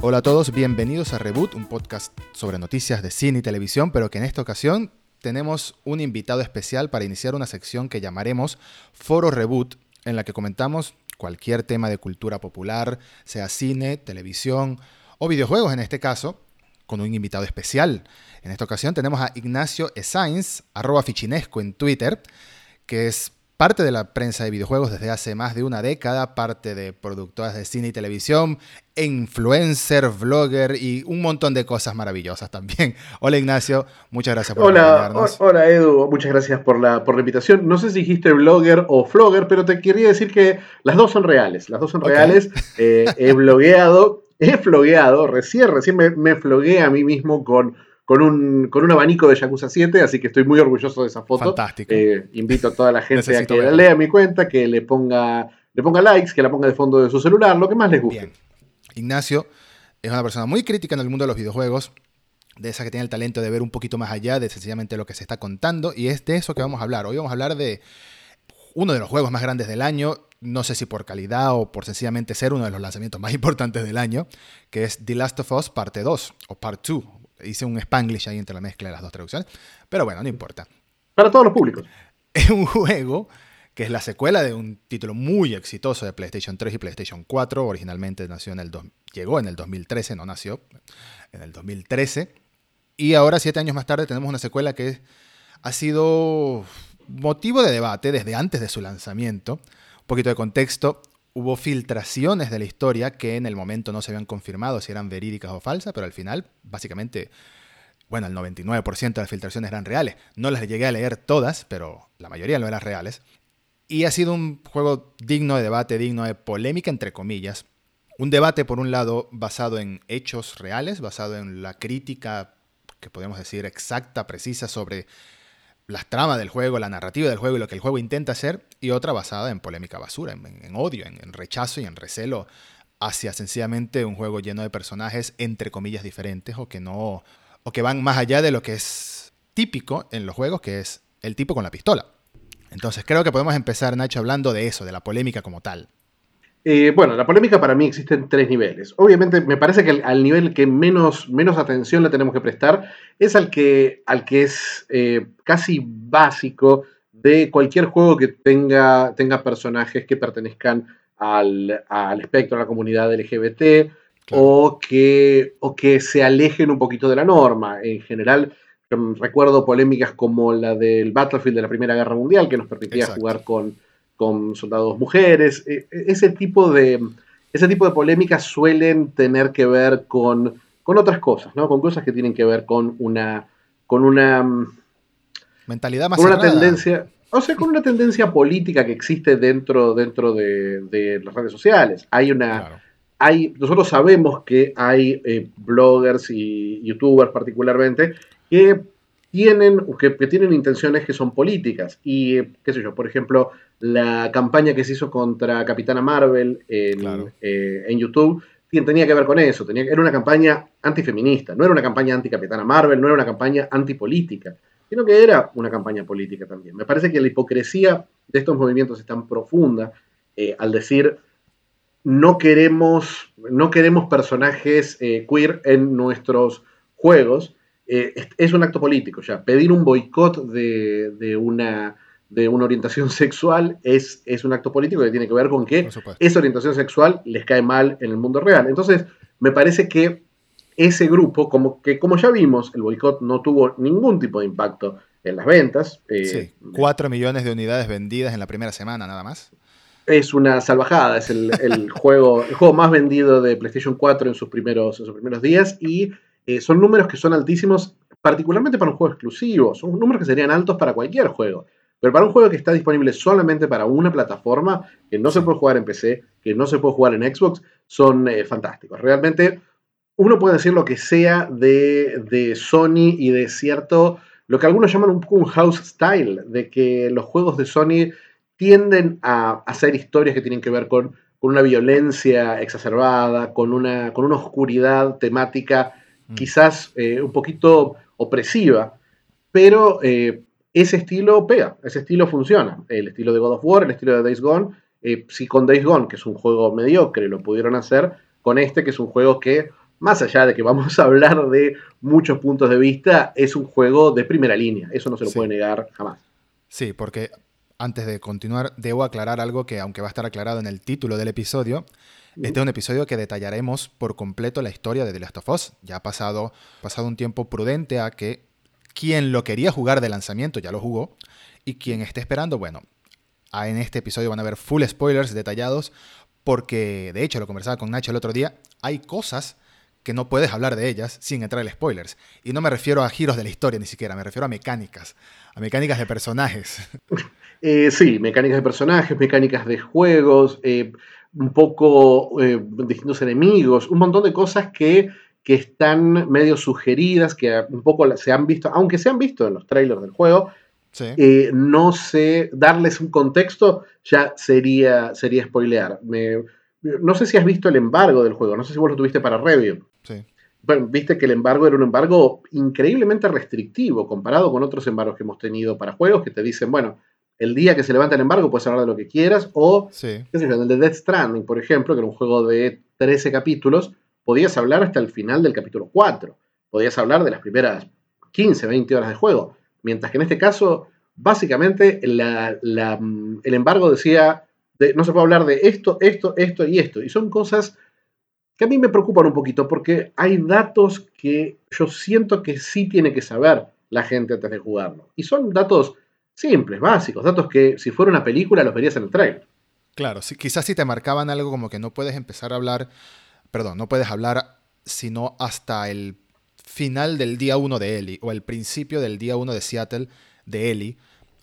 Hola a todos, bienvenidos a Reboot, un podcast sobre noticias de cine y televisión, pero que en esta ocasión tenemos un invitado especial para iniciar una sección que llamaremos Foro Reboot, en la que comentamos cualquier tema de cultura popular, sea cine, televisión o videojuegos en este caso, con un invitado especial. En esta ocasión tenemos a Ignacio Esainz, arroba fichinesco en Twitter, que es parte de la prensa de videojuegos desde hace más de una década, parte de productoras de cine y televisión, influencer, vlogger y un montón de cosas maravillosas también. Hola Ignacio, muchas gracias por hola, Hola Edu, muchas gracias por la, por la invitación. No sé si dijiste blogger o flogger, pero te quería decir que las dos son reales. Las dos son reales. Eh, he blogueado, he flogueado, recién, recién me, me flogué a mí mismo con con un, con un abanico de Yakuza 7, así que estoy muy orgulloso de esa foto. Fantástico. Eh, invito a toda la gente a que la lea mi cuenta, que le ponga, le ponga likes, que la ponga de fondo de su celular, lo que más les guste. Bien. Ignacio es una persona muy crítica en el mundo de los videojuegos, de esa que tiene el talento de ver un poquito más allá de sencillamente lo que se está contando, y es de eso que vamos a hablar. Hoy vamos a hablar de uno de los juegos más grandes del año, no sé si por calidad o por sencillamente ser uno de los lanzamientos más importantes del año, que es The Last of Us Parte 2 o Part 2, Hice un spanglish ahí entre la mezcla de las dos traducciones. Pero bueno, no importa. Para todos los públicos. Es un juego que es la secuela de un título muy exitoso de PlayStation 3 y PlayStation 4. Originalmente nació en el llegó en el 2013, no nació en el 2013. Y ahora, siete años más tarde, tenemos una secuela que ha sido motivo de debate desde antes de su lanzamiento. Un poquito de contexto hubo filtraciones de la historia que en el momento no se habían confirmado si eran verídicas o falsas, pero al final, básicamente, bueno, el 99% de las filtraciones eran reales. No las llegué a leer todas, pero la mayoría no eran reales. Y ha sido un juego digno de debate, digno de polémica, entre comillas. Un debate, por un lado, basado en hechos reales, basado en la crítica, que podemos decir exacta, precisa, sobre las tramas del juego, la narrativa del juego y lo que el juego intenta hacer, y otra basada en polémica basura, en, odio, en, rechazo y en recelo hacia sencillamente un juego lleno de personajes entre comillas diferentes o que no o que van más allá de lo que es típico en los juegos, que es el tipo con la pistola. Entonces creo que podemos empezar, Nacho, hablando de eso, de la polémica como tal. Eh, bueno, la polémica para mí existe en tres niveles. Obviamente, me parece que al nivel que menos, menos atención le tenemos que prestar es al que, al que es eh, casi básico de cualquier juego que tenga, tenga personajes que pertenezcan al, espectro, a la comunidad LGBT, o, que, o que se alejen un poquito de la norma. En general, recuerdo polémicas como la del Battlefield de la Primera Guerra Mundial, que nos permitía jugar con con soldados mujeres. E, e, ese tipo de, ese tipo de polémicas suelen tener que ver con, con otras cosas, ¿no? Con cosas que tienen que ver con una. con una. Mm, mentalidad más con una tendencia. O sea, con una tendencia política que existe dentro, dentro de, las redes sociales. Hay una. Hay, nosotros sabemos que hay eh, bloggers y youtubers particularmente que tienen, que, tienen intenciones que son políticas. Y, qué sé yo, por ejemplo, la campaña que se hizo contra Capitana Marvel en, eh, YouTube tenía que ver con eso. Tenía, era una campaña antifeminista, no era una campaña anti-Capitana Marvel, no era una campaña antipolítica, sino que era una campaña política también. Me parece que la hipocresía de estos movimientos es tan profunda eh, al decir no queremos, no queremos personajes eh, queer en nuestros juegos eh, es, un acto político ya. Pedir un boicot de, una, de una orientación sexual es, es un acto político que tiene que ver con que esa orientación sexual les cae mal en el mundo real. Entonces, me parece que ese grupo, como que como ya vimos, el boicot no tuvo ningún tipo de impacto en las ventas. Eh, sí, 4 millones de unidades vendidas en la primera semana nada más. Es una salvajada, es el, juego, el juego más vendido de PlayStation 4 en sus primeros, en sus primeros días y eh, son números que son altísimos, particularmente para un juego exclusivo. Son números que serían altos para cualquier juego. Pero para un juego que está disponible solamente para una plataforma, que no se puede jugar en PC, que no se puede jugar en Xbox, son eh, fantásticos. Realmente uno puede decir lo que sea de, Sony y de cierto, lo que algunos llaman un poco un house style, de que los juegos de Sony tienden a hacer historias que tienen que ver con, con una violencia exacerbada, con una, con una oscuridad temática Mm. quizás eh, un poquito opresiva, pero eh, ese estilo pega, ese estilo funciona. El estilo de God of War, el estilo de Days Gone, eh, si con Days Gone, que es un juego mediocre, lo pudieron hacer, con este, que es un juego que más allá de que vamos a hablar de muchos puntos de vista, es un juego de primera línea. Eso no se lo puede negar jamás. Sí, porque antes de continuar, debo aclarar algo que, aunque va a estar aclarado en el título del episodio, este es un episodio que detallaremos por completo la historia de The Last of Us. Ya ha pasado, pasado un tiempo prudente a que quien lo quería jugar de lanzamiento ya lo jugó y quien esté esperando, bueno, en este episodio van a ver full spoilers detallados porque de hecho lo conversaba con Nacho el otro día, hay cosas que no puedes hablar de ellas sin entrar en spoilers. Y no me refiero a giros de la historia ni siquiera, me refiero a mecánicas, a mecánicas de personajes. Eh, sí, mecánicas de personajes, mecánicas de juegos, eh, un poco eh, distintos enemigos, un montón de cosas que, que, están medio sugeridas, que un poco se han visto, aunque se han visto en los trailers del juego, no sé, darles un contexto ya sería, sería spoilear. no sé si has visto el embargo del juego, no sé si vos lo tuviste para review. Sí. Bueno, viste que el embargo era un embargo increíblemente restrictivo comparado con otros embargos que hemos tenido para juegos que te dicen, bueno, el día que se levanta el embargo puedes hablar de lo que quieras, o sí. qué sé yo, el de Death Stranding, por ejemplo, que era un juego de 13 capítulos, podías hablar hasta el final del capítulo 4, podías hablar de las primeras 15, 20 horas de juego, mientras que en este caso, básicamente, el embargo decía, no se puede hablar de esto, esto, esto y esto, y son cosas que a mí me preocupan un poquito porque hay datos que yo siento que sí tiene que saber la gente antes de jugarlo. Y son datos simples, básicos, datos que si fuera una película los verías en el trailer. Claro, quizás si te marcaban algo como que no puedes empezar a hablar, perdón, no puedes hablar sino hasta el final del día 1 de Ellie o el principio del día 1 de Seattle de Ellie.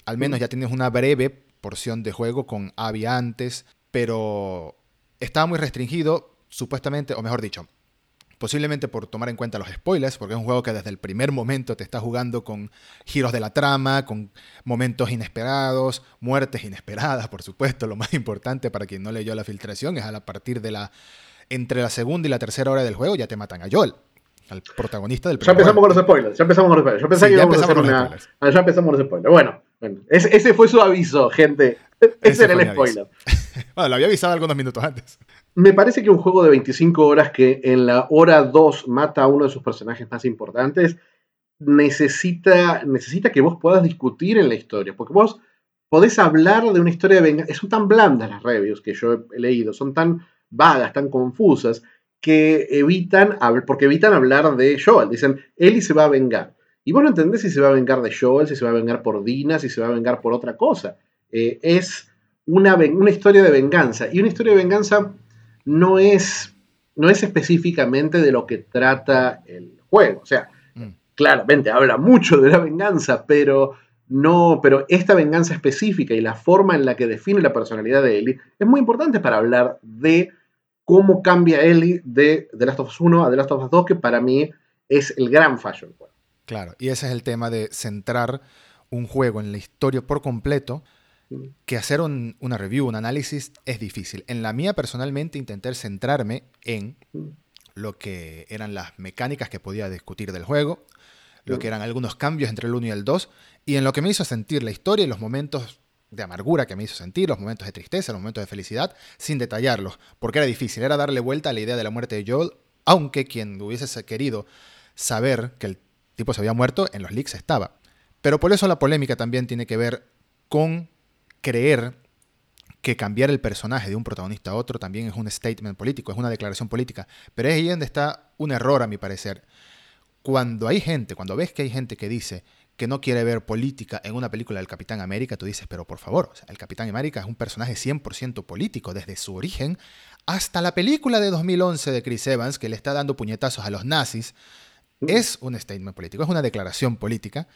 Al menos ya tienes una breve porción de juego con Abby antes, pero estaba muy restringido supuestamente, o mejor dicho, posiblemente por tomar en cuenta los spoilers, porque es un juego que desde el primer momento te está jugando con giros de la trama, con momentos inesperados, muertes inesperadas, por supuesto. Lo más importante para quien no leyó la filtración es a partir de la entre la segunda y la tercera hora del juego ya te matan a Joel, al protagonista del primer Ya empezamos con los spoilers, ya empezamos con los spoilers. Yo pensé que íbamos a hacer una... Ah, ya empezamos con los spoilers. Bueno, bueno. Ese, fue su aviso, gente. Ese, era el spoiler. bueno, lo había avisado algunos minutos antes. Me parece que un juego de 25 horas que en la hora 2 mata a uno de sus personajes más importantes, necesita, necesita que vos puedas discutir en la historia, porque vos podés hablar de una historia de venganza. Son tan blandas las reviews que yo he leído, son tan vagas, tan confusas, que evitan, porque evitan hablar de Joel. Dicen, Ellie se va a vengar. Y vos no entendés si se va a vengar de Joel, si se va a vengar por Dina, si se va a vengar por otra cosa. Eh, es una, una historia de venganza. Y una historia de venganza no es, no es específicamente de lo que trata el juego. O sea, mm. claramente habla mucho de la venganza, pero no, pero esta venganza específica y la forma en la que define la personalidad de Ellie es muy importante para hablar de cómo cambia Ellie de The Last of Us 1 a The Last of Us 2, que para mí es el gran fallo del juego. Claro, y ese es el tema de centrar un juego en la historia por completo que hacer una review, un análisis es difícil. En la mía personalmente intenté centrarme en lo que eran las mecánicas que podía discutir del juego, lo que eran algunos cambios entre el 1 y el 2, y en lo que me hizo sentir la historia y los momentos de amargura que me hizo sentir, los momentos de tristeza, los momentos de felicidad, sin detallarlos, porque era difícil, era darle vuelta a la idea de la muerte de Joel, aunque quien hubiese querido saber que el tipo se había muerto, en los leaks estaba. Pero por eso la polémica también tiene que ver con creer que cambiar el personaje de un protagonista a otro también es un statement político, es una declaración política. Pero es ahí donde está un error, a mi parecer. Cuando hay gente, cuando ves que hay gente que dice que no quiere ver política en una película del Capitán América, tú dices, pero por favor, el Capitán América es un personaje 100% político, desde su origen hasta la película de 2011 de Chris Evans, que le está dando puñetazos a los nazis, es un statement político, es una declaración política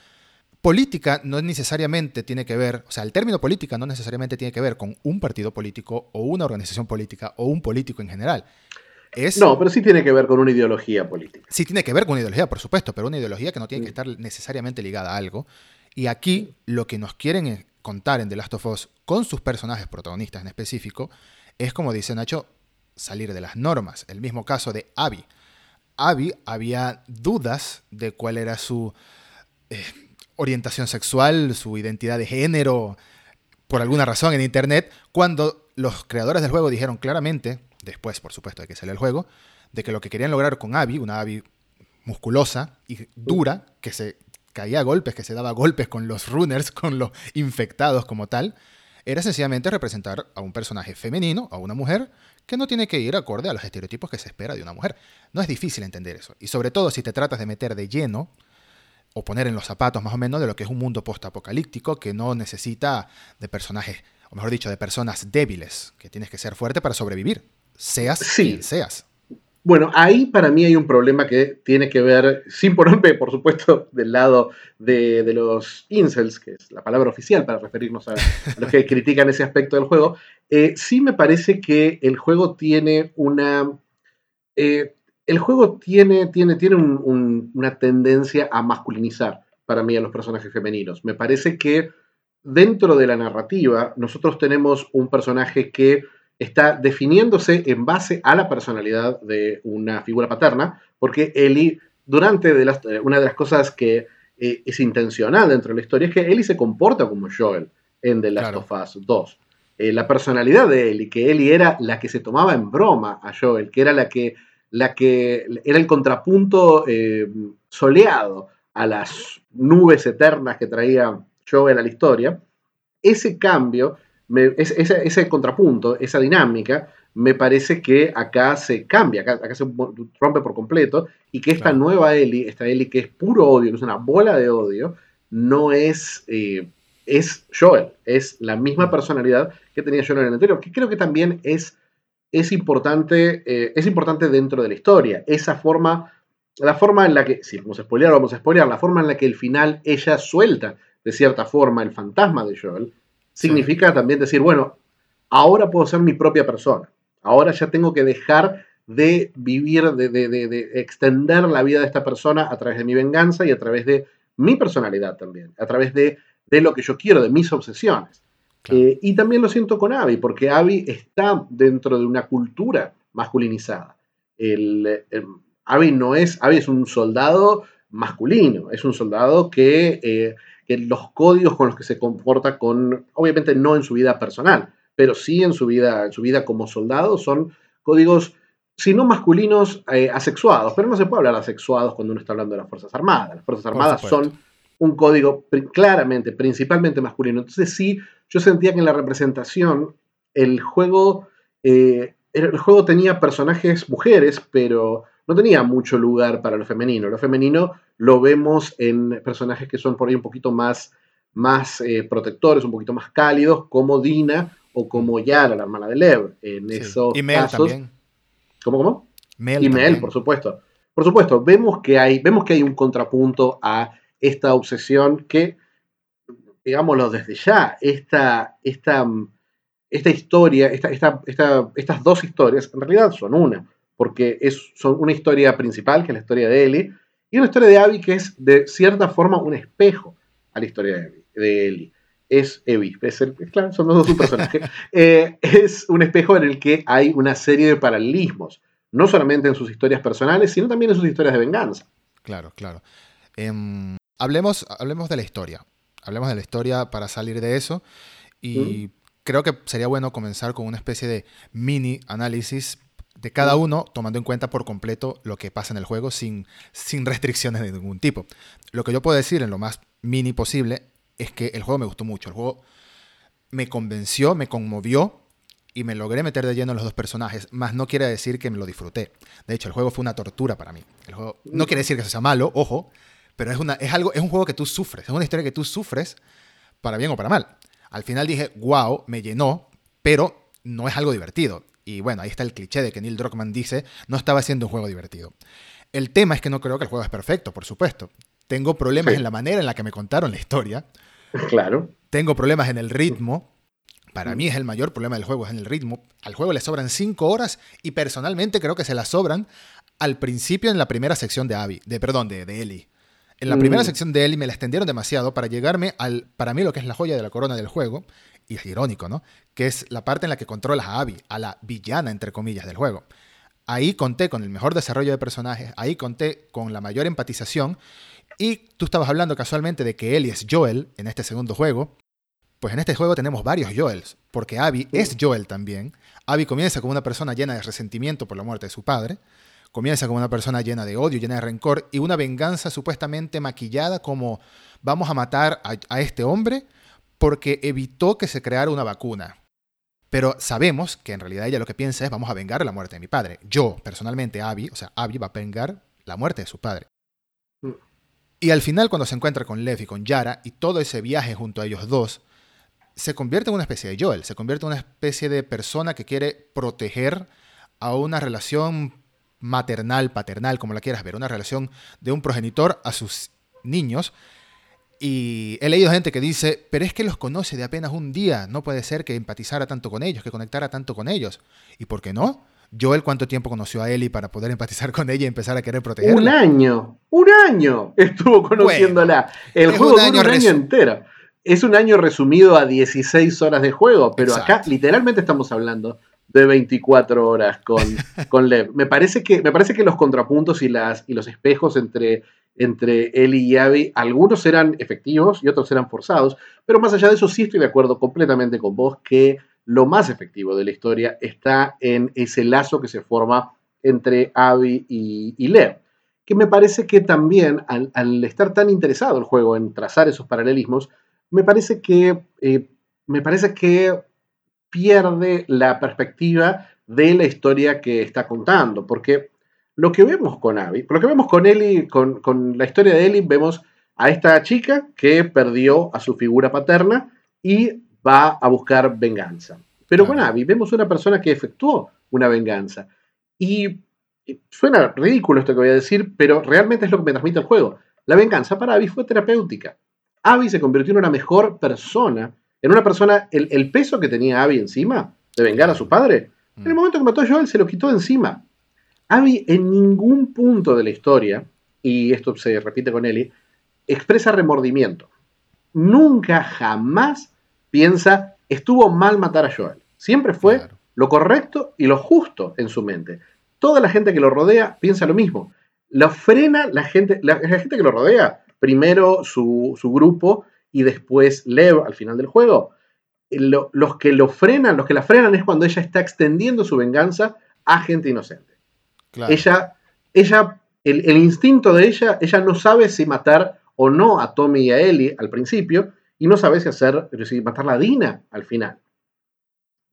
política no necesariamente tiene que ver, o sea, el término política no necesariamente tiene que ver con un partido político o una organización política o un político en general. Es, no, pero sí tiene que ver con una ideología política. Sí tiene que ver con una ideología, por supuesto, pero una ideología que no tiene que estar necesariamente ligada a algo. Y aquí lo que nos quieren contar en The Last of Us con sus personajes protagonistas en específico es, como dice Nacho, salir de las normas. El mismo caso de Abby. Abby había dudas de cuál era su... Eh, orientación sexual, su identidad de género, por alguna razón en Internet, cuando los creadores del juego dijeron claramente, después por supuesto de que salió el juego, de que lo que querían lograr con Abby, una Abby musculosa y dura, que se caía a golpes, que se daba golpes con los runners, con los infectados como tal, era sencillamente representar a un personaje femenino, a una mujer, que no tiene que ir acorde a los estereotipos que se espera de una mujer. No es difícil entender eso. Y sobre todo si te tratas de meter de lleno o poner en los zapatos más o menos de lo que es un mundo post-apocalíptico que no necesita de personajes, o mejor dicho, de personas débiles, que tienes que ser fuerte para sobrevivir, seas quien seas. Bueno, ahí para mí hay un problema que tiene que ver, sin ponerme, por supuesto, del lado de, los incels, que es la palabra oficial para referirnos a, los que critican ese aspecto del juego. Eh, sí me parece que el juego tiene una. Eh, el juego tiene, tiene, tiene una tendencia a masculinizar para mí a los personajes femeninos. Me parece que dentro de la narrativa nosotros tenemos un personaje que está definiéndose en base a la personalidad de una figura paterna, porque Ellie, durante de las, una de las cosas que eh, es intencional dentro de la historia, es que Ellie se comporta como Joel en The Last of Us 2. Eh, la personalidad de Ellie, que Ellie era la que se tomaba en broma a Joel, que era la que, la que era el contrapunto eh, soleado a las nubes eternas que traía Joel a la historia, ese cambio ese, contrapunto, esa dinámica, me parece que acá se cambia, acá, se rompe por completo y que esta nueva Ellie, esta Ellie que es puro odio, que es una bola de odio, no es, eh, es Joel, es la misma personalidad que tenía Joel en el anterior, que creo que también es, es, importante, eh, es importante dentro de la historia, esa forma, la forma en la que, si vamos a spoilear, vamos a spoilear, la forma en la que el final ella suelta de cierta forma el fantasma de Joel, significa también decir, bueno, ahora puedo ser mi propia persona. Ahora ya tengo que dejar de vivir, de, extender la vida de esta persona a través de mi venganza y a través de mi personalidad también, a través de, lo que yo quiero, de mis obsesiones. Eh, y también lo siento con Abby, porque Abby está dentro de una cultura masculinizada. El, Abby no es, Abby es un soldado masculino, es un soldado que eh, que los códigos con los que se comporta con, obviamente no en su vida personal, pero sí en su vida, en su vida como soldado, son códigos, si no masculinos, eh, asexuados, pero no se puede hablar asexuados cuando uno está hablando de las Fuerzas Armadas. Las Fuerzas Armadas son un código claramente, principalmente masculino. Entonces sí, yo sentía que en la representación el juego, eh, el juego tenía personajes mujeres, pero no tenía mucho lugar para lo femenino. Lo femenino lo vemos en personajes que son por ahí un poquito más, más eh, protectores, un poquito más cálidos, como Dina o como Yara, la hermana de Lev. En esos y Mel También. ¿Cómo, cómo? Mel y Mel, por supuesto. Por supuesto, vemos que, hay, vemos que hay un contrapunto a esta obsesión que, digámoslo desde ya, esta, esta, esta historia, esta, esta, estas dos historias, en realidad son una, porque es, son una historia principal, que es la historia de Ellie, y una historia de Abby que es de cierta forma un espejo a la historia de, de Ellie. Es Abby, es claro, son los dos personajes. Eh, es un espejo en el que hay una serie de paralelismos, no solamente en sus historias personales, sino también en sus historias de venganza. Claro, claro. Em, hablemos, hablemos de la historia. Hablemos de la historia para salir de eso. Y creo que sería bueno comenzar con una especie de mini análisis de cada uno, tomando en cuenta por completo lo que pasa en el juego sin, sin restricciones de ningún tipo. Lo que yo puedo decir en lo más mini posible es que el juego me gustó mucho. El juego me convenció, me conmovió y me logré meter de lleno en los dos personajes, más no quiere decir que me lo disfruté. De hecho, el juego fue una tortura para mí. El juego, no quiere decir que sea malo, ojo, pero es, una, es, algo, es un juego que tú sufres, es una historia que tú sufres para bien o para mal. Al final dije, wow, me llenó, pero no es algo divertido. Y bueno, ahí está el cliché de que Neil Druckmann dice, no estaba haciendo un juego divertido. El tema es que no creo que el juego es perfecto, por supuesto. Tengo problemas en la manera en la que me contaron la historia. Claro. Tengo problemas en el ritmo. Para mí es el mayor problema del juego, es en el ritmo. Al juego le sobran 5 horas y personalmente creo que se las sobran al principio en la primera sección de Abby, de perdón, de, de Ellie. En la primera mm. sección de Ellie me la extendieron demasiado para llegarme al, para mí lo que es la joya de la corona del juego, y es irónico, ¿no? Que es la parte en la que controlas a Abby, a la villana, entre comillas, del juego. Ahí conté con el mejor desarrollo de personajes, ahí conté con la mayor empatización, y tú estabas hablando casualmente de que Ellie es Joel en este segundo juego. Pues en este juego tenemos varios Joels, porque Abby es Joel también. Abby comienza como una persona llena de resentimiento por la muerte de su padre, comienza como una persona llena de odio, llena de rencor y una venganza supuestamente maquillada como vamos a matar a, este hombre porque evitó que se creara una vacuna. Pero sabemos que en realidad ella lo que piensa es vamos a vengar la muerte de mi padre. Yo, personalmente, Abby, o sea, Abby va a vengar la muerte de su padre. Mm. Y al final, cuando se encuentra con Lev y con Yara, y todo ese viaje junto a ellos dos, se convierte en una especie de Joel, se convierte en una especie de persona que quiere proteger a una relación maternal, paternal, como la quieras ver, una relación de un progenitor a sus niños. Y he leído gente que dice, pero es que los conoce de apenas un día, no puede ser que empatizara tanto con ellos, que conectara tanto con ellos. ¿Y por qué no? Joel, ¿cuánto tiempo conoció a Ellie para poder empatizar con ella y empezar a querer protegerla? Un año, un año estuvo conociéndola. El juego un año, un año entero. Es un año resumido a 16 horas de juego, pero acá literalmente estamos hablando de 24 horas con, con Lev. Me parece, que, me parece que los contrapuntos y, las, y los espejos entre, entre él y Abby, algunos eran efectivos y otros eran forzados, pero más allá de eso sí estoy de acuerdo completamente con vos que lo más efectivo de la historia está en ese lazo que se forma entre Abby y, Lev, que me parece que también al, estar tan interesado el juego en trazar esos paralelismos, me parece que, eh, me parece que pierde la perspectiva de la historia que está contando, porque lo que vemos con Abby, lo que vemos con Ellie, con, con la historia de Ellie, vemos a esta chica que perdió a su figura paterna y va a buscar venganza. Pero con Abby vemos una persona que efectuó una venganza. Y suena ridículo esto que voy a decir, pero realmente es lo que me transmite el juego. La venganza para Abby fue terapéutica. Abby se convirtió en una mejor persona en una persona, el, peso que tenía Abby encima de vengar a su padre, en el mm. momento que mató a Joel se lo quitó de encima. Abby en ningún punto de la historia, y esto se repite con Ellie, expresa remordimiento. Nunca, jamás piensa, estuvo mal matar a Joel. Siempre fue lo correcto y lo justo en su mente. Toda la gente que lo rodea piensa lo mismo. Lo frena la gente, la, gente que lo rodea. Primero su, su grupo y después Lev al final del juego, los que lo frenan, los que la frenan es cuando ella está extendiendo su venganza a gente inocente. Ella, ella el, instinto de ella, ella no sabe si matar o no a Tommy y a Ellie al principio, y no sabe si hacer, si matar a Dina al final.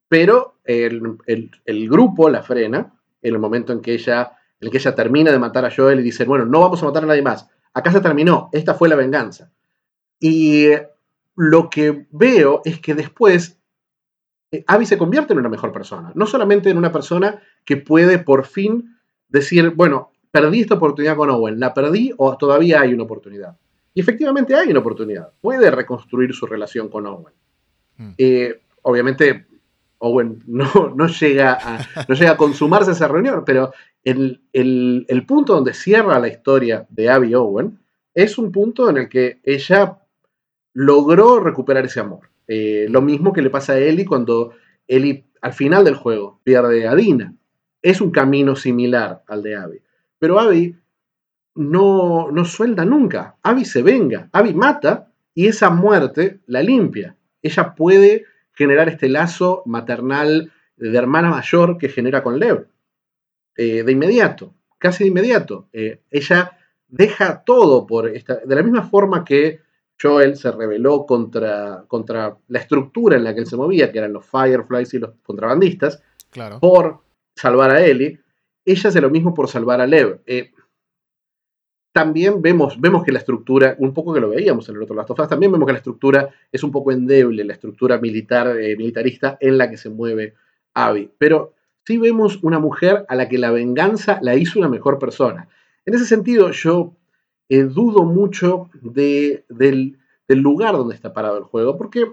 Pero el, el, grupo la frena en el momento en que ella, en que ella termina de matar a Joel y dice, bueno, no vamos a matar a nadie más. Acá se terminó, esta fue la venganza. Y lo que veo es que después eh, Abby se convierte en una mejor persona. No solamente en una persona que puede por fin decir, bueno, perdí esta oportunidad con Owen, la perdí o todavía hay una oportunidad. Y efectivamente hay una oportunidad. Puede reconstruir su relación con Owen. Hmm. Eh, obviamente, Owen no, llega a, no llega a consumarse esa reunión, pero el, el punto donde cierra la historia de Abby Owen es un punto en el que ella logró recuperar ese amor. Eh, lo mismo que le pasa a Ellie cuando Ellie al final del juego pierde a Dina. Es un camino similar al de Abby. Pero Abby no, no suelta nunca. Abby se venga. Abby mata y esa muerte la limpia. Ella puede generar este lazo maternal de hermana mayor que genera con Lev. Eh, de inmediato, casi de inmediato. Eh, ella deja todo por esta. De la misma forma que Joel se rebeló contra, contra la estructura en la que él se movía, que eran los Fireflies y los contrabandistas, claro. por salvar a Ellie. Ella hace lo mismo por salvar a Lev. Eh, también vemos, vemos que la estructura, un poco que lo veíamos en el otro Last of Us, también vemos que la estructura es un poco endeble, la estructura militar, eh, militarista en la que se mueve Abby. Pero sí vemos una mujer a la que la venganza la hizo una mejor persona. En ese sentido, yo eh, dudo mucho del, lugar donde está parado el juego, porque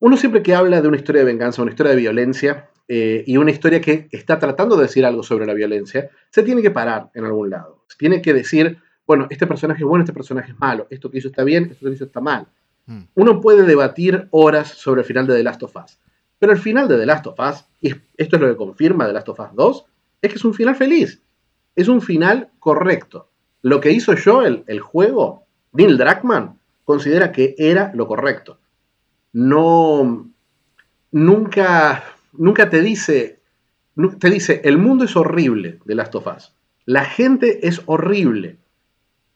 uno siempre que habla de una historia de venganza, una historia de violencia, eh, y una historia que está tratando de decir algo sobre la violencia, se tiene que parar en algún lado. Se tiene que decir, bueno, este personaje es bueno, este personaje es malo, esto que hizo está bien, esto que hizo está mal. Mm. Uno puede debatir horas sobre el final de The Last of Us, pero el final de The Last of Us, y esto es lo que confirma The Last of Us 2, es que es un final feliz, es un final correcto. Lo que hizo yo, el, juego, Neil Druckmann, considera que era lo correcto. No, nunca, nunca te dice, te dice, el mundo es horrible de Last of Us. La gente es horrible.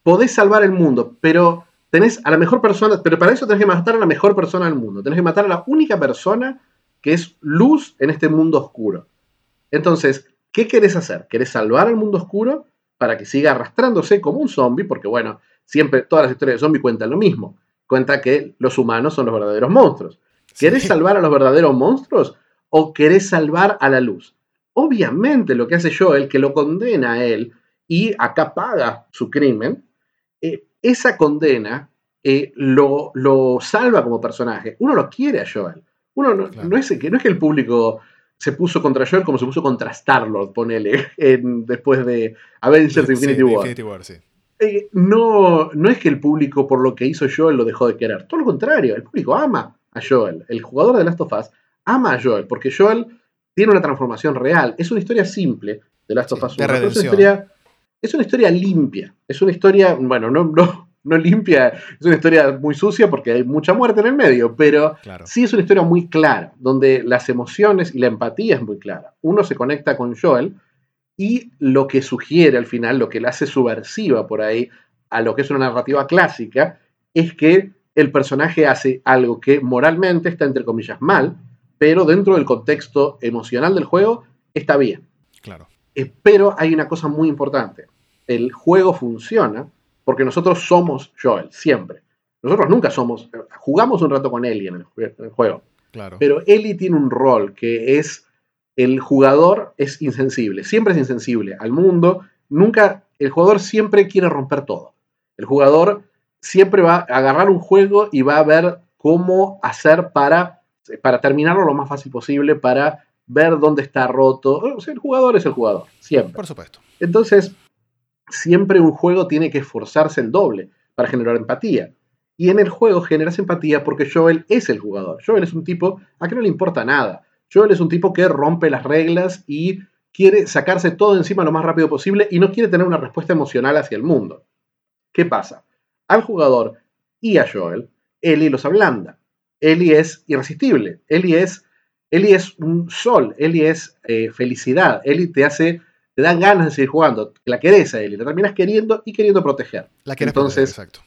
Podés salvar el mundo, pero tenés a la mejor persona, pero para eso tenés que matar a la mejor persona del mundo. Tenés que matar a la única persona que es luz en este mundo oscuro. Entonces, ¿qué querés hacer? ¿Querés salvar al mundo oscuro para que siga arrastrándose como un zombie? Porque bueno, siempre todas las historias de zombie cuentan lo mismo. Cuenta que los humanos son los verdaderos monstruos. ¿Querés salvar a los verdaderos monstruos o querés salvar a la luz? Obviamente lo que hace Joel, que lo condena a él y acá paga su crimen, eh, esa condena eh, lo, lo, salva como personaje. Uno lo quiere a Joel. Uno no, es, que, no es que el público se puso contra Joel como se puso contra Star-Lord, ponele, después de Avengers Infinity War. Eh, no, no es que el público por lo que hizo Joel lo dejó de querer. Todo lo contrario, el público ama a Joel. El jugador de Last of Us ama a Joel, porque Joel tiene una transformación real. Es una historia simple de Last of Us 1. Es una, historia, es una historia limpia. Es una historia, bueno, no, no, no limpia, es una historia muy sucia porque hay mucha muerte en el medio, pero sí es una historia muy clara, donde las emociones y la empatía es muy clara. Uno se conecta con Joel y lo que sugiere al final, lo que la hace subversiva por ahí a lo que es una narrativa clásica, es que el personaje hace algo que moralmente está entre comillas mal, pero dentro del contexto emocional del juego está bien. Claro. Eh, pero hay una cosa muy importante. El juego funciona porque nosotros somos Joel, siempre. Nosotros nunca somos. Jugamos un rato con Ellie en el, juego. Claro. Pero Ellie tiene un rol que es. El jugador es insensible, siempre es insensible al mundo. Nunca. El jugador siempre quiere romper todo. El jugador siempre va a agarrar un juego y va a ver cómo hacer para, para terminarlo lo más fácil posible, para ver dónde está roto. el jugador es el jugador, siempre. Por supuesto. Entonces, siempre un juego tiene que esforzarse el doble para generar empatía. Y en el juego generas empatía porque Joel es el jugador. Joel es un tipo a que no le importa nada. Joel es un tipo que rompe las reglas y quiere sacarse todo encima lo más rápido posible y no quiere tener una respuesta emocional hacia el mundo. ¿Qué pasa? al jugador y a Joel, Ellie los ablanda. Ellie es irresistible. Ellie es, Ellie es un sol. Ellie es eh, felicidad. Ellie te hace, te dan ganas de seguir jugando. La querés a Ellie. La terminas queriendo y queriendo proteger. La querés Entonces, proteger, exacto.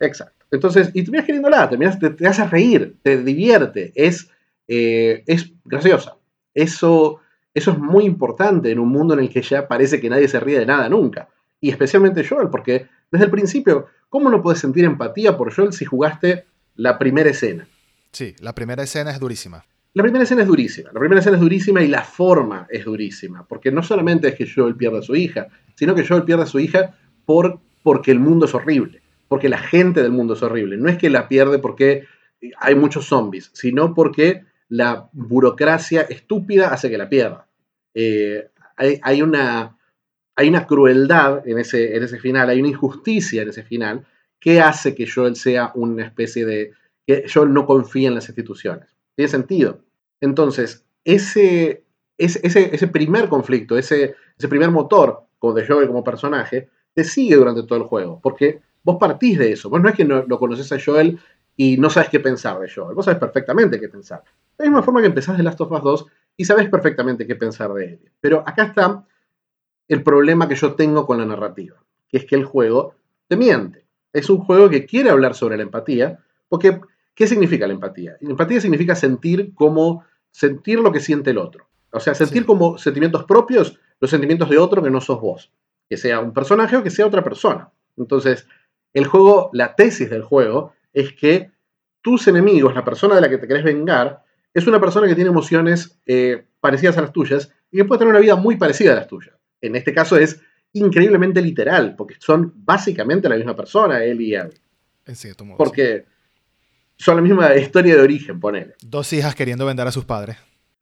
Exacto. Entonces, y terminas queriéndola, terminas, te, te hace reír, te divierte, es, eh, es graciosa. Eso, eso es muy importante en un mundo en el que ya parece que nadie se ríe de nada nunca. Y especialmente Joel, porque desde el principio ¿Cómo no puedes sentir empatía por Joel si jugaste la primera escena? Sí, la primera escena es durísima. La primera escena es durísima. La primera escena es durísima y la forma es durísima. Porque no solamente es que Joel pierda a su hija, sino que Joel pierde a su hija por, porque el mundo es horrible. Porque la gente del mundo es horrible. No es que la pierde porque hay muchos zombies, sino porque la burocracia estúpida hace que la pierda. Eh, hay, una, hay una crueldad en ese, en ese final, hay una injusticia en ese final que hace que Joel sea una especie de... que Joel no confía en las instituciones. Tiene sentido. Entonces, ese, ese, ese primer conflicto, ese, ese primer motor de Joel como personaje, te sigue durante todo el juego, porque vos partís de eso. Vos no es que no, lo conoces a Joel y no sabes qué pensar de Joel, vos sabes perfectamente qué pensar. De la misma forma que empezás de Last of Us 2 y sabes perfectamente qué pensar de él. Pero acá está el problema que yo tengo con la narrativa, que es que el juego te miente. Es un juego que quiere hablar sobre la empatía, porque ¿qué significa la empatía? La empatía significa sentir como sentir lo que siente el otro. O sea, sentir como sentimientos propios los sentimientos de otro que no sos vos, que sea un personaje o que sea otra persona. Entonces, el juego, la tesis del juego es que tus enemigos, la persona de la que te querés vengar, es una persona que tiene emociones eh, parecidas a las tuyas y que puede tener una vida muy parecida a las tuyas en este caso es increíblemente literal, porque son básicamente la misma persona, él y Abby. Porque son la misma historia de origen, ponele. Dos hijas queriendo vender a sus padres.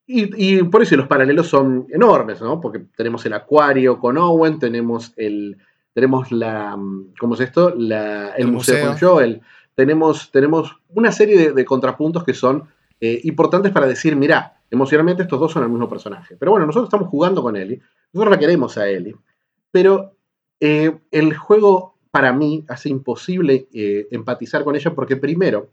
Y, por eso los paralelos son enormes, ¿no? Porque tenemos el acuario con Owen, tenemos el. Tenemos la. ¿Cómo es esto? el, museo, con Joel. Tenemos, tenemos una serie de, contrapuntos que son eh, importantes para decir, mira, emocionalmente estos dos son el mismo personaje. Pero bueno, nosotros estamos jugando con Ellie nosotros la queremos a Ellie, pero eh, el juego para mí hace imposible eh, empatizar con ella porque primero,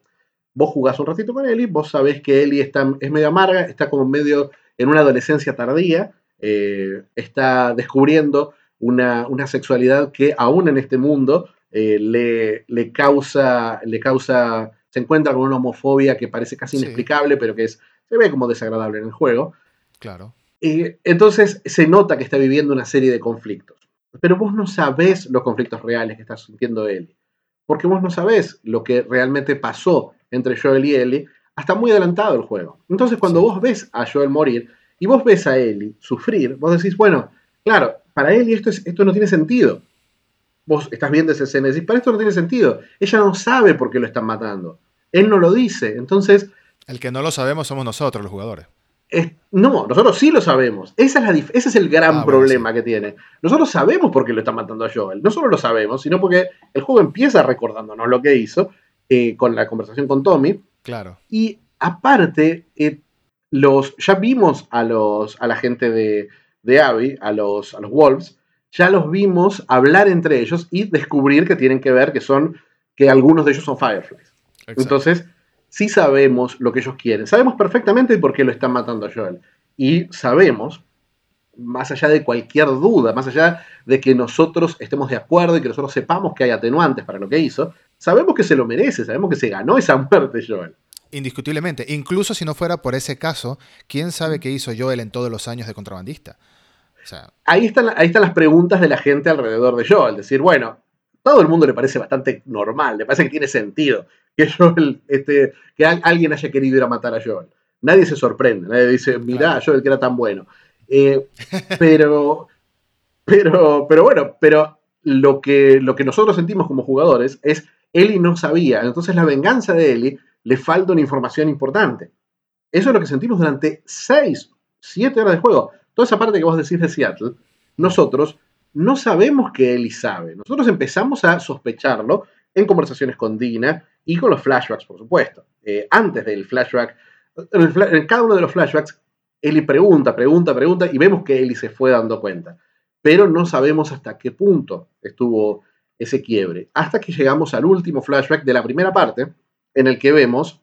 vos jugás un ratito con Ellie, vos sabés que Ellie está, es medio amarga, está como medio en una adolescencia tardía, eh, está descubriendo una, sexualidad que aún en este mundo eh, le, le, causa, le causa, se encuentra con una homofobia que parece casi inexplicable, pero que es, se ve como desagradable en el juego. Claro. Y entonces se nota que está viviendo una serie de conflictos. Pero vos no sabés los conflictos reales que está sintiendo Ellie. Porque vos no sabés lo que realmente pasó entre Joel y Ellie hasta muy adelantado el juego. Entonces cuando vos ves a Joel morir y vos ves a Ellie sufrir, vos decís, bueno, claro, para Ellie esto, esto no tiene sentido. Vos estás viendo esa escena y decís, para esto no tiene sentido. Ella no sabe por qué lo están matando. Él no lo dice. Entonces... El que no lo sabemos somos nosotros, los jugadores no, nosotros sí lo sabemos. Esa es la ese es el gran ah, problema que tiene. Nosotros sabemos por qué lo está matando a Joel. No solo lo sabemos, sino porque el juego empieza recordándonos lo que hizo eh, con la conversación con Tommy. Claro. Y aparte, eh, los, ya vimos a, los, a la gente de, de Abby, a los, a los Wolves, ya los vimos hablar entre ellos y descubrir que tienen que ver que son, que algunos de ellos son Fireflies. Entonces, sí sabemos lo que ellos quieren. Sabemos perfectamente por qué lo están matando a Joel. Y sabemos, más allá de cualquier duda, más allá de que nosotros estemos de acuerdo y que nosotros sepamos que hay atenuantes para lo que hizo, sabemos que se lo merece, sabemos que se ganó esa muerte Joel. Indiscutiblemente. Incluso si no fuera por ese caso, ¿quién sabe qué hizo Joel en todos los años de contrabandista? ahí, están, ahí están las preguntas de la gente alrededor de Joel. Decir, bueno, todo el mundo le parece bastante normal, le parece que tiene sentido que Joel, este, que alguien haya querido ir a matar a Joel. Nadie se sorprende, nadie dice, mirá, Joel que era tan bueno. Eh, pero, pero, pero bueno, pero lo que, lo que nosotros sentimos como jugadores es, Ellie no sabía, entonces la venganza de Ellie le falta una información importante. Eso es lo que sentimos durante 6, 7 horas de juego. Toda esa parte que vos decís de Seattle, nosotros no sabemos que Ellie sabe. Nosotros empezamos a sospecharlo en conversaciones con Dina y con los flashbacks, por supuesto. Eh, antes del flashback, en, cada uno de los flashbacks, Ellie pregunta, pregunta, pregunta y vemos que Ellie se fue dando cuenta. Pero no sabemos hasta qué punto estuvo ese quiebre. Hasta que llegamos al último flashback de la primera parte, en el que vemos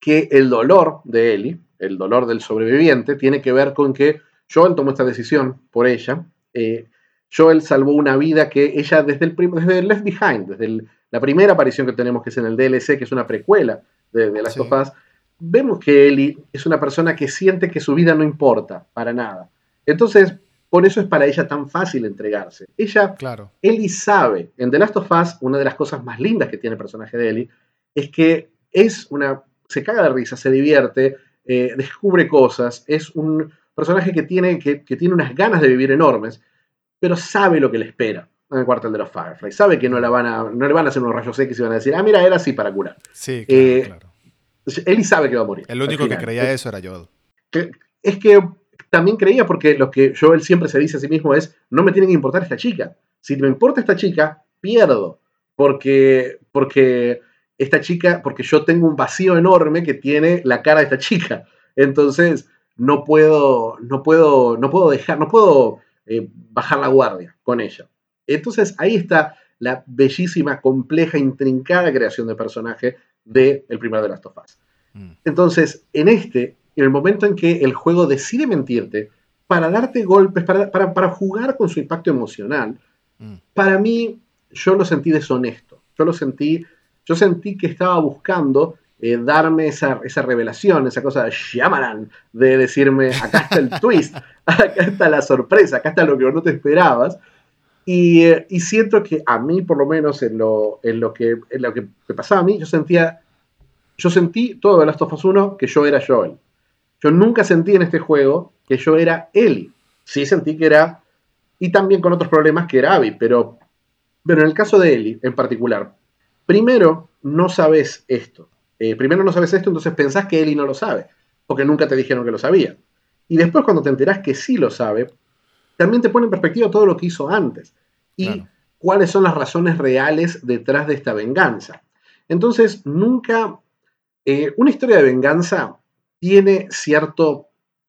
que el dolor de Ellie, el dolor del sobreviviente, tiene que ver con que Joel tomó esta decisión por ella. Eh, Joel salvó una vida que ella desde el, desde Left Behind, desde la primera aparición que tenemos, que es en el DLC, que es una precuela de, de Last of Us, vemos que Ellie es una persona que siente que su vida no importa para nada. Entonces, por eso es para ella tan fácil entregarse. Ella, claro. Ellie sabe, en The Last of Us, una de las cosas más lindas que tiene el personaje de Ellie, es que es una, se caga de risa, se divierte, eh, descubre cosas, es un personaje que tiene, que, que tiene unas ganas de vivir enormes, pero sabe lo que le espera en el cuartel de los Firefly. Sabe que no, la van a, no le van a hacer unos rayos X y van a decir, ah, mira, era así para curar. Sí, claro, eh, claro. Él sabe que va a morir. El único que creía eso era Joel. Es que también creía porque lo que Joel siempre se dice a sí mismo es, no me tiene que importar esta chica. Si me importa esta chica, pierdo. Porque, porque esta chica, porque yo tengo un vacío enorme que tiene la cara de esta chica. Entonces, no puedo, no puedo, no puedo dejar, no puedo eh, bajar la guardia con ella. Entonces ahí está la bellísima, compleja, intrincada creación de personaje del el primer de las tofas. Mm. Entonces, en este, en el momento en que el juego decide mentirte para darte golpes, para, jugar con su impacto emocional, mm. para mí yo lo sentí deshonesto. Yo lo sentí, yo sentí que estaba buscando eh, darme esa, esa, revelación, esa cosa de Shyamalan, de decirme, acá está el twist, acá está la sorpresa, acá está lo que no te esperabas. Y, eh, y, siento que a mí, por lo menos en lo, en lo, que, en lo que me pasaba a mí, yo sentía, yo sentí todo de Last of Us 1 que yo era Joel. Yo nunca sentí en este juego que yo era Ellie. Sí sentí que era, y también con otros problemas que era Abby, pero, pero en el caso de Ellie en particular, primero no sabes esto. Eh, primero no sabes esto, entonces pensás que Eli no lo sabe, porque nunca te dijeron que lo sabía. Y después cuando te enterás que sí lo sabe, también te pone en perspectiva todo lo que hizo antes y cuáles son las razones reales detrás de esta venganza. Entonces, nunca... Eh, una historia de venganza tiene cierto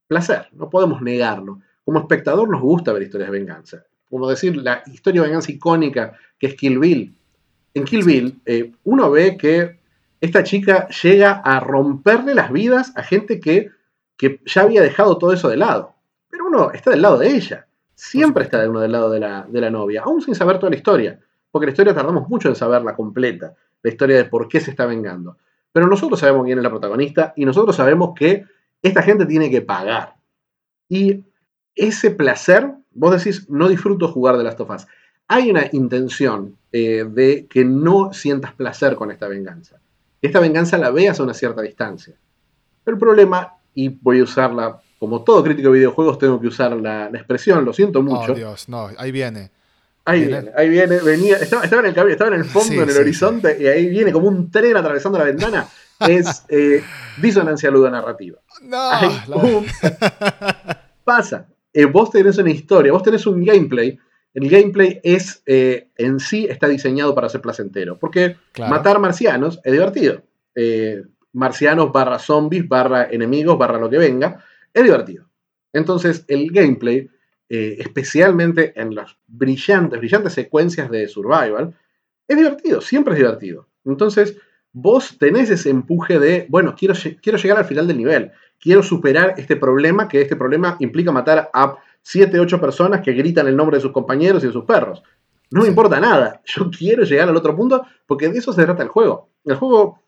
placer, no podemos negarlo. Como espectador nos gusta ver historias de venganza. Como decir, la historia de venganza icónica que es Kill Bill. En Kill Bill, eh, uno ve que esta chica llega a romperle las vidas a gente que, ya había dejado todo eso de lado. Pero uno está del lado de ella. Siempre está de uno del lado de la, de la novia, aún sin saber toda la historia, porque la historia tardamos mucho en saberla completa, la historia de por qué se está vengando. Pero nosotros sabemos quién es la protagonista y nosotros sabemos que esta gente tiene que pagar. Y ese placer, vos decís, no disfruto jugar de Last of Us. Hay una intención eh, de que no sientas placer con esta venganza. Esta venganza la veas a una cierta distancia. El problema, y voy a usarla, como todo crítico de videojuegos, tengo que usar la, expresión, lo siento mucho. Oh, Dios, no, ahí viene. Ahí viene, ahí viene, venía, estaba, en el estaba en el fondo, en el horizonte, y ahí viene como un tren atravesando la ventana. es eh, disonancia ludonarrativa. No, pasa. Eh, vos tenés una historia, vos tenés un gameplay. El gameplay es eh, en sí está diseñado para ser placentero. Porque matar marcianos es divertido. marcianos barra zombies, barra enemigos, barra lo que venga, es divertido. Entonces, el gameplay, especialmente en las brillantes, brillantes secuencias de survival, es divertido, siempre es divertido. Entonces, vos tenés ese empuje de, bueno, quiero, quiero llegar al final del nivel, quiero superar este problema, que este problema implica matar a 7, 8 personas que gritan el nombre de sus compañeros y de sus perros. No me importa nada, yo quiero llegar al otro punto porque de eso se trata el juego. El juego,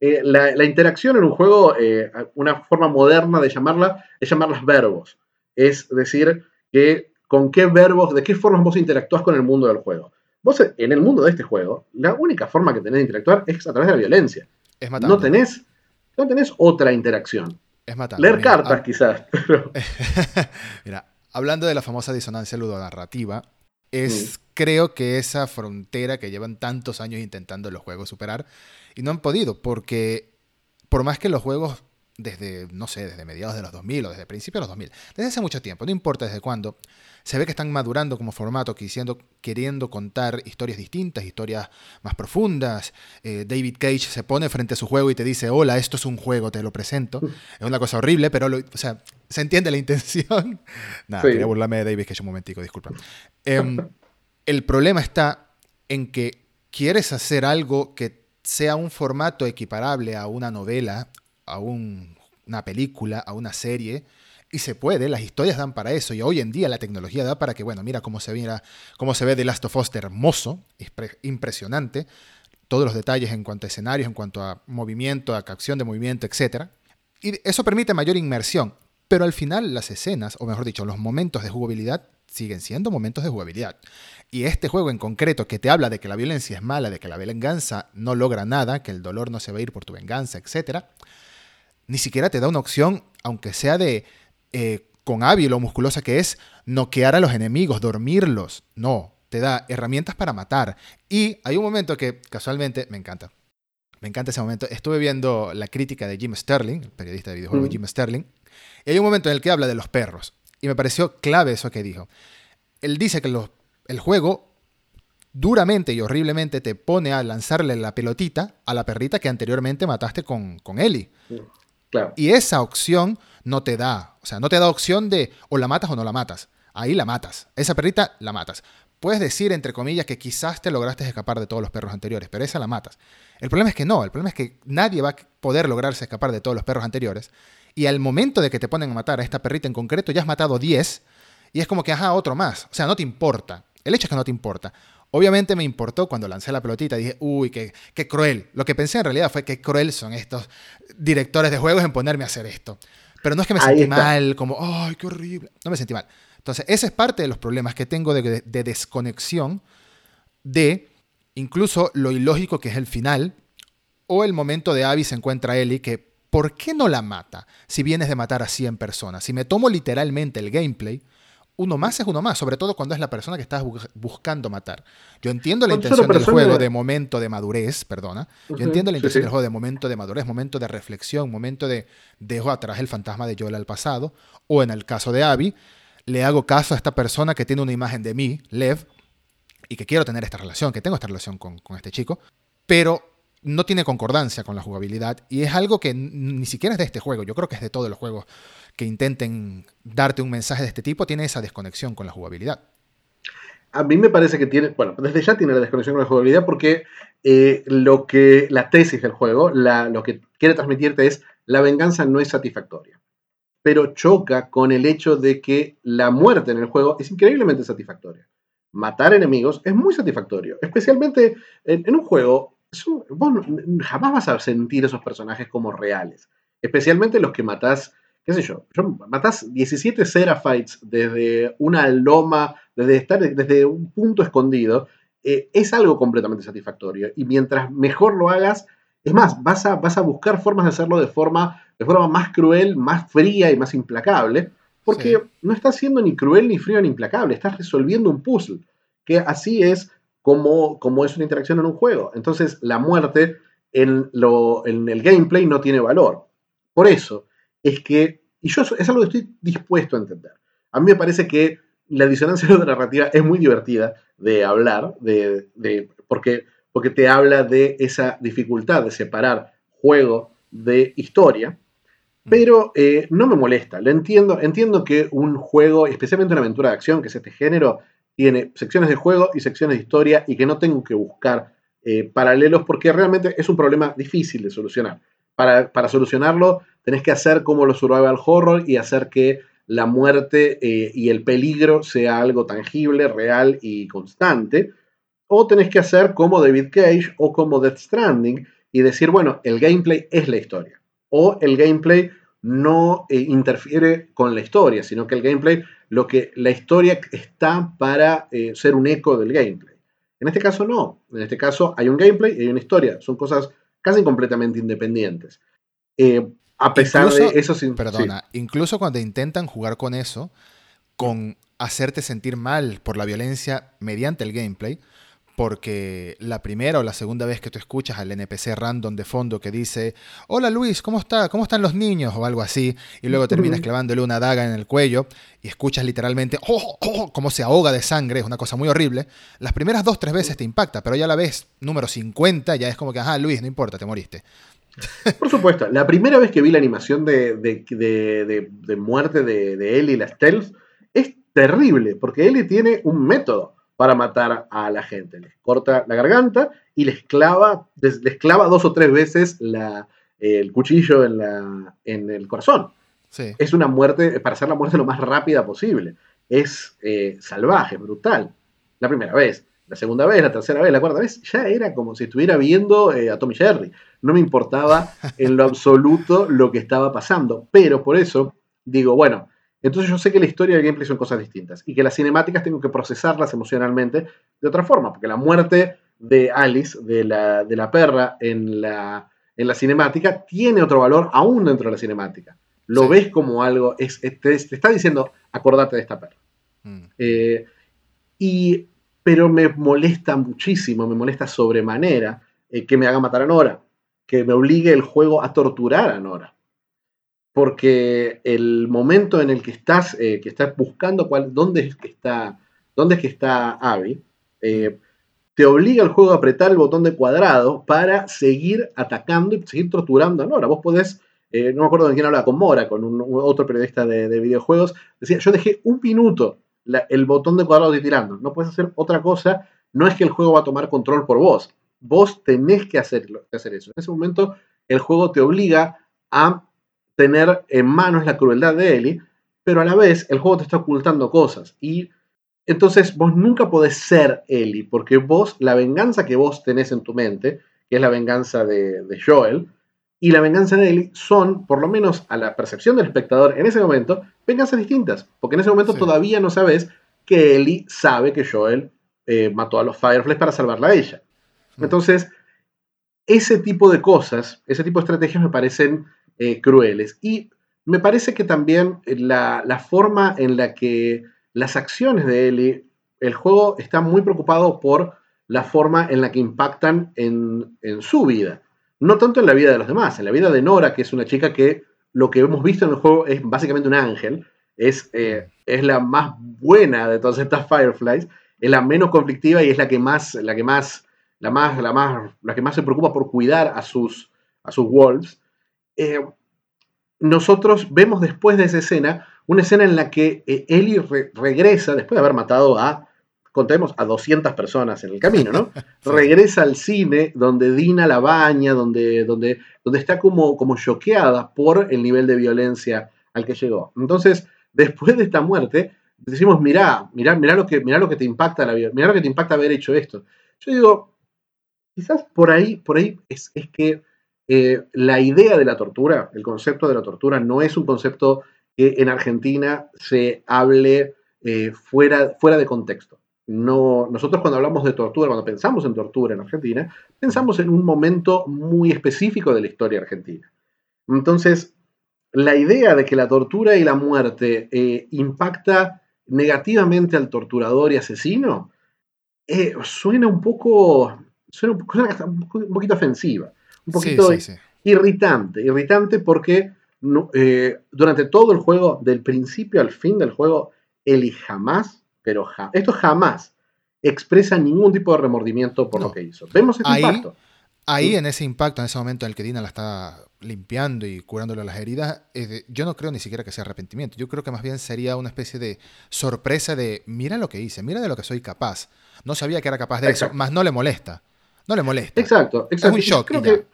eh, la, interacción en un juego, eh, una forma moderna de llamarla, es llamarlas verbos. Es decir, que con qué verbos, de qué formas vos interactúas con el mundo del juego. Vos en el mundo de este juego, la única forma que tenés de interactuar es a través de la violencia. Es No tenés, no tenés otra interacción. Es matar. Leer cartas, quizás. Mira, hablando de la famosa disonancia ludonarrativa, es mm. creo que esa frontera que llevan tantos años intentando los juegos superar y no han podido, porque por más que los juegos desde, no sé, desde mediados de los 2000 o desde principios de los 2000, desde hace mucho tiempo, no importa desde cuándo, se ve que están madurando como formato, queriendo contar historias distintas, historias más profundas. Eh, David Cage se pone frente a su juego y te dice, hola, esto es un juego, te lo presento. Es una cosa horrible, pero o sea, se entiende la intención. Nada, quería burlarme de David Cage un momentico, disculpa. Em, el problema está en que quieres hacer algo que sea un formato equiparable a una novela a una película, a una serie, y se puede, las historias dan para eso, y hoy en día la tecnología da para que, bueno, mira cómo se, mira, cómo se ve The Last of Us hermoso, impresionante, todos los detalles en cuanto a escenarios, en cuanto a movimiento, a acción de movimiento, etc. Y eso permite mayor inmersión, pero al final las escenas, o mejor dicho, los momentos de jugabilidad siguen siendo momentos de jugabilidad. Y este juego en concreto que te habla de que la violencia es mala, de que la venganza no logra nada, que el dolor no se va a ir por tu venganza, etc., ni siquiera te da una opción, aunque sea de eh, con hábil o musculosa que es, noquear a los enemigos, dormirlos. No, te da herramientas para matar. Y hay un momento que casualmente me encanta. Me encanta ese momento. Estuve viendo la crítica de Jim Sterling, el periodista de videojuegos mm. Jim Sterling, y hay un momento en el que habla de los perros. Y me pareció clave eso que dijo. Él dice que el juego duramente y horriblemente te pone a lanzarle la pelotita a la perrita que anteriormente mataste con, con Ellie. Mm. Y esa opción no te da, o sea, no te da opción de o la matas o no la matas. Ahí la matas. Esa perrita la matas. Puedes decir, entre comillas, que quizás te lograste escapar de todos los perros anteriores, pero esa la matas. El problema es que no, el problema es que nadie va a poder lograrse escapar de todos los perros anteriores. Y al momento de que te ponen a matar a esta perrita en concreto, ya has matado 10 y es como que, ajá, otro más. O sea, no te importa. El hecho es que no te importa. Obviamente me importó cuando lancé la pelotita, dije, uy, qué, qué cruel. Lo que pensé en realidad fue qué cruel son estos directores de juegos en ponerme a hacer esto. Pero no es que me sentí mal, como, ay, qué horrible. No me sentí mal. Entonces, ese es parte de los problemas que tengo de, desconexión de incluso lo ilógico que es el final o el momento de Abby se encuentra a Ellie que, ¿por qué no la mata si vienes de matar a 100 personas? Si me tomo literalmente el gameplay, uno más es uno más, sobre todo cuando es la persona que estás buscando matar. Yo entiendo la intención del juego de momento de madurez, perdona. Yo entiendo la intención del juego de momento de madurez, momento de reflexión, momento de dejo atrás el fantasma de Joel al pasado. O en el caso de Abby, le hago caso a esta persona que tiene una imagen de mí, Lev, y que quiero tener esta relación, que tengo esta relación con, con este chico, pero no tiene concordancia con la jugabilidad y es algo que ni siquiera es de este juego, yo creo que es de todos los juegos que intenten darte un mensaje de este tipo, tiene esa desconexión con la jugabilidad. A mí me parece que tiene, bueno, desde ya tiene la desconexión con la jugabilidad porque eh, lo que, la tesis del juego, lo que quiere transmitirte es la venganza no es satisfactoria. pero choca con el hecho de que la muerte en el juego es increíblemente satisfactoria. Matar enemigos es muy satisfactorio, especialmente en, un juego. vos jamás vas a sentir esos personajes como reales, especialmente los que matás qué sé yo, matás 17 Seraphites desde una loma, desde estar desde un punto escondido, eh, es algo completamente satisfactorio. Y mientras mejor lo hagas, es más, vas a, vas a buscar formas de hacerlo de forma, de forma más cruel, más fría y más implacable, porque no estás siendo ni cruel, ni frío, ni implacable, estás resolviendo un puzzle, que así es como, como es una interacción en un juego. Entonces, la muerte en, lo, en el gameplay no tiene valor. Por eso, es que, y yo es algo que estoy dispuesto a entender. A mí me parece que la disonancia de la narrativa es muy divertida de hablar, de, porque, porque te habla de esa dificultad de separar juego de historia, mm. pero eh, no me molesta, lo entiendo, entiendo que un juego, especialmente una aventura de acción, que es este género, tiene secciones de juego y secciones de historia y que no tengo que buscar eh, paralelos porque realmente es un problema difícil de solucionar. Para, para solucionarlo tenés que hacer como los survival horror y hacer que la muerte eh, y el peligro sea algo tangible, real y constante. O tenés que hacer como David Cage o como Death Stranding y decir, bueno, el gameplay es la historia. O el gameplay no eh, interfiere con la historia, sino que el gameplay, lo que la historia está para eh, ser un eco del gameplay. En este caso no. En este caso hay un gameplay y hay una historia. Son cosas casi completamente independientes. A pesar de eso, sin, perdona, incluso cuando intentan jugar con eso, con hacerte sentir mal por la violencia mediante el gameplay, porque la primera o la segunda vez que tú escuchas al NPC random de fondo que dice, hola Luis, ¿cómo está? ¿Cómo están los niños? o algo así, y luego terminas clavándole una daga en el cuello y escuchas literalmente, oh, oh, cómo se ahoga de sangre, es una cosa muy horrible, las primeras dos, tres veces te impacta, pero ya la vez número 50 ya es como que, ajá, Luis, no importa, te moriste. Por supuesto, la primera vez que vi la animación de, de, muerte de, Ellie, la stealth, es terrible, porque Ellie tiene un método para matar a la gente. Les corta la garganta y les clava, les, clava dos o tres veces el cuchillo en, la, en el corazón. Es una muerte, para hacer la muerte lo más rápida posible. Es eh, salvaje, brutal. La primera vez la segunda vez, la tercera vez, la cuarta vez, ya era como si estuviera viendo eh, a Tommy Jerry. No me importaba en lo absoluto lo que estaba pasando. Pero por eso digo, bueno, entonces yo sé que la historia y el gameplay son cosas distintas y que las cinemáticas tengo que procesarlas emocionalmente de otra forma, porque la muerte de Alice, de la, de la perra en la, en la cinemática, tiene otro valor aún dentro de la cinemática. Lo ves como algo, es, te, está diciendo, acordate de esta perra. Mm. Eh, y pero me molesta muchísimo, me molesta sobremanera eh, que me haga matar a Nora, que me obligue el juego a torturar a Nora. Porque el momento en el que estás, eh, que estás buscando cuál, dónde es que está, dónde es que está Abby, eh, te obliga el juego a apretar el botón de cuadrado para seguir atacando y seguir torturando a Nora. Vos podés, no me acuerdo de quién hablaba, con Mora, con un, otro periodista de, de videojuegos, decía, yo dejé un minuto el botón de cuadrado de tirando. No puedes hacer otra cosa. No es que el juego va a tomar control por vos. Vos tenés que hacer, hacer eso. En ese momento, el juego te obliga a tener en manos la crueldad de Ellie, pero a la vez el juego te está ocultando cosas. Y entonces vos nunca podés ser Ellie, porque vos, la venganza que vos tenés en tu mente, que es la venganza de, de Joel, y la venganza de Ellie son, por lo menos a la percepción del espectador en ese momento, venganzas distintas. Porque en ese momento todavía no sabes que Ellie sabe que Joel eh, mató a los Fireflies para salvarla a ella. Mm. Entonces, ese tipo de cosas, ese tipo de estrategias me parecen eh, crueles. Y me parece que también la, la, forma en la que las acciones de Ellie, el juego está muy preocupado por la forma en la que impactan en, en su vida. No tanto en la vida de los demás, en la vida de Nora, que es una chica que lo que hemos visto en el juego es básicamente un ángel, es, eh, es la más buena de todas estas Fireflies, es la menos conflictiva y es la que más, la que más, la más, la más, la que más se preocupa por cuidar a sus, a sus wolves. Eh, nosotros vemos después de esa escena una escena en la que eh, Ellie regresa, después de haber matado a contemos, a 200 personas en el camino, ¿no? Regresa al cine donde Dina la baña, donde, donde, donde está como, como choqueada por el nivel de violencia al que llegó. Entonces, después de esta muerte, decimos, mirá, mirá, mirá lo que, mirá lo que te impacta la vida, mirá lo que te impacta haber hecho esto. Yo digo, quizás por ahí, por ahí es, que eh, la idea de la tortura, el concepto de la tortura, no es un concepto que en Argentina se hable eh, fuera, fuera de contexto. No, nosotros cuando hablamos de tortura, cuando pensamos en tortura en Argentina, pensamos en un momento muy específico de la historia argentina. Entonces, la idea de que la tortura y la muerte eh, impacta negativamente al torturador y asesino eh, suena un poco, suena un, poquito ofensiva, un poquito irritante, irritante porque eh, durante todo el juego, del principio al fin del juego, Eli jamás, pero esto jamás expresa ningún tipo de remordimiento por lo que hizo. Vemos este impacto. Ahí, en ese impacto, en ese momento en el que Dina la está limpiando y curándole las heridas, yo no creo ni siquiera que sea arrepentimiento. Yo creo que más bien sería una especie de sorpresa de, mira lo que hice, mira de lo que soy capaz. No sabía que era capaz de eso, más no le molesta. No le molesta. Exacto, exacto. Es un shock. Yo creo, que,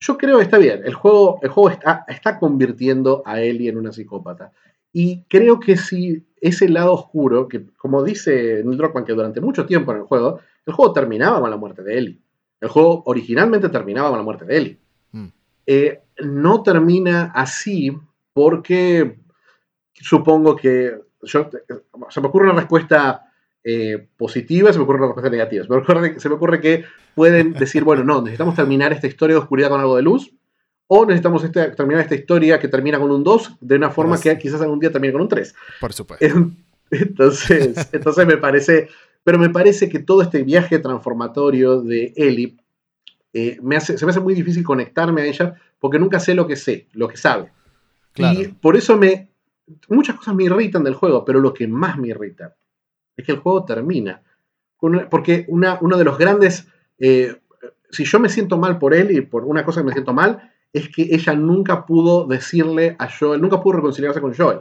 yo creo está bien. El juego, el juego está, está convirtiendo a Ellie en una psicópata. Y creo que si ese lado oscuro, que como dice Neil Druckmann, que durante mucho tiempo en el juego, el juego terminaba con la muerte de Ellie. El juego originalmente terminaba con la muerte de Ellie. Mm. Eh, no termina así porque supongo que se me ocurre una respuesta eh, positiva, se me ocurre una respuesta negativa. Se me, ocurre, se me ocurre que pueden decir, bueno, no, necesitamos terminar esta historia de oscuridad con algo de luz, o necesitamos este, terminar esta historia que termina con un 2 de una forma que quizás algún día termine con un 3. Por supuesto. Entonces, entonces me parece pero me parece que todo este viaje transformatorio de Ellie eh, me hace, se me hace muy difícil conectarme a ella porque nunca sé lo que sé, lo que sabe. Y por eso me. Muchas cosas me irritan del juego, pero lo que más me irrita es que el juego termina. porque uno de los grandes. Eh, si yo me siento mal por él y por una cosa que me siento mal, es que ella nunca pudo decirle a Joel, nunca pudo reconciliarse con Joel.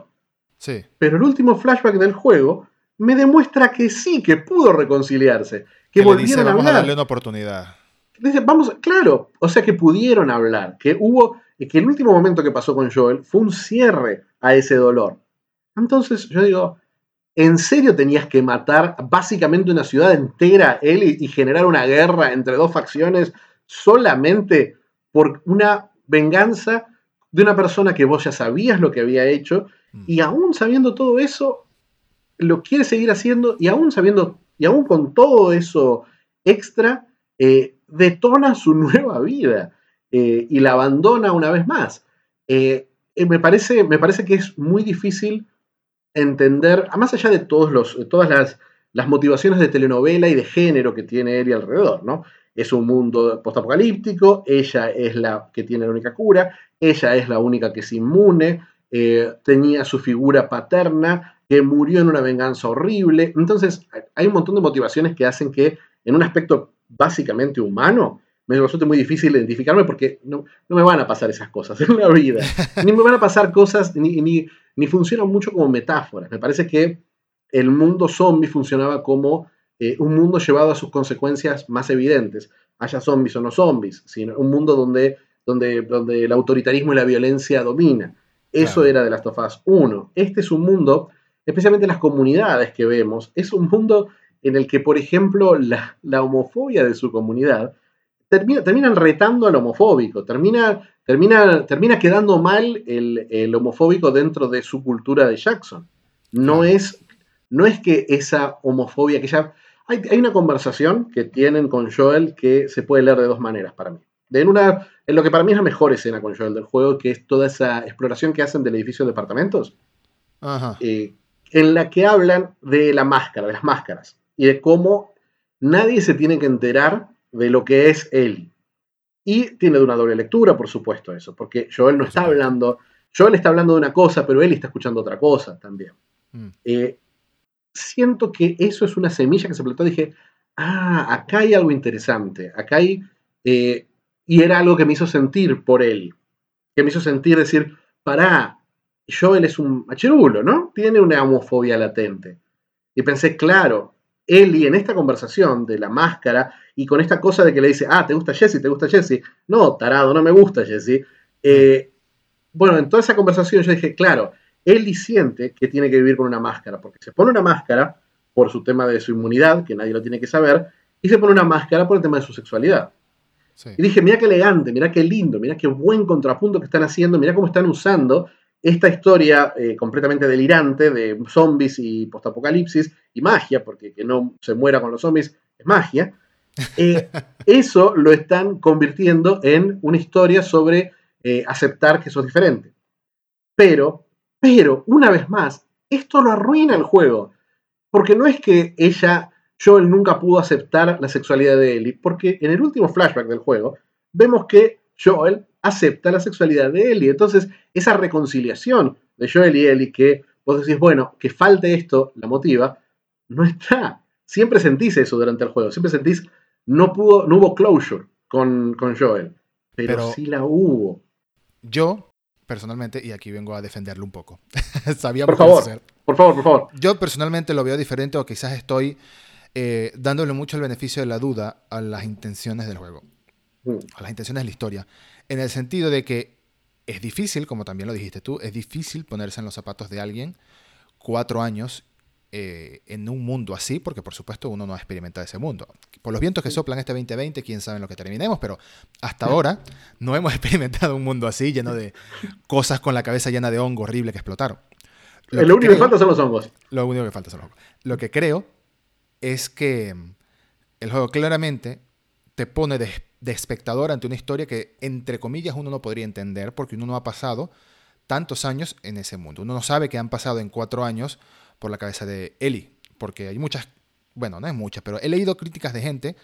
Sí. Pero el último flashback del juego me demuestra que sí, que pudo reconciliarse, que, volvieron a hablar. Vamos a darle una oportunidad. vamos, claro, o sea que pudieron hablar, que hubo, que el último momento que pasó con Joel fue un cierre a ese dolor. Entonces yo digo, ¿en serio tenías que matar básicamente una ciudad entera, él, y, generar una guerra entre dos facciones solamente por una venganza de una persona que vos ya sabías lo que había hecho? Mm. Y aún sabiendo todo eso, lo quiere seguir haciendo y aún sabiendo, y aún con todo eso extra, eh, detona su nueva vida eh, y la abandona una vez más. Eh, me, parece, me parece que es muy difícil entender, más allá de todos los, todas las, las motivaciones de telenovela y de género que tiene Eri alrededor, ¿no? Es un mundo postapocalíptico, ella es la que tiene la única cura, ella es la única que es inmune, tenía su figura paterna, que murió en una venganza horrible. Entonces, hay un montón de motivaciones que hacen que, en un aspecto básicamente humano, me resulte muy difícil identificarme porque no, me van a pasar esas cosas en la vida. ni me van a pasar cosas, ni, ni, funcionan mucho como metáforas. Me parece que el mundo zombie funcionaba como eh, un mundo llevado a sus consecuencias más evidentes, haya zombies o no zombies, sino un mundo donde, donde, donde el autoritarismo y la violencia domina. Eso era de las Tofas 1. Este es un mundo especialmente las comunidades que vemos, es un mundo en el que, por ejemplo, la, homofobia de su comunidad termina, terminan retando al homofóbico, termina, termina, termina quedando mal el, homofóbico dentro de su cultura de Jackson. No es, no es que esa homofobia que ya... Hay, hay, una conversación que tienen con Joel que se puede leer de dos maneras para mí. en, una, en lo que para mí es la mejor escena con Joel del juego, que es toda esa exploración que hacen del edificio de departamentos. Ajá. Eh, en la que hablan de la máscara, de las máscaras, y de cómo nadie se tiene que enterar de lo que es él. Y tiene de una doble lectura, por supuesto, eso, porque Joel no está hablando, Joel está hablando de una cosa, pero él está escuchando otra cosa también. Mm. Eh, siento que eso es una semilla que se plantó. Dije, ah, acá hay algo interesante, acá hay... Eh, y era algo que me hizo sentir por él, que me hizo sentir decir, pará, Joel es un machirulo, ¿no? Tiene una homofobia latente. Y pensé, claro, Eli en esta conversación de la máscara y con esta cosa de que le dice, ah, ¿te gusta Jesse? ¿Te gusta Jesse? No, tarado, no me gusta Jesse. Eh, bueno, en toda esa conversación yo dije, claro, Ellie siente que tiene que vivir con una máscara, porque se pone una máscara por su tema de su inmunidad, que nadie lo tiene que saber, y se pone una máscara por el tema de su sexualidad. Y dije, mira qué elegante, mira qué lindo, mira qué buen contrapunto que están haciendo, mira cómo están usando esta historia eh, completamente delirante de zombies y postapocalipsis y magia, porque que no se muera con los zombies es magia. Eh, eso lo están convirtiendo en una historia sobre eh, aceptar que sos diferente. Pero, pero, una vez más, esto lo arruina el juego. Porque no es que ella, Joel nunca pudo aceptar la sexualidad de Ellie, porque en el último flashback del juego vemos que Joel acepta la sexualidad de Ellie. Entonces, esa reconciliación de Joel y Ellie, que vos decís, bueno, que falte esto, la motiva, no está. Siempre sentís eso durante el juego, siempre sentís, no, pudo, no hubo closure con, con Joel, pero sí la hubo. Yo, personalmente, y aquí vengo a defenderlo un poco. por favor, por favor, por favor. Yo personalmente lo veo diferente o quizás estoy eh, dándole mucho el beneficio de la duda a las intenciones del juego. Mm. A las intenciones de la historia. En el sentido de que es difícil, como también lo dijiste tú, es difícil ponerse en los zapatos de alguien cuatro años eh, en un mundo así, porque por supuesto uno no ha experimentado ese mundo. Por los vientos que soplan este 2020, quién sabe en lo que terminemos, pero hasta ahora no hemos experimentado un mundo así, lleno de cosas con la cabeza llena de hongo horrible que explotaron. Lo, único que falta son los hongos. Lo único que falta son los hongos. Lo que creo es que el juego claramente te pone de, de espectador ante una historia que, entre comillas, uno no podría entender porque uno no ha pasado tantos años en ese mundo. Uno no sabe que han pasado en cuatro años por la cabeza de Eli, porque hay muchas, bueno, no hay muchas, pero he leído críticas de gente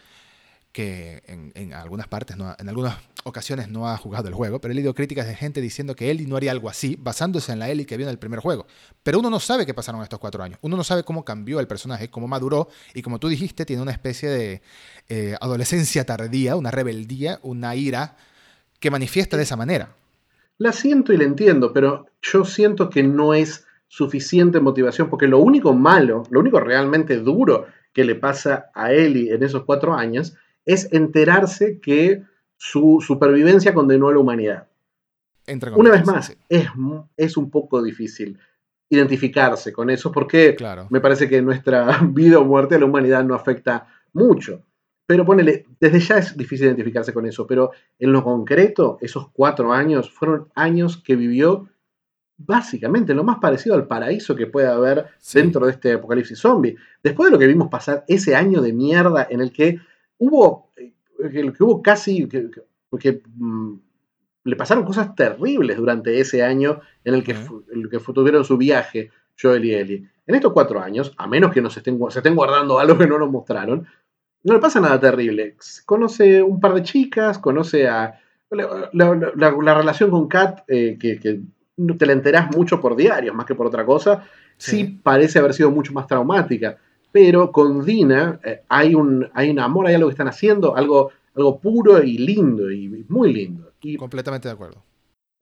que en, algunas partes, en algunas ocasiones no ha jugado el juego, pero he leído críticas de gente diciendo que Eli no haría algo así, basándose en la Eli que vio en el primer juego. Pero uno no sabe qué pasaron estos cuatro años, uno no sabe cómo cambió el personaje, cómo maduró, y como tú dijiste, tiene una especie de eh, adolescencia tardía, una rebeldía, una ira que manifiesta de esa manera. La siento y la entiendo, pero yo siento que no es suficiente motivación, porque lo único malo, lo único realmente duro que le pasa a Ellie en esos cuatro años es enterarse que su supervivencia condenó a la humanidad. Una vez más, es, es, un poco difícil identificarse con eso porque me parece que nuestra vida o muerte a la humanidad no afecta mucho. Pero ponele, desde ya es difícil identificarse con eso, pero en lo concreto, esos cuatro años fueron años que vivió básicamente lo más parecido al paraíso que puede haber dentro de este apocalipsis zombie. Después de lo que vimos pasar ese año de mierda en el que hubo, eh, que, hubo casi, que, mm, le pasaron cosas terribles durante ese año en el que, el que tuvieron su viaje Joel y Ellie. En estos cuatro años, a menos que nos estén, se estén guardando algo que no nos mostraron, no le pasa nada terrible. Conoce un par de chicas, conoce a la, relación con Kat, eh, que, que te la enterás mucho por diarios, más que por otra cosa, sí, parece haber sido mucho más traumática. Pero con Dina eh, hay, un, hay un amor, hay algo que están haciendo, algo, algo puro y lindo, y muy lindo. Y, Completamente de acuerdo.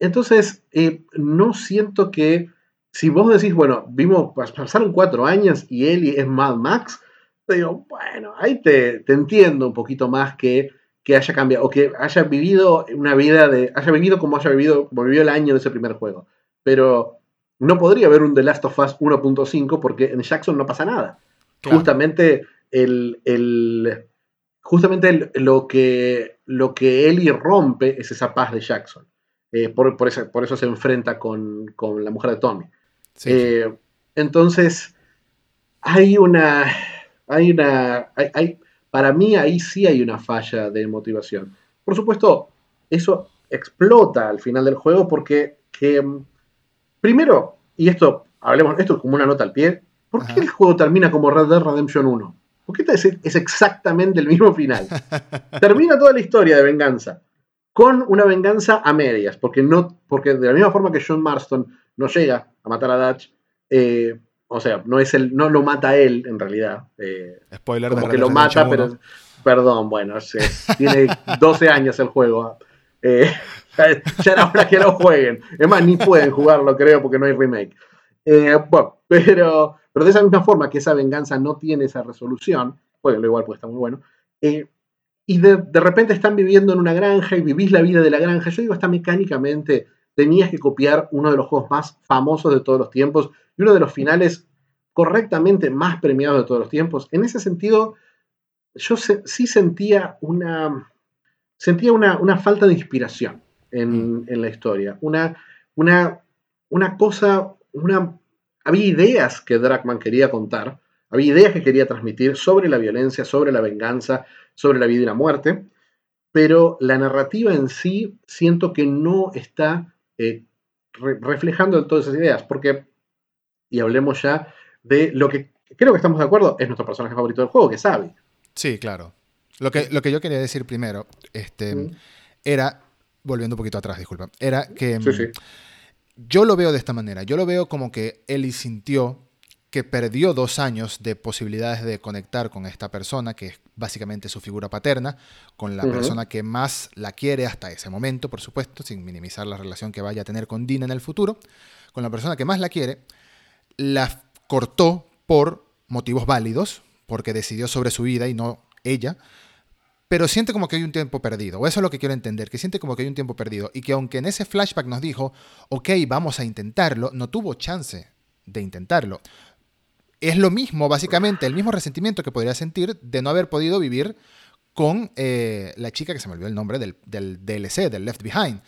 Entonces, eh, no siento que, si vos decís, bueno, vimos, pasaron cuatro años y Eli es Mad Max, te digo, bueno, ahí te, te entiendo un poquito más que que haya cambiado o que haya vivido una vida de. haya vivido como haya vivido, como vivió el año de ese primer juego. Pero no podría haber un The Last of Us 1.5 porque en Jackson no pasa nada. Justamente el, justamente lo, que, lo que Ellie rompe es esa paz de Jackson. Eh, por, por, eso, por, eso, se enfrenta con, la mujer de Tommy. Eh, entonces, hay una. Hay una. hay, para mí ahí sí hay una falla de motivación. Por supuesto, eso explota al final del juego porque, mm, primero, y esto, hablemos, esto es como una nota al pie, ¿por qué el juego termina como Red Dead Redemption 1? ¿Por qué es, exactamente el mismo final? termina toda la historia de venganza con una venganza a medias, porque, no, porque de la misma forma que John Marston no llega a matar a Dutch, eh, o sea, no es el, no lo mata él en realidad. Eh, Spoiler como que lo mata, pero perdón, bueno, tiene 12 años el juego. Eh, ya era hora que lo jueguen. Es más, ni pueden jugarlo, creo, porque no hay remake. Eh, bueno, pero, pero de esa misma forma que esa venganza no tiene esa resolución, lo igual porque está muy bueno. y de, de, repente están viviendo en una granja y vivís la vida de la granja. Yo digo, hasta mecánicamente tenías que copiar uno de los juegos más famosos de todos los tiempos y uno de los finales correctamente más premiados de todos los tiempos. En ese sentido, yo sí sentía una, sentía una, falta de inspiración en, mm. la historia. Una, una, una cosa, una, había ideas que Dragman quería contar, había ideas que quería transmitir sobre la violencia, sobre la venganza, sobre la vida y la muerte, pero la narrativa en sí siento que no está eh, reflejando todas esas ideas, porque, y hablemos ya de lo que creo que estamos de acuerdo, es nuestro personaje favorito del juego, que es Abby. Sí, claro. Lo que, lo que yo quería decir primero este, era, volviendo un poquito atrás, disculpa, era que mm, yo lo veo de esta manera. Yo lo veo como que Ellie sintió que perdió dos años de posibilidades de conectar con esta persona, que es básicamente su figura paterna, con la persona que más la quiere hasta ese momento, por supuesto, sin minimizar la relación que vaya a tener con Dina en el futuro, con la persona que más la quiere, la cortó por motivos válidos, porque decidió sobre su vida y no ella, pero siente como que hay un tiempo perdido, o eso es lo que quiero entender, que siente como que hay un tiempo perdido, y que aunque en ese flashback nos dijo, ok, vamos a intentarlo, no tuvo chance de intentarlo. Es lo mismo, básicamente, el mismo resentimiento que podría sentir de no haber podido vivir con eh, la chica que se me olvidó el nombre del, DLC, del Left Behind.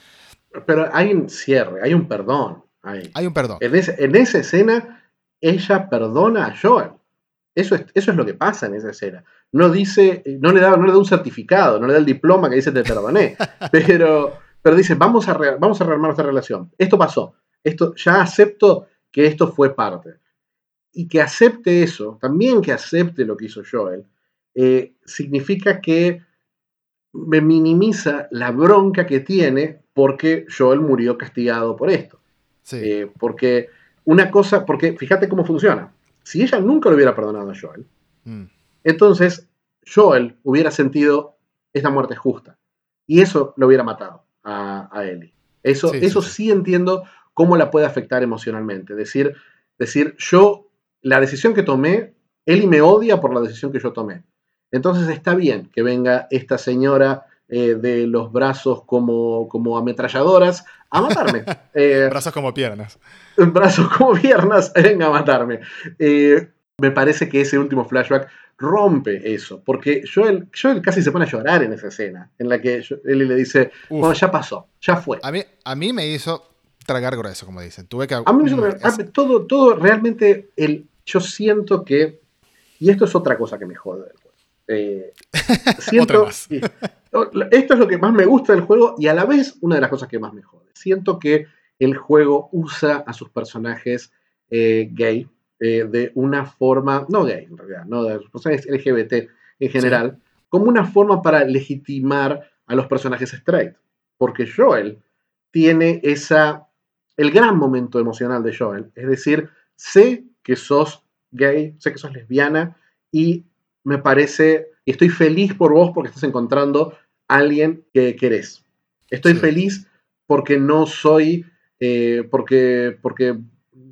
Pero hay un cierre, hay un perdón. Hay, un perdón. En, en esa escena, ella perdona a Joel. Eso es, eso es lo que pasa en esa escena. No dice, no le da, no le da un certificado, no le da el diploma que dice te perdoné, pero, pero dice, vamos a, vamos a rearmar nuestra relación. Esto pasó. Esto, ya acepto que esto fue parte. Y que acepte eso, también que acepte lo que hizo Joel, eh, significa que me minimiza la bronca que tiene porque Joel murió castigado por esto. Eh, porque una cosa, porque fíjate cómo funciona si ella nunca le hubiera perdonado a Joel, mm. entonces Joel hubiera sentido esta muerte justa. Y eso lo hubiera matado a, a Ellie. Eso, sí, eso sí, entiendo cómo la puede afectar emocionalmente. Decir, decir, yo, la decisión que tomé, Ellie me odia por la decisión que yo tomé. Entonces está bien que venga esta señora eh, de los brazos como, como ametralladoras a matarme. Eh, brazos como piernas. Brazos como piernas, venga a matarme. Eh, me parece que ese último flashback rompe eso, porque Joel, Joel, casi se pone a llorar en esa escena, en la que él le dice, bueno, ya pasó, ya fue. A mí, a mí me hizo tragar grueso, como dicen. Tuve que... A mí me hizo todo, todo realmente, el, yo siento que, y esto es otra cosa que me jode eh, siento, esto es lo que más me gusta del juego y a la vez una de las cosas que más me jode. Siento que el juego usa a sus personajes eh, gay eh, de una forma, no gay en realidad, no de sus personajes LGBT en general, como una forma para legitimar a los personajes straight. Porque Joel tiene esa, el gran momento emocional de Joel, es decir, sé que sos gay, sé que sos lesbiana y me parece, y estoy feliz por vos porque estás encontrando a alguien que querés. Estoy feliz porque no soy, eh, porque, porque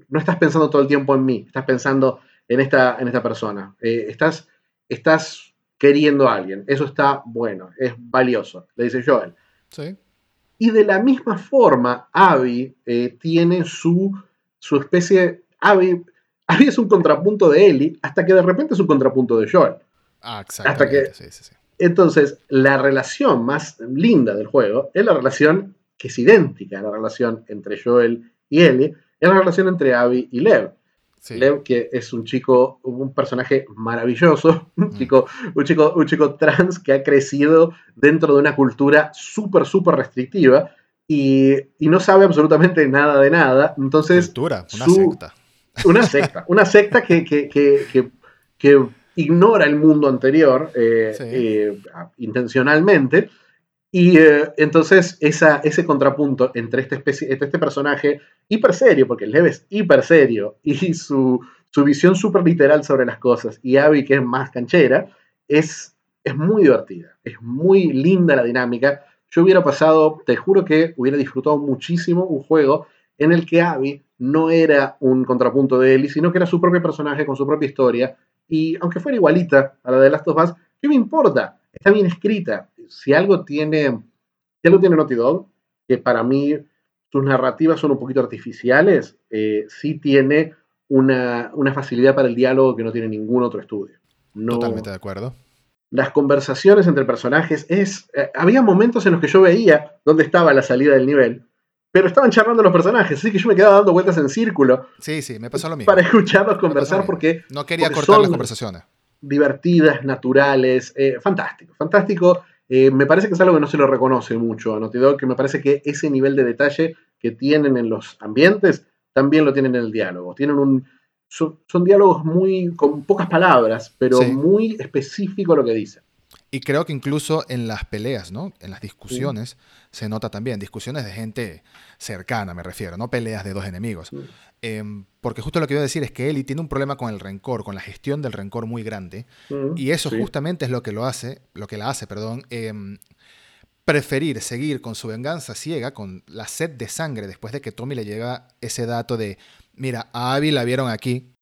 no estás pensando todo el tiempo en mí, estás pensando en esta, en esta persona. Eh, estás, estás queriendo a alguien. Eso está bueno, es valioso, le dice Joel. Sí. Y de la misma forma, Abby eh, tiene su, su especie. Abby, Abby es un contrapunto de Ellie, hasta que de repente es un contrapunto de Joel. Ah, Hasta que, Entonces, la relación más linda del juego es la relación que es idéntica a la relación entre Joel y Ellie, es la relación entre Abby y Lev. Lev, que es un chico, un personaje maravilloso, un, mm. chico, un, chico, un chico trans que ha crecido dentro de una cultura súper, súper restrictiva y, no sabe absolutamente nada de nada. Entonces, cultura, una secta. Una secta, una secta que, que, que, que ignora el mundo anterior eh, eh, intencionalmente. Y eh, entonces esa, ese contrapunto entre este, especie, este personaje hiper serio, porque Lev es hiper serio, y su, su visión súper literal sobre las cosas, y Abby que es más canchera, es, es muy divertida, es muy linda la dinámica. Yo hubiera pasado, te juro que hubiera disfrutado muchísimo un juego en el que Abby no era un contrapunto de Ellie, sino que era su propio personaje con su propia historia, y aunque fuera igualita a la de Last of Us, ¿qué me importa? Está bien escrita. Si algo tiene, si algo tiene Naughty Dog, que para mí sus narrativas son un poquito artificiales, eh, sí tiene una, facilidad para el diálogo que no tiene ningún otro estudio. Totalmente de acuerdo. Las conversaciones entre personajes es. Eh, había momentos en los que yo veía dónde estaba la salida del nivel, pero estaban charlando los personajes, así que yo me quedaba dando vueltas en círculo. Sí, sí, me pasó lo mismo. Para escucharlos conversar porque. No quería cortar las conversaciones. Divertidas, naturales, eh, fantástico, fantástico. Eh, me parece que es algo que no se lo reconoce mucho a Naughty Dog, que me parece que ese nivel de detalle que tienen en los ambientes también lo tienen en el diálogo. Tienen un, son, diálogos muy con pocas palabras, pero muy específico lo que dicen. Y creo que incluso en las peleas, ¿no? En las discusiones se nota también, discusiones de gente cercana, me refiero, no peleas de dos enemigos. Em, porque justo lo que iba a decir es que Eli tiene un problema con el rencor, con la gestión del rencor muy grande. y eso justamente es lo que lo hace, lo que la hace, perdón, em, preferir seguir con su venganza ciega, con la sed de sangre, después de que Tommy le llega ese dato de, mira, a Abby la vieron aquí,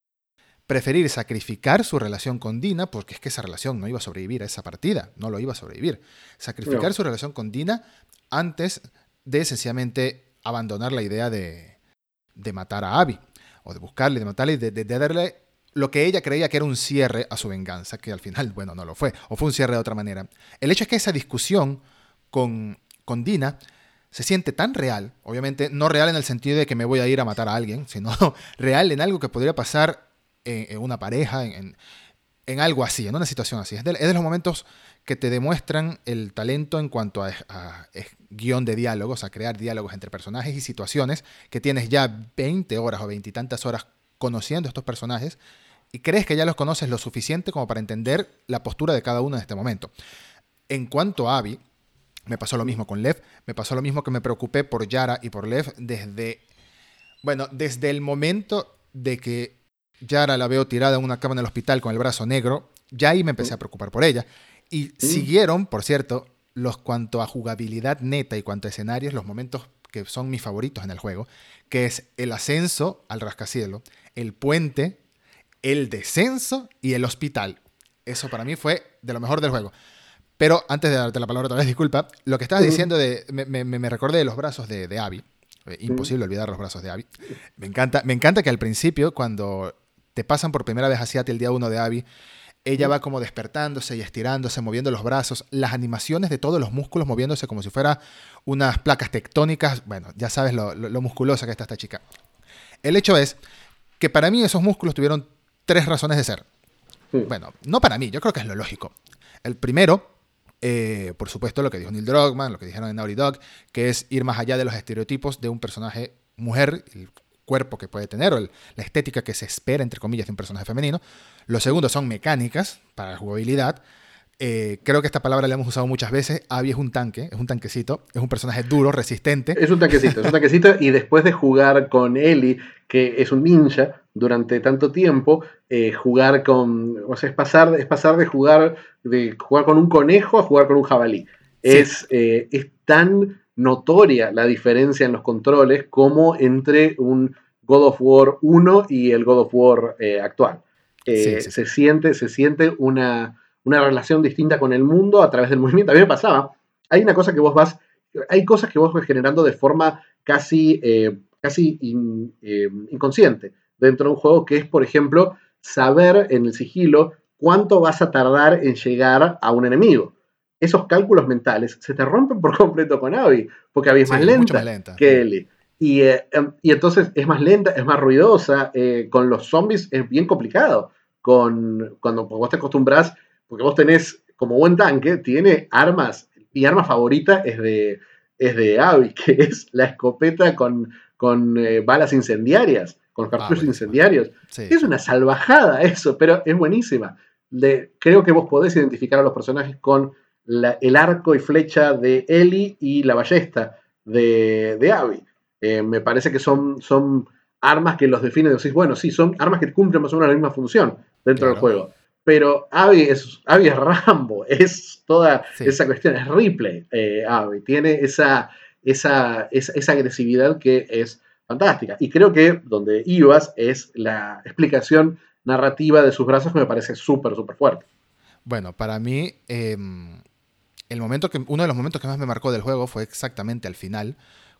preferir sacrificar su relación con Dina, porque es que esa relación no iba a sobrevivir a esa partida, no lo iba a sobrevivir. Sacrificar su relación con Dina antes de sencillamente abandonar la idea de, de matar a Abby, o de buscarle, de matarle, de, de, darle lo que ella creía que era un cierre a su venganza, que al final, bueno, no lo fue, o fue un cierre de otra manera. El hecho es que esa discusión con, con Dina se siente tan real, obviamente no real en el sentido de que me voy a ir a matar a alguien, sino real en algo que podría pasar en, una pareja, en, en, algo así, en una situación así. Es de, los momentos que te demuestran el talento en cuanto a, guion de diálogos, a crear diálogos entre personajes y situaciones, que tienes ya 20 horas o veintitantas horas conociendo estos personajes y crees que ya los conoces lo suficiente como para entender la postura de cada uno en este momento. En cuanto a Abby, me pasó lo mismo con Lev, me pasó lo mismo que me preocupé por Yara y por Lev desde, bueno, desde el momento de que Yara la veo tirada en una cama en el hospital con el brazo negro, ya ahí me empecé a preocupar por ella. Y siguieron, por cierto, los cuanto a jugabilidad neta y cuanto a escenarios, los momentos que son mis favoritos en el juego, que es el ascenso al rascacielo, el puente, el descenso y el hospital. Eso para mí fue de lo mejor del juego. Pero antes de darte la palabra otra vez, disculpa, lo que estabas diciendo de. Me, recordé de los brazos de, de Abby. Eh, imposible olvidar los brazos de Abby. Me encanta, me encanta que al principio, cuando te pasan por primera vez hacia el día uno de Abby, ella va como despertándose y estirándose, moviendo los brazos, las animaciones de todos los músculos moviéndose como si fuera unas placas tectónicas. Bueno, ya sabes lo, lo musculosa que está esta chica. El hecho es que para mí esos músculos tuvieron tres razones de ser. Bueno, no para mí, yo creo que es lo lógico. El primero eh, por supuesto, lo que dijo Neil Druckmann, lo que dijeron en Naughty Dog, que es ir más allá de los estereotipos de un personaje mujer, el cuerpo que puede tener o la estética que se espera, entre comillas, de un personaje femenino. Lo segundo son mecánicas para la jugabilidad. Eh, creo que esta palabra la hemos usado muchas veces. Abby es un tanque, es un tanquecito, es un personaje duro, resistente. Es un tanquecito, es un tanquecito. Y después de jugar con Ellie, que es un ninja durante tanto tiempo, eh, jugar con. O sea, es pasar, es pasar de jugar de jugar con un conejo a jugar con un jabalí. Es, eh, es tan notoria la diferencia en los controles como entre un God of War 1 y el God of War actual. Se siente, se siente una, una relación distinta con el mundo a través del movimiento. A mí me pasaba, hay una cosa que vos vas, hay cosas que vos vas generando de forma casi, eh, casi eh, inconsciente dentro de un juego, que es, por ejemplo, saber en el sigilo cuánto vas a tardar en llegar a un enemigo. Esos cálculos mentales se te rompen por completo con Abby, porque Abby es más, lenta que Ellie. Y, eh, em, y, entonces es más lenta, es más ruidosa. con los zombies es bien complicado. Con, cuando vos te acostumbras porque vos tenés, como buen tanque, tiene armas, mi arma favorita es de, es de Abby, que es la escopeta con, con eh, balas incendiarias, con cartuchos ah, incendiarios. Es una salvajada eso, pero es buenísima. creo que vos podés identificar a los personajes con el arco y flecha de Ellie y la ballesta de, de Abby. Eh, me parece que son, son armas que los definen. Decís, bueno, sí, son armas que cumplen más o menos la misma función dentro del juego pero Abby es, Abby es Rambo, es toda esa cuestión, es Ripley, eh, Abby, tiene esa, esa, esa, agresividad que es fantástica. Y creo que donde ibas es la explicación narrativa de sus brazos que me parece súper, súper fuerte. Bueno, para mí, em, el momento que, uno de los momentos que más me marcó del juego fue exactamente al final,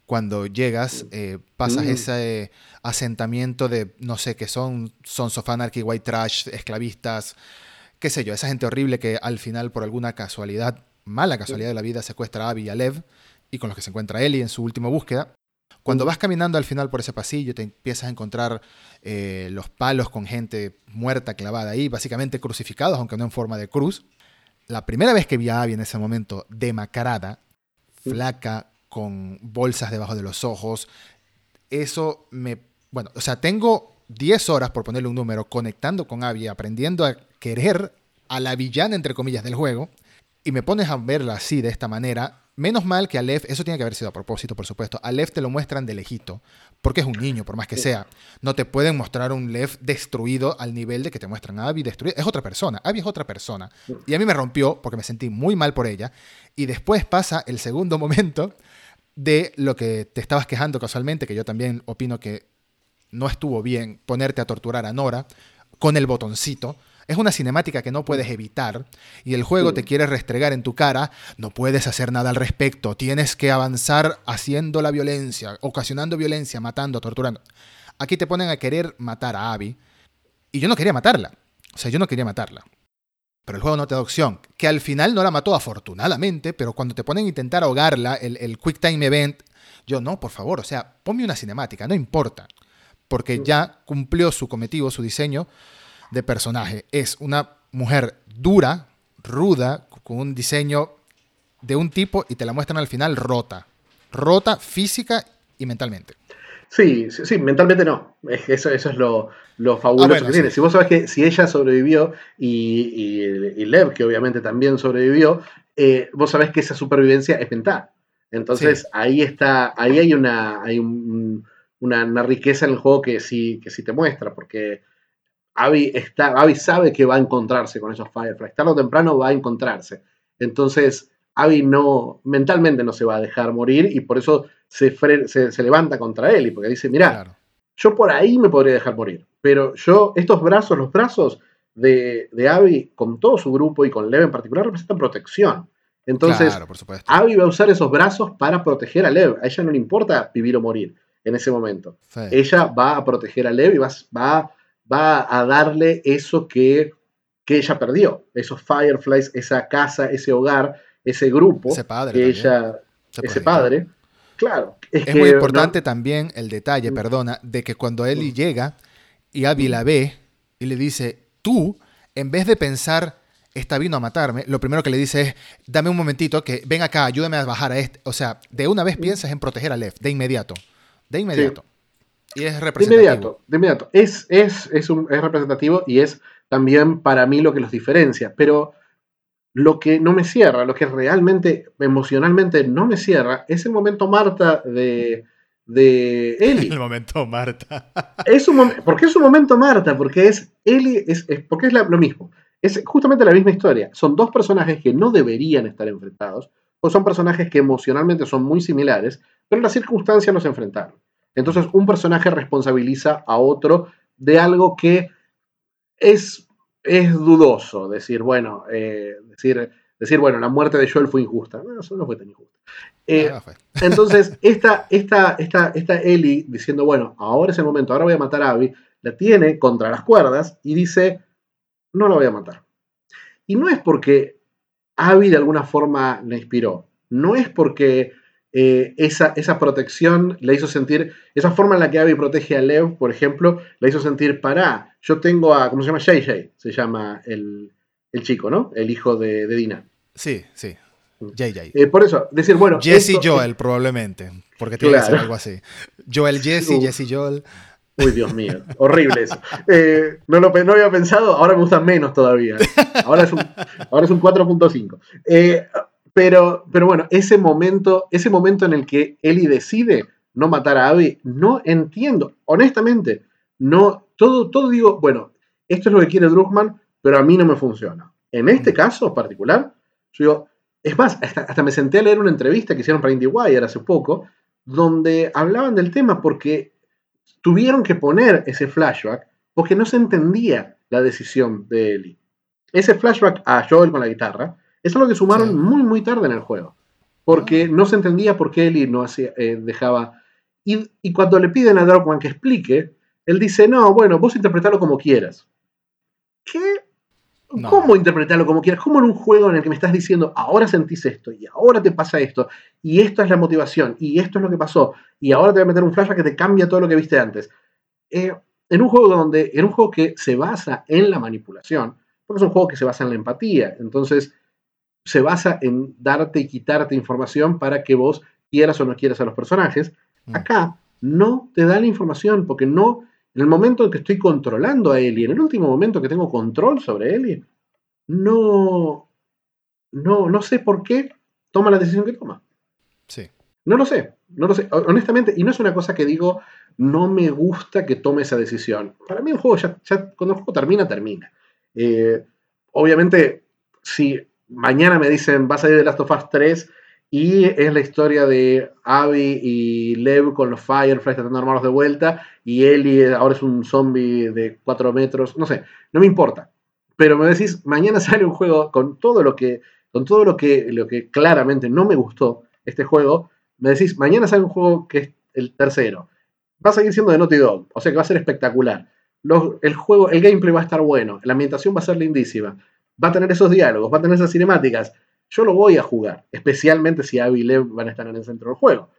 cuando llegas, eh, pasas mm. ese asentamiento de, no sé, que son Sons of Anarchy, White Trash, esclavistas, qué sé yo, esa gente horrible que al final, por alguna casualidad, mala casualidad de la vida, secuestra a Abby y a Lev, y con los que se encuentra Ellie en su última búsqueda. Cuando mm. vas caminando al final por ese pasillo, te empiezas a encontrar eh, los palos con gente muerta clavada ahí, básicamente crucificados, aunque no en forma de cruz. La primera vez que vi a Abby en ese momento demacrada, flaca, con bolsas debajo de los ojos, eso me... Bueno, o sea, tengo 10 horas, por ponerle un número, conectando con Abby, aprendiendo a querer a la villana, entre comillas, del juego, y me pones a verla así, de esta manera, menos mal que a Lev, eso tiene que haber sido a propósito, por supuesto, a Lev te lo muestran de lejito, porque es un niño, por más que sea. No te pueden mostrar un Lev destruido al nivel de que te muestran a Abby destruido. Es otra persona, Abby es otra persona. Y a mí me rompió, porque me sentí muy mal por ella, y después pasa el segundo momento de lo que te estabas quejando casualmente, que yo también opino que no estuvo bien ponerte a torturar a Nora con el botoncito. Es una cinemática que no puedes evitar y el juego te quiere restregar en tu cara, no puedes hacer nada al respecto, tienes que avanzar haciendo la violencia, ocasionando violencia, matando, torturando. Aquí te ponen a querer matar a Abby y yo no quería matarla, o sea, yo no quería matarla. Pero el juego no te da opción. Que al final no la mató afortunadamente, pero cuando te ponen a intentar ahogarla, el, Quick Time Event, yo no, por favor, o sea, ponme una cinemática, no importa. Porque ya cumplió su cometido, su diseño de personaje. Es una mujer dura, ruda, con un diseño de un tipo y te la muestran al final rota. Rota física y mentalmente. Sí, sí, mentalmente no. Eso, eso es lo, fabuloso ah, que tiene. Si vos sabés que si ella sobrevivió y, y, Lev, que obviamente también sobrevivió, eh, vos sabés que esa supervivencia es mental. Entonces ahí está, ahí hay una, hay una, riqueza en el juego que sí, que sí te muestra, porque Abby, está, Abby sabe que va a encontrarse con esos Fireflies. Tarde o temprano va a encontrarse. Entonces, Abby no, mentalmente no se va a dejar morir y por eso se, se, levanta contra él y porque dice, mira, yo por ahí me podría dejar morir, pero yo, estos brazos, los brazos de, de Abby con todo su grupo y con Lev en particular representan protección. Entonces, Abby va a usar esos brazos para proteger a Lev. A ella no le importa vivir o morir en ese momento. Ella va a proteger a Lev y va, va, va a darle eso que, que, ella perdió. Esos Fireflies, esa casa, ese hogar, ese grupo. Ese padre. Que ella, ese padre Claro. Es, muy importante también el detalle, mm. perdona, de que cuando mm. llega y Abby la ve y le dice, tú, en vez de pensar, esta vino a matarme, lo primero que le dice es, dame un momentito, que ven acá, ayúdame a bajar a este. O sea, de una vez mm. piensas en proteger a Lev, de inmediato. De inmediato. Y es representativo. De inmediato, de inmediato. Es, es, es, un, es representativo y es también para mí lo que los diferencia. Pero lo que no me cierra, lo que realmente emocionalmente no me cierra, es el momento Marta de, de Eli. El momento Marta. Es un ¿Por qué es un momento Marta? Porque es Eli, es, porque es lo mismo. Es justamente la misma historia. Son dos personajes que no deberían estar enfrentados, o son personajes que emocionalmente son muy similares, pero las circunstancias los enfrentaron. Entonces, un personaje responsabiliza a otro de algo que es es dudoso decir, bueno, eh, decir, decir, bueno, la muerte de Joel fue injusta. No, eso no fue tan injusta. Eh, entonces, esta, esta, esta, esta Ellie diciendo, bueno, ahora es el momento, ahora voy a matar a Abby, la tiene contra las cuerdas y dice, no la voy a matar. Y no es porque Abby de alguna forma la inspiró, no es porque eh, esa, esa, protección la hizo sentir, esa forma en la que Abby protege a Lev, por ejemplo, la hizo sentir para, yo tengo a, ¿cómo se llama? JJ, se llama el, chico, ¿no? El hijo de, Dina. Sí, sí. JJ. Eh, por eso, decir, bueno. Jesse Joel, probablemente, porque tiene que ser algo así. Joel Jesse, Jesse Joel. Uy, Dios mío, horrible eso. Eh, no lo no había pensado, ahora me gustan menos todavía. Ahora es un, ahora es un 4.5. Eh, pero, pero bueno, ese momento, ese momento en el que Ellie decide no matar a Abby, no entiendo, honestamente, no, todo, todo digo, bueno, esto es lo que quiere Druckmann, pero a mí no me funciona. En este mm. caso particular, yo digo, es más, hasta, me senté a leer una entrevista que hicieron para IndieWire hace poco, donde hablaban del tema porque tuvieron que poner ese flashback porque no se entendía la decisión de Ellie. Ese flashback a Joel con la guitarra es algo que sumaron muy, muy tarde en el juego. porque no se entendía por qué Ellie no hacía, eh, dejaba... Y, y, cuando le piden a Darkman que explique, él dice, no, bueno, vos interpretarlo como quieras. ¿Qué? ¿Cómo interpretarlo como quieras? ¿Cómo en un juego en el que me estás diciendo, ahora sentís esto, y ahora te pasa esto, y esto es la motivación, y esto es lo que pasó, y ahora te voy a meter un flash que te cambia todo lo que viste antes? Eh, en un juego donde, en un juego que se basa en la manipulación, porque es un juego que se basa en la empatía, entonces se basa en darte y quitarte información para que vos quieras o no quieras a los personajes. Mm. Acá no te da la información porque no, en el momento en que estoy controlando a Ellie, en el último momento que tengo control sobre Ellie, no, no, no sé por qué toma la decisión que toma. Sí. No lo sé, no lo sé, honestamente, y no es una cosa que digo, no me gusta que tome esa decisión. Para mí el juego ya, cuando el juego termina, termina. Eh, obviamente, si mañana me dicen, vas a ir de Last of Us 3 y es la historia de Abby y Lev con los Fireflies tratando de armarlos de vuelta y Ellie ahora es un zombie de 4 metros, no sé, no me importa. Pero me decís, mañana sale un juego con todo lo que, con todo lo que, lo que claramente no me gustó este juego, me decís, mañana sale un juego que es el tercero. Va a seguir siendo de Naughty Dog, o sea que va a ser espectacular. el juego, el gameplay va a estar bueno, la ambientación va a ser lindísima va a tener esos diálogos, va a tener esas cinemáticas. Yo lo voy a jugar, especialmente si Abby y Lev van a estar en el centro del juego.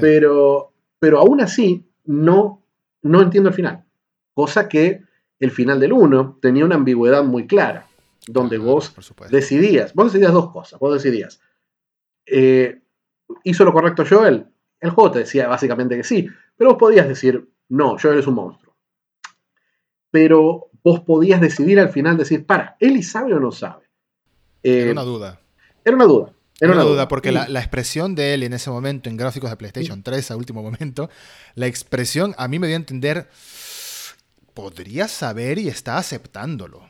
Pero, pero aún así, no, no entiendo el final. Cosa que el final del 1 tenía una ambigüedad muy clara, donde vos decidías, vos decidías dos cosas, vos decidías, eh, ¿hizo lo correcto Joel? El juego te decía básicamente que sí, pero vos podías decir, no, Joel es un monstruo. Pero vos podías decidir al final, decir, para, ¿Eli sabe o no sabe? era eh, una duda. Era una duda. Era una, duda, porque la, expresión de él en ese momento en gráficos de PlayStation 3 a último momento, la expresión a mí me dio a entender, podría saber y está aceptándolo.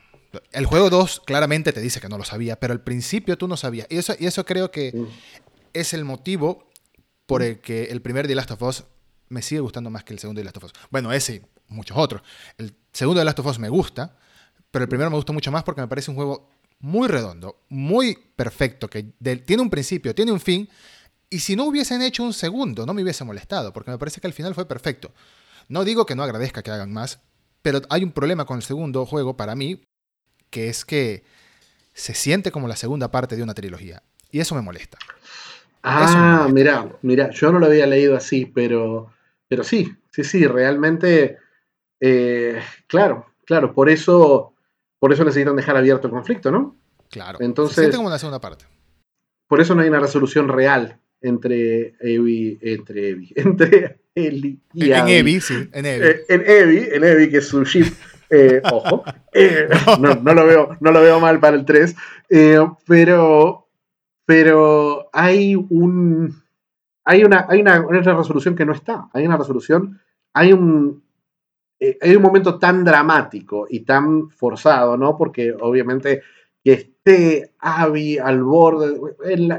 El juego 2 claramente te dice que no lo sabía, pero al principio tú no sabías. Y eso, y eso creo que es el motivo por el que el primer The Last of Us me sigue gustando más que el segundo The Last of Us. Bueno, ese muchos otros. El segundo de Last of Us me gusta, pero el primero me gusta mucho más porque me parece un juego muy redondo, muy perfecto, que tiene un principio, tiene un fin, y si no hubiesen hecho un segundo, no me hubiese molestado, porque me parece que al final fue perfecto. No digo que no agradezca que hagan más, pero hay un problema con el segundo juego para mí, que es que se siente como la segunda parte de una trilogía, y eso me molesta. Ah, mira, mira, yo no lo había leído así, pero, pero sí, sí, sí, realmente eh, claro, claro, por eso, por eso necesitan dejar abierto el conflicto, ¿no? Claro. Entonces, como una segunda parte. Por eso no hay una resolución real entre Evi, entre Evi, entre Eli y En, Evi, sí, en Evi. Eh, en Evi, en Evi, que es su ship. Eh, ojo, no, lo veo, no lo veo mal para el 3, pero, pero hay un, hay una, hay una, una resolución que no está, hay una resolución, hay un, eh, hay un momento tan dramático y tan forzado, ¿no? Porque obviamente que esté Abby al borde.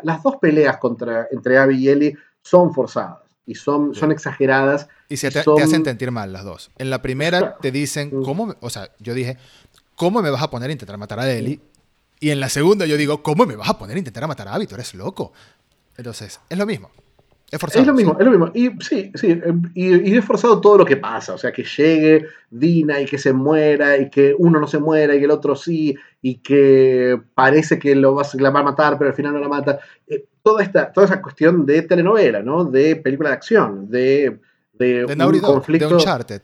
las dos peleas contra, entre Abby y Ellie son forzadas y son, son exageradas. Y se te, hacen sentir mal las dos. En la primera te dicen, mm. ¿cómo? O sea, yo dije, ¿cómo me vas a poner a intentar matar a Ellie? Y en la segunda yo digo, ¿cómo me vas a poner a intentar matar a Abby? Tú eres loco. Entonces, es lo mismo. Es, lo mismo, es lo mismo. Y sí, sí, em, y, es forzado todo lo que pasa. O sea, que llegue Dina y que se muera, y que uno no se muera y que el otro sí, y que parece que lo va, la va a matar, pero al final no la mata. Eh, toda, esta, toda esa cuestión de telenovela, ¿no? De película de acción, de, de, un conflicto. De Uncharted.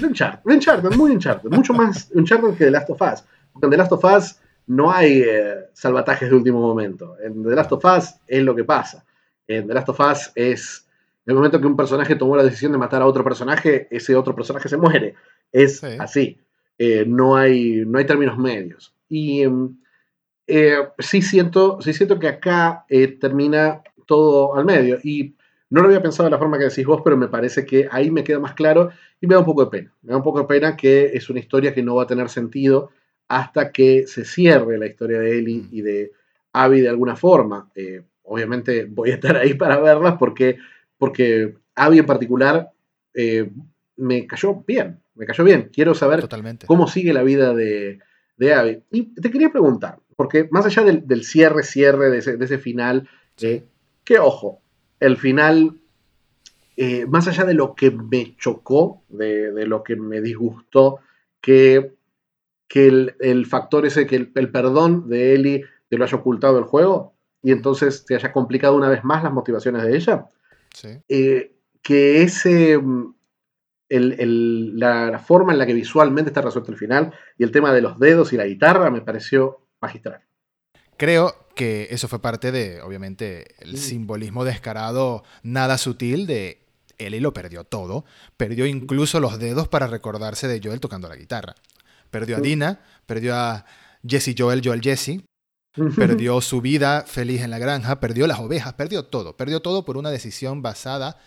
De Uncharted, de Uncharted muy Uncharted. mucho más Uncharted que The Last of Us. Porque en The Last of Us no hay eh, salvatajes de último momento. En The Last of Us es lo que pasa en The Last of Us es el momento que un personaje tomó la decisión de matar a otro personaje, ese otro personaje se muere. Es así. Eh, no, hay, no hay términos medios. Y em, eh, sí, siento, sí siento que acá eh, termina todo al medio. Y no lo había pensado de la forma que decís vos, pero me parece que ahí me queda más claro y me da un poco de pena. Me da un poco de pena que es una historia que no va a tener sentido hasta que se cierre la historia de Ellie mm. y de Abby de alguna forma obviamente voy a estar ahí para verlas porque, porque Abby en particular eh, me cayó bien, me cayó bien. Quiero saber cómo sigue la vida de, de Abby. Y te quería preguntar, porque más allá del, cierre, cierre de ese, final, eh, Que ojo, el final, eh, más allá de lo que me chocó, de, lo que me disgustó, que, que el, factor ese, que el, perdón de Ellie te lo haya ocultado el juego y entonces te haya complicado una vez más las motivaciones de ella. Eh, que ese la, forma en la que visualmente está resuelto el final y el tema de los dedos y la guitarra me pareció magistral. Creo que eso fue parte de, obviamente, el simbolismo descarado, nada sutil de él lo perdió todo. Perdió incluso los dedos para recordarse de Joel tocando la guitarra. Perdió a Dina, perdió a Jesse Joel, Joel Jesse. Perdió su vida feliz en la granja, perdió las ovejas, perdió todo. Perdió todo por una decisión basada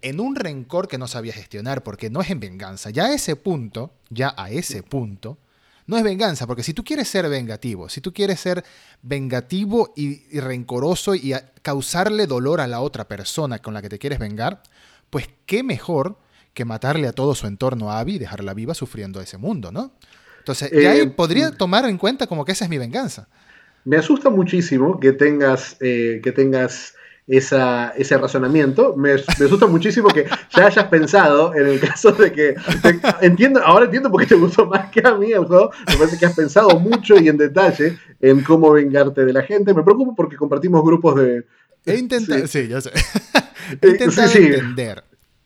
en un rencor que no sabía gestionar, porque no es en venganza. Ya a ese punto, ya a ese punto, no es venganza, porque si tú quieres ser vengativo, si tú quieres ser vengativo y, rencoroso y causarle dolor a la otra persona con la que te quieres vengar, pues qué mejor que matarle a todo su entorno a Abby y dejarla viva sufriendo ese mundo, ¿no? Entonces, ya eh, podría tomar en cuenta como que esa es mi venganza. Me asusta muchísimo que tengas, eh, que tengas esa, ese razonamiento. Me, me, asusta muchísimo que ya hayas pensado en el caso de que. entiendo, ahora entiendo por qué te gustó más que a mí juego. Me parece que has pensado mucho y en detalle en cómo vengarte de la gente. Me preocupo porque compartimos grupos de. He intentado, sí, ya sé. He intentado entender.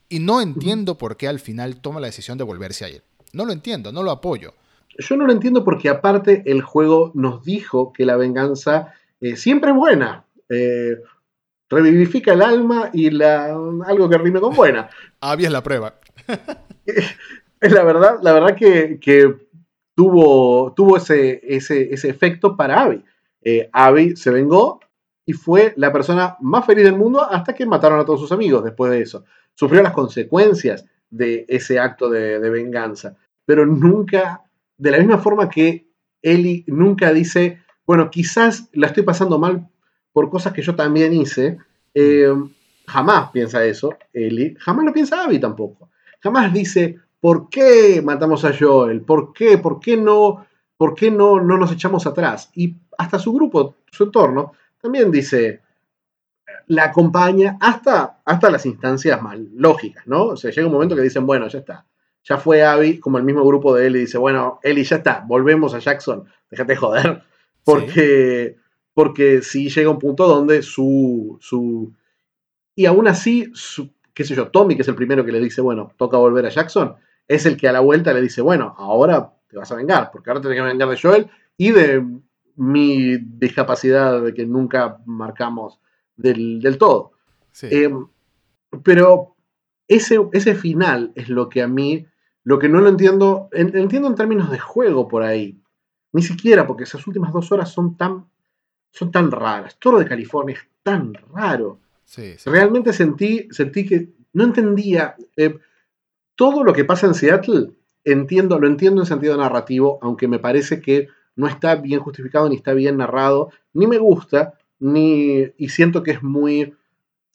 Y no entiendo por qué al final toma la decisión de volverse a ir. No lo entiendo, no lo apoyo. Yo no lo entiendo porque aparte el juego nos dijo que la venganza eh, siempre es buena. Eh, revivifica el alma y la, algo que rime con buena. Abby es la prueba. es la verdad, la verdad que, tuvo, tuvo ese, ese, efecto para Abby. Eh, Abby se vengó y fue la persona más feliz del mundo hasta que mataron a todos sus amigos después de eso. Sufrió las consecuencias de ese acto de, de venganza, pero nunca, de la misma forma que Ellie nunca dice, bueno, quizás la estoy pasando mal por cosas que yo también hice. Eh, jamás piensa eso, Eli. Jamás lo piensa Abby tampoco. Jamás dice, ¿por qué matamos a Joel? ¿Por qué? ¿Por qué no? ¿Por qué no, no nos echamos atrás? Y hasta su grupo, su entorno, también dice, la acompaña hasta, hasta las instancias más lógicas, ¿no? O sea, llega un momento que dicen, bueno, ya está. Ya fue Abby, como el mismo grupo de Eli dice, bueno, Eli, ya está, volvemos a Jackson, déjate joder. Porque, porque sí llega un punto donde su, su y aún así, qué sé yo, Tommy, que es el primero que le dice, bueno, toca volver a Jackson, es el que a la vuelta le dice, bueno, ahora te vas a vengar, porque ahora te que vengar de Joel y de mi discapacidad de que nunca marcamos del, todo. Em, pero ese, ese final es lo que a mí, lo que no lo entiendo, entiendo en términos de juego por ahí, ni siquiera porque esas últimas dos horas son tan son tan raras. Todo lo de California es tan raro. Realmente sentí, sentí que no entendía. Eh, todo lo que pasa en Seattle, entiendo, lo entiendo en sentido narrativo, aunque me parece que no está bien justificado ni está bien narrado, ni me gusta, ni, y siento que es muy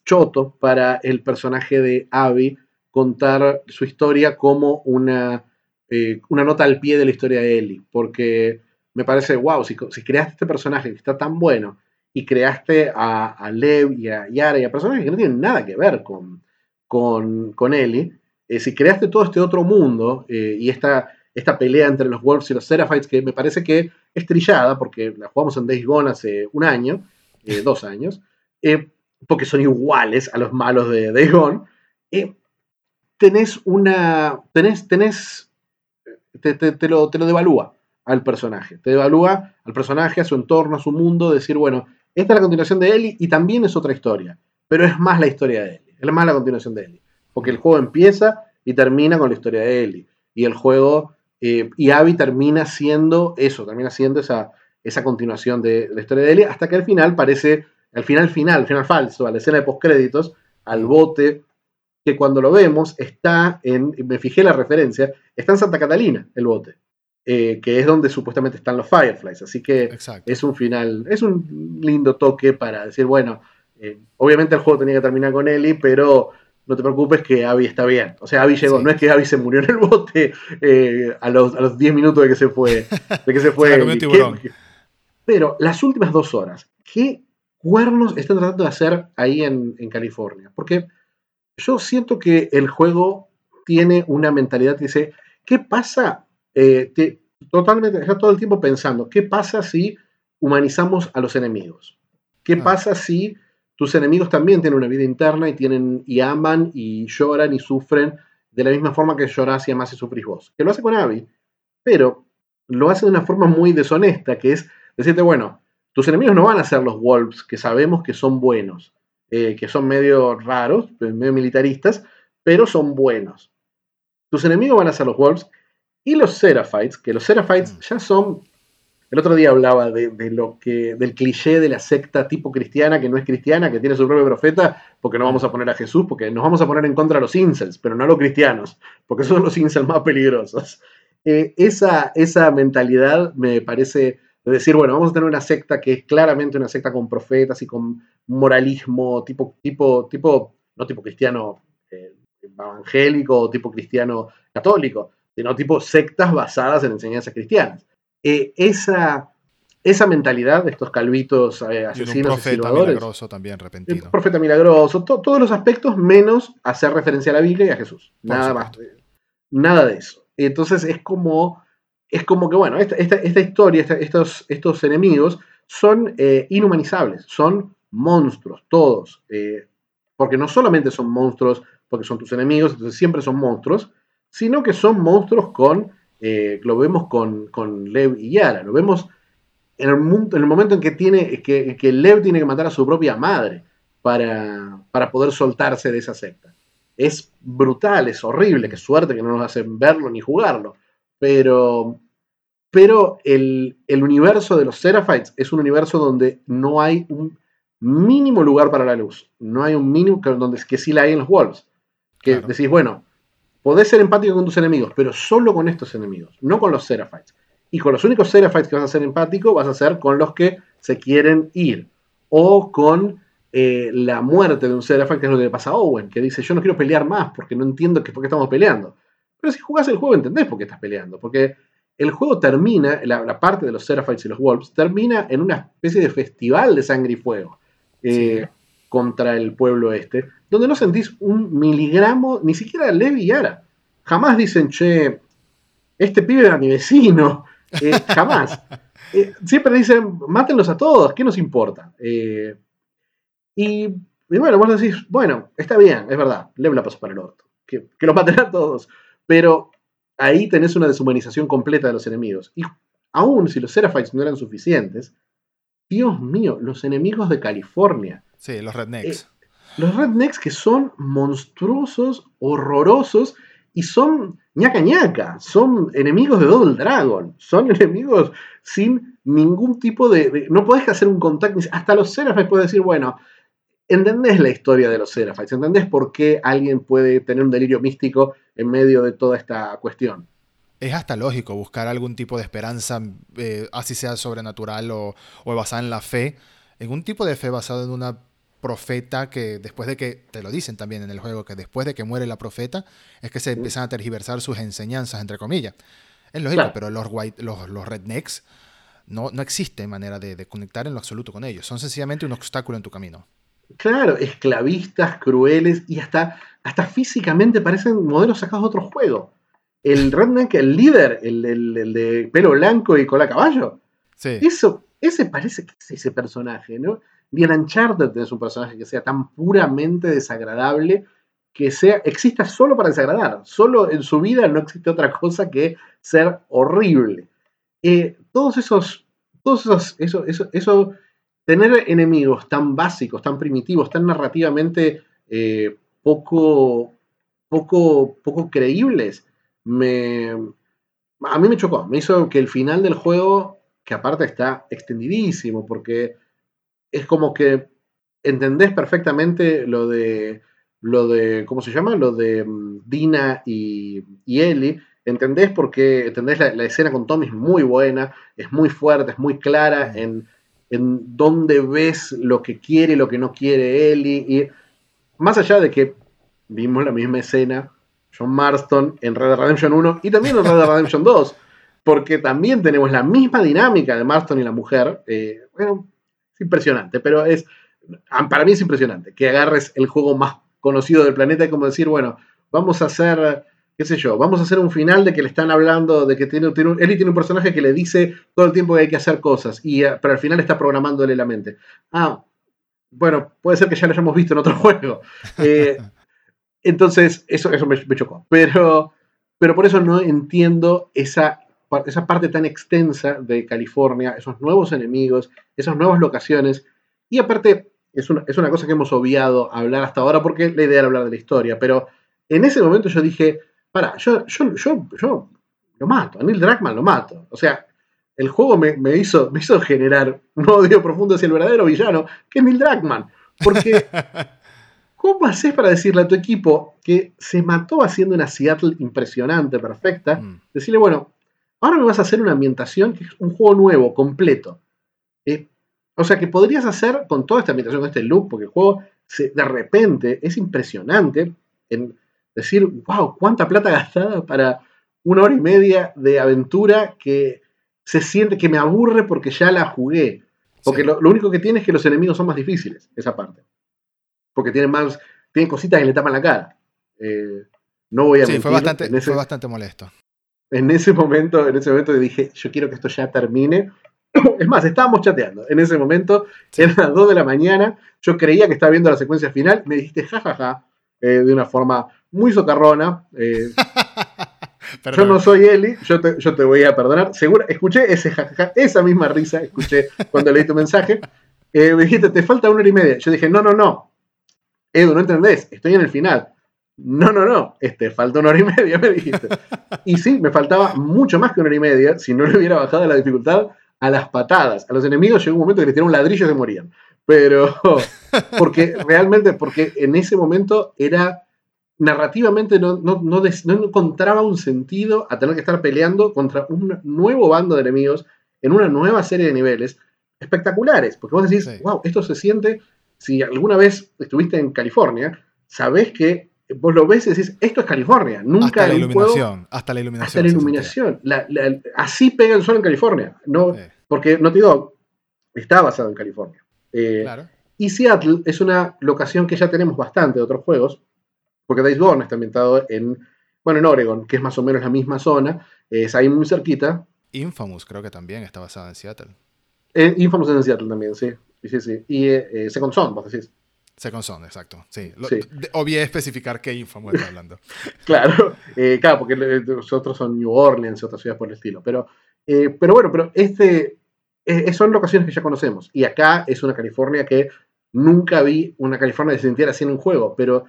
choto para el personaje de Abby contar su historia como una, eh, una nota al pie de la historia de Ellie, porque me parece, wow, si, creaste este personaje que está tan bueno y creaste a, Lev y a Yara y a personajes que no tienen nada que ver con, con, con Ellie, eh, si creaste todo este otro mundo eh, y esta, esta pelea entre los Wolves y los Seraphites, que me parece que es trillada, porque la jugamos en Days Gone hace un año, dos años, porque son iguales a los malos de Days Gone, tenés una. tenés. tenés te, te, lo, te lo devalúa al personaje. Te evalúa al personaje, a su entorno, a su mundo, decir, bueno, esta es la continuación de Ellie y también es otra historia, pero es más la historia de Ellie, es más la continuación de Ellie, porque el juego empieza y termina con la historia de Ellie, y el juego, eh, y Abby termina siendo eso, termina siendo esa, esa continuación de, la historia de Ellie, hasta que al final parece, al final final, al final falso, a la escena de postcréditos, al bote, que cuando lo vemos está en, me fijé la referencia, está en Santa Catalina el bote. Eh, que es donde supuestamente están los Fireflies. Así que es un final, es un lindo toque para decir, bueno, eh, obviamente el juego tenía que terminar con Ellie, pero no te preocupes que Abby está bien. O sea, Abby llegó, no es que Abby se murió en el bote eh, a, los, a, los, 10 minutos de que se fue. De que se fue pero las últimas dos horas, qué cuernos están tratando de hacer ahí en, California? Porque yo siento que el juego tiene una mentalidad que dice, ¿qué pasa? Eh, totalmente, está todo el tiempo pensando, ¿qué pasa si humanizamos a los enemigos? ¿Qué ah. pasa si tus enemigos también tienen una vida interna y tienen y aman y lloran y sufren de la misma forma que llorás y amas y sufrís vos? Que lo hace con Abby, pero lo hace de una forma muy deshonesta, que es decirte, bueno, tus enemigos no van a ser los Wolves, que sabemos que son buenos, eh, que son medio raros, medio militaristas, pero son buenos. Tus enemigos van a ser los Wolves y los Seraphites, que los Seraphites mm. ya son. El otro día hablaba de, lo que, del cliché de la secta tipo cristiana que no es cristiana, que tiene su propio profeta, porque no vamos a poner a Jesús, porque nos vamos a poner en contra de los incels, pero no a los cristianos, porque son los incels más peligrosos. Eh, esa, esa mentalidad me parece de decir, bueno, vamos a tener una secta que es claramente una secta con profetas y con moralismo, tipo, tipo, tipo, no tipo cristiano eh, evangélico o tipo cristiano católico, sino tipo sectas basadas en enseñanzas cristianas. Eh, esa, esa mentalidad de estos calvitos eh, asesinos. un profeta milagroso también repentino. profeta milagroso, todos los aspectos menos hacer referencia a la Biblia y a Jesús. Nada más. Nada de eso. Entonces es como es como que, bueno, esta, esta, historia, estos, estos enemigos son eh, inhumanizables, son monstruos, todos. Eh, porque no solamente son monstruos porque son tus enemigos, entonces siempre son monstruos, sino que son monstruos con, eh, lo vemos con, Lev y Yara, lo vemos en el, en el momento en que, tiene, que, que, Lev tiene que matar a su propia madre para, para poder soltarse de esa secta. Es brutal, es horrible, qué suerte que no nos hacen verlo ni jugarlo pero, pero el, universo de los Seraphites es un universo donde no hay un mínimo lugar para la luz. No hay un mínimo donde que sí la hay en los Wolves. Que decís, bueno, podés ser empático con tus enemigos, pero solo con estos enemigos, no con los Seraphites. Y con los únicos Seraphites que vas a ser empático, vas a ser con los que se quieren ir. O con eh, la muerte de un Seraphite, que es lo que le pasa a Owen, que dice, yo no quiero pelear más porque no entiendo por qué estamos peleando. Pero si jugás el juego entendés por qué estás peleando, porque el juego termina, la, parte de los Seraphites y los Wolves, termina en una especie de festival de sangre y fuego eh, contra el pueblo este, donde no sentís un miligramo, ni siquiera Levi y Ara. Jamás dicen, che, este pibe era mi vecino. Eh, jamás. Eh, siempre dicen, mátenlos a todos, ¿qué nos importa? y, bueno, vos decís, bueno, está bien, es verdad, Lev la pasó para el orto. Que, que los maten a todos. Pero ahí tenés una deshumanización completa de los enemigos. Y aún si los Seraphites no eran suficientes, Dios mío, los enemigos de California. Sí, los rednecks. Eh, los rednecks que son monstruosos, horrorosos y son ñaca ñaca, son enemigos de Double Dragon, son enemigos sin ningún tipo de, no podés hacer un contacto, hasta los Seraphites pueden decir, bueno, entendés la historia de los Seraphites, entendés por qué alguien puede tener un delirio místico en medio de toda esta cuestión. Es hasta lógico buscar algún tipo de esperanza, eh, así sea sobrenatural o, basada en la fe, en un tipo de fe basado en una profeta que después de que, te lo dicen también en el juego, que después de que muere la profeta, es que se empiezan a tergiversar sus enseñanzas, entre comillas. Es lógico, pero los, white, los, los rednecks no, no existe manera de, de, conectar en lo absoluto con ellos. Son sencillamente un obstáculo en tu camino. Claro, esclavistas, crueles y hasta, hasta físicamente parecen modelos sacados de otro juego. El redneck, el líder, el, de pelo blanco y cola caballo. Sí. Eso, ese parece que es ese personaje, ¿no? Ni en Uncharted tenés un personaje que sea tan puramente desagradable que sea, exista solo para desagradar. Solo en su vida no existe otra cosa que ser horrible. Eh, todos esos, todos esos, eso, eso, eso tener enemigos tan básicos, tan primitivos, tan narrativamente eh, poco, poco, poco creíbles, me, a mí me chocó. Me hizo que el final del juego, que aparte está extendidísimo, porque es como que entendés perfectamente lo de, lo de ¿cómo se llama? Lo de mm, Dina y, y Ellie. Entendés porque entendés la, la, escena con Tommy es muy buena, es muy fuerte, es muy clara en en dónde ves lo que quiere y lo que no quiere Ellie. Y más allá de que vimos la misma escena, John Marston en Red Dead Redemption 1 y también en Red Dead Redemption 2, porque también tenemos la misma dinámica de Marston y la mujer. Eh, bueno, impresionante, pero es, para mí es impresionante que agarres el juego más conocido del planeta y como decir, bueno, vamos a hacer, qué sé yo, vamos a hacer un final de que le están hablando, de que tiene, tiene un, tiene un personaje que le dice todo el tiempo que hay que hacer cosas, y, eh, pero al final está programándole la mente. Ah, bueno, puede ser que ya lo hayamos visto en otro juego. Eh, entonces, eso, eso me, chocó. Pero, pero por eso no entiendo esa, esa parte tan extensa de California, esos nuevos enemigos, esas nuevas locaciones. Y aparte, es una, es una cosa que hemos obviado hablar hasta ahora porque la idea era hablar de la historia. Pero en ese momento yo dije, para, yo, yo, yo, yo lo mato, a Neil Druckmann lo mato. O sea, el juego me, hizo, me hizo generar un odio profundo hacia el verdadero villano, que es Neil Druckmann. Porque, ¿cómo haces para decirle a tu equipo que se mató haciendo una Seattle impresionante, perfecta? Mm. Decirle, bueno, ahora me vas a hacer una ambientación que es un juego nuevo, completo. Eh, o sea, que podrías hacer con toda esta ambientación, con este look, porque el juego de repente es impresionante en decir, wow, cuánta plata gastada para una hora y media de aventura que se siente que me aburre porque ya la jugué. Porque lo, único que tiene es que los enemigos son más difíciles, esa parte. Porque tienen más, tienen cositas que le tapan la cara. Eh, no voy a sí, fue bastante, fue bastante molesto. En ese momento, en ese momento dije, yo quiero que esto ya termine. Es más, estábamos chateando. En ese momento, eran las 2 de la mañana. Yo creía que estaba viendo la secuencia final. Me dijiste jajaja, eh, de una forma muy socarrona. Eh, yo no soy Eli, yo te, yo te voy a perdonar. Seguro, escuché ese esa misma risa, escuché cuando leí tu mensaje. Eh, me dijiste, te falta una hora y media. Yo dije, no, no, no. Edu, no entendés, estoy en el final. No, no, no, este, falta una hora y media, me dijiste. Y sí, me faltaba mucho más que una hora y media si no le hubiera bajado la dificultad a las patadas. A los enemigos llegó un momento que les tiraron un ladrillo y se morían. Pero, porque realmente, porque en ese momento era narrativamente no, no, encontraba un sentido a tener que estar peleando contra un nuevo bando de enemigos en una nueva serie de niveles espectaculares. Porque vos decís, wow, esto se siente, si alguna vez estuviste en California, sabés que vos lo ves y decís, esto es California. Nunca hasta la iluminación. hasta la iluminación. Hasta la iluminación. así pega el sol en California. No, Porque Naughty Dog está basado en California. Eh, y Seattle es una locación que ya tenemos bastante de otros juegos porque Gone está ambientado en, bueno, en Oregon, que es más o menos la misma zona, es ahí muy cerquita. Infamous creo que también está basada en Seattle. Eh, Infamous es en Seattle también, sí. sí, sí. Y eh, Second Son, vos decís. Second Son, exacto. Sí. sí. obvié especificar qué Infamous está hablando. claro, eh, claro, porque los otros son New Orleans y otras ciudades por el estilo. Pero, eh, pero bueno, pero este son locaciones que ya conocemos. Y acá es una California que nunca vi una California que se sintiera así en un juego, pero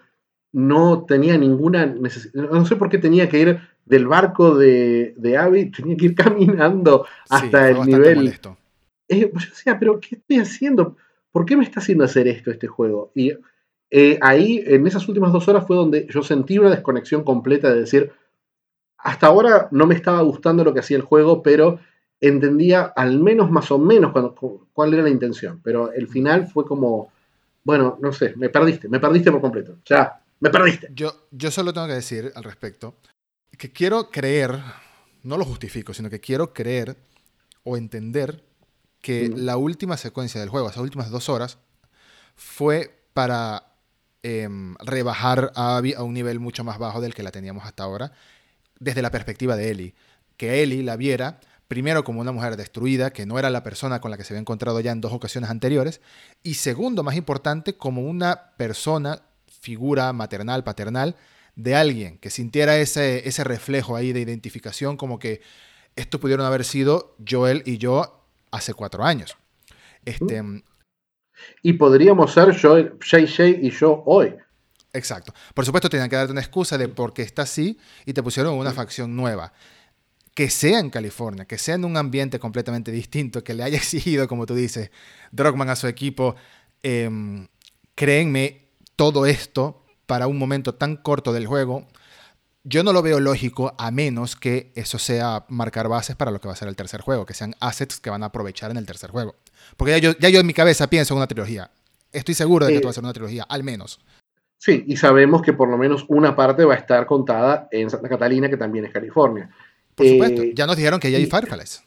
no tenía ninguna necesidad, no sé por qué tenía que ir del barco de, de Abby, tenía que ir caminando hasta el nivel. Eh, pues yo decía, pero ¿qué estoy haciendo? ¿Por qué me está haciendo hacer esto este juego? Y eh, ahí, en esas últimas dos horas, fue donde yo sentí una desconexión completa de decir, hasta ahora no me estaba gustando lo que hacía el juego, pero entendía al menos más o menos cuando, cuál era la intención. Pero el final fue como, bueno, no sé, me perdiste, me perdiste por completo. Ya, me perdiste. Yo, yo solo tengo que decir al respecto que quiero creer, no lo justifico, sino que quiero creer o entender que la última secuencia del juego, esas últimas dos horas, fue para em, rebajar a Abby a un nivel mucho más bajo del que la teníamos hasta ahora, desde la perspectiva de Ellie. Que Ellie la viera primero como una mujer destruida, que no era la persona con la que se había encontrado ya en dos ocasiones anteriores, y segundo, más importante, como una persona figura maternal, paternal, de alguien que sintiera ese, ese reflejo ahí de identificación, como que estos pudieron haber sido Joel y yo hace cuatro años. Este, y podríamos ser Joel, JJ y yo hoy. Exacto. Por supuesto, tenían que darte una excusa de por qué está así y te pusieron una facción nueva. Que sea en California, que sea en un ambiente completamente distinto, que le haya exigido, como tú dices, Drogman a su equipo. Em, créenme, todo esto para un momento tan corto del juego, yo no lo veo lógico a menos que eso sea marcar bases para lo que va a ser el tercer juego, que sean assets que van a aprovechar en el tercer juego. Porque ya yo, ya yo en mi cabeza pienso en una trilogía. Estoy seguro de que va a ser una trilogía, al menos. Sí, y sabemos que por lo menos una parte va a estar contada en Santa Catalina, que también es California. Por supuesto, eh, ya nos dijeron que ya hay Fireflies.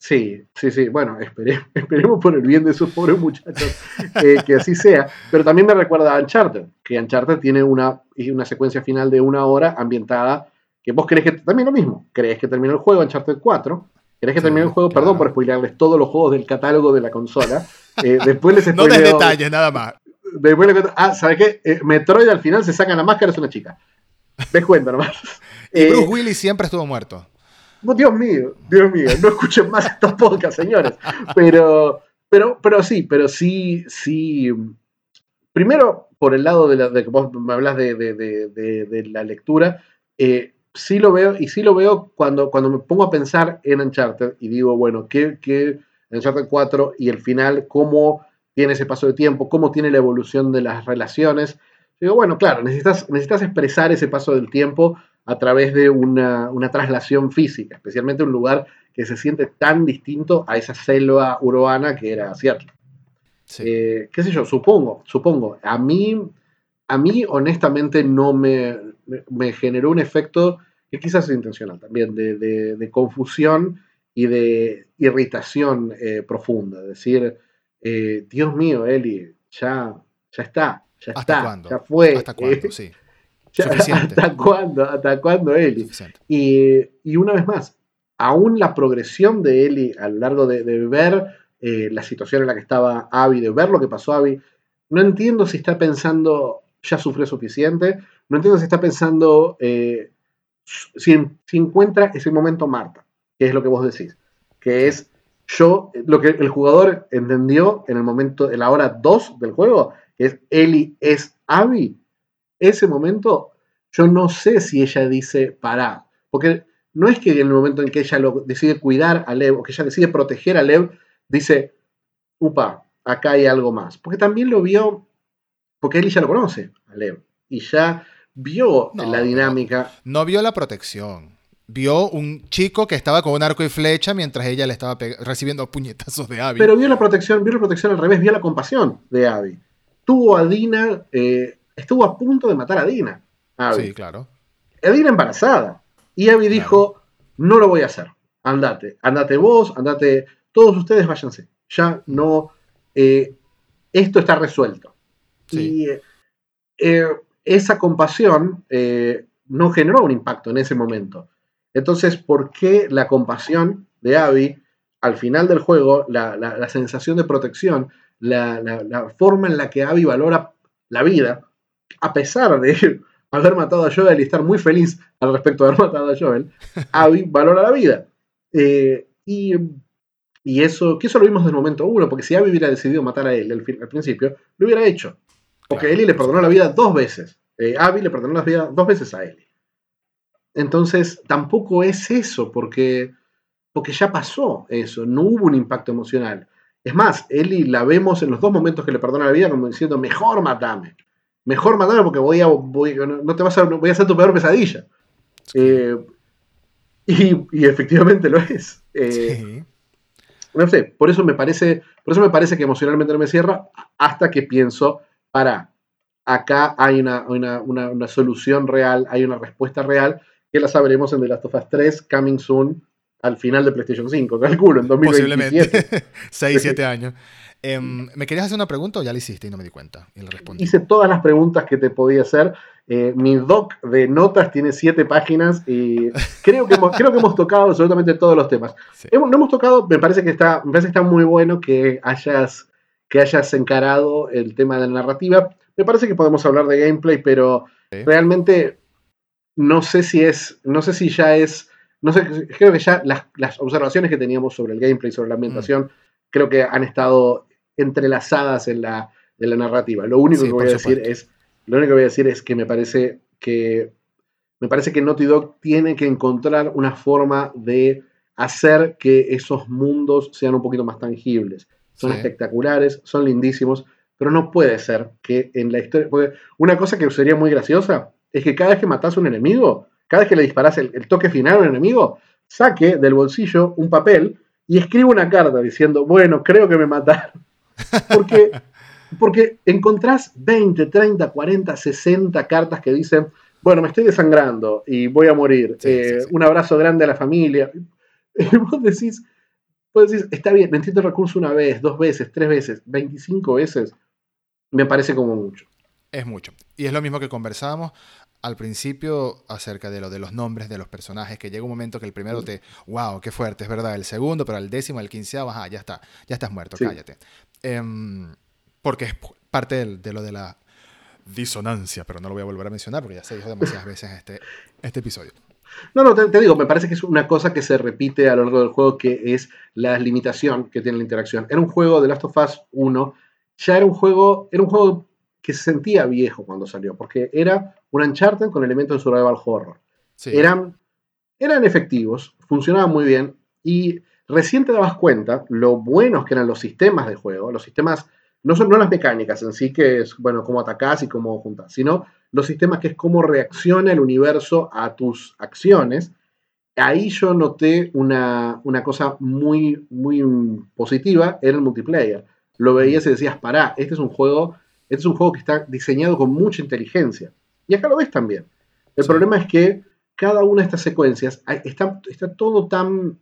Sí, sí, sí. Bueno, esperemos por el bien de esos pobres muchachos eh, que así sea. Pero también me recuerda a Uncharted, que Uncharted tiene una, una secuencia final de una hora ambientada que vos crees que también lo mismo. Crees que terminó el juego Uncharted 4. Crees que terminó el juego, perdón por spoilearles todos los juegos del catálogo de la consola. Eh, después les No des detalles, nada más. Después les ah, ¿sabes qué? Eh, Metroid al final se saca la máscara, es una chica. Ves cuenta nomás. y Bruce Willis siempre estuvo muerto. Dios mío, Dios mío, no escuchen más estos podcasts, señores. Pero, pero, pero sí, pero sí, sí. Primero, por el lado de, la, que vos me hablas de, de, la lectura, eh, sí lo veo, y sí lo veo cuando, cuando me pongo a pensar en Uncharted y digo, bueno, ¿qué, qué Uncharted 4 y el final, cómo tiene ese paso de tiempo, cómo tiene la evolución de las relaciones? Digo, bueno, claro, necesitas, necesitas expresar ese paso del tiempo a través de una, traslación física, especialmente un lugar que se siente tan distinto a esa selva urbana que era Seattle. Eh, qué sé yo, supongo, supongo. A mí, a mí honestamente no me, me generó un efecto que quizás es intencional también, de, confusión y de irritación eh, profunda. Es decir, eh, Dios mío, Eli, ya, ya está, ya está, ya fue. ¿Hasta cuándo? Sí. ¿Hasta cuándo? ¿Hasta cuándo Eli? Y, una vez más, aún la progresión de Eli a lo largo de, ver eh, la situación en la que estaba Abby, de ver lo que pasó a Abby, no entiendo si está pensando ya sufrió suficiente, no entiendo si está pensando eh, si, encuentra ese momento Marta, que es lo que vos decís, que es yo, lo que el jugador entendió en el momento, en la hora 2 del juego, que es Eli es Abby, ese momento, yo no sé si ella dice para, porque no es que en el momento en que ella lo decide cuidar a Lev o que ella decide proteger a Lev, dice, upa, acá hay algo más. Porque también lo vio, porque él ya lo conoce, a Lev, y ya vio la dinámica. No, vio la protección. Vio un chico que estaba con un arco y flecha mientras ella le estaba recibiendo puñetazos de Abby. Pero vio la protección, vio la protección al revés, vio la compasión de Abby. Tuvo a Dina eh, estuvo a punto de matar a Dina. Sí, claro. Dina embarazada. Y Abby dijo, no lo voy a hacer. Andate, andate vos, andate, todos ustedes váyanse. Ya no, eh, esto está resuelto. Y eh, esa compasión eh, no generó un impacto en ese momento. Entonces, ¿por qué la compasión de Abby, al final del juego, la, sensación de protección, la, la, forma en la que Abby valora la vida, a pesar de haber matado a Joel y estar muy feliz al respecto de haber matado a Joel, Abby valora la vida. Eh, y, eso, que eso lo vimos desde el momento uno, porque si Abby hubiera decidido matar a él al, principio, lo hubiera hecho. Porque Ellie le perdonó la vida dos veces. Eh, Abby le perdonó la vida dos veces a Ellie. Entonces, tampoco es eso, porque, porque ya pasó eso, no hubo un impacto emocional. Es más, Ellie la vemos en los dos momentos que le perdona la vida como diciendo, mejor matame mejor matarme porque voy a, no te vas a, voy a ser tu peor pesadilla. Eh, y, efectivamente lo es. Eh, no sé, por eso me parece, por eso me parece que emocionalmente no me cierra hasta que pienso, para, acá hay una, una, solución real, hay una respuesta real, que la sabremos en The Last of Us 3, Coming Soon, al final de PlayStation 5, calculo, en 2027. Posiblemente, 6, 7 años. Em, ¿Me querías hacer una pregunta o ya la hiciste y no me di cuenta? Y le respondí. Hice todas las preguntas que te podía hacer. Eh, mi doc de notas tiene siete páginas y creo que hemos, creo que hemos tocado absolutamente todos los temas. Hemos, no hemos tocado, me parece que está, me parece que está muy bueno que hayas, que hayas encarado el tema de la narrativa. Me parece que podemos hablar de gameplay, pero realmente no sé si es, no sé si ya es, no sé, creo que ya las, observaciones que teníamos sobre el gameplay, sobre la ambientación, mm. creo que han estado entrelazadas en la, la narrativa. Lo único que voy a decir es, lo único que voy a decir es que me parece que me parece que Naughty Dog tiene que encontrar una forma de hacer que esos mundos sean un poquito más tangibles. Son espectaculares, son lindísimos, pero no puede ser que en la historia. una cosa que sería muy graciosa es que cada vez que matas a un enemigo, cada vez que le disparas el, el, toque final a un enemigo, saque del bolsillo un papel y escriba una carta diciendo: Bueno, creo que me mataron. Porque, porque encontrás 20, 30, 40, 60 cartas que dicen, bueno, me estoy desangrando y voy a morir. Eh, un abrazo grande a la familia. Y vos decís, pues decir, está bien, entiendo el recurso una vez, dos veces, tres veces, 25 veces, me parece como mucho. Es mucho. Y es lo mismo que conversábamos al principio acerca de lo de los nombres de los personajes, que llega un momento que el primero te, wow, qué fuerte, es verdad, el segundo, pero al décimo, al quinceavo, ajá, ya está, ya estás muerto, cállate. Em, porque es parte de, lo de la disonancia, pero no lo voy a volver a mencionar porque ya se dijo demasiadas veces en este, este episodio. No, no, te, digo, me parece que es una cosa que se repite a lo largo del juego, que es la limitación que tiene la interacción. Era un juego de Last of Us 1, ya era un juego, era un juego que se sentía viejo cuando salió, porque era un Uncharted con elementos de survival horror. Eran, eran efectivos, funcionaban muy bien, y recién te dabas cuenta lo buenos que eran los sistemas de juego, los sistemas, no son no las mecánicas en sí, que es, bueno, cómo atacás y cómo juntas, sino los sistemas que es cómo reacciona el universo a tus acciones. Ahí yo noté una, una cosa muy, muy positiva, era el multiplayer. Lo veías y decías, pará, este es un juego, este es un juego que está diseñado con mucha inteligencia. Y acá lo ves también. El problema es que cada una de estas secuencias está, está todo tan...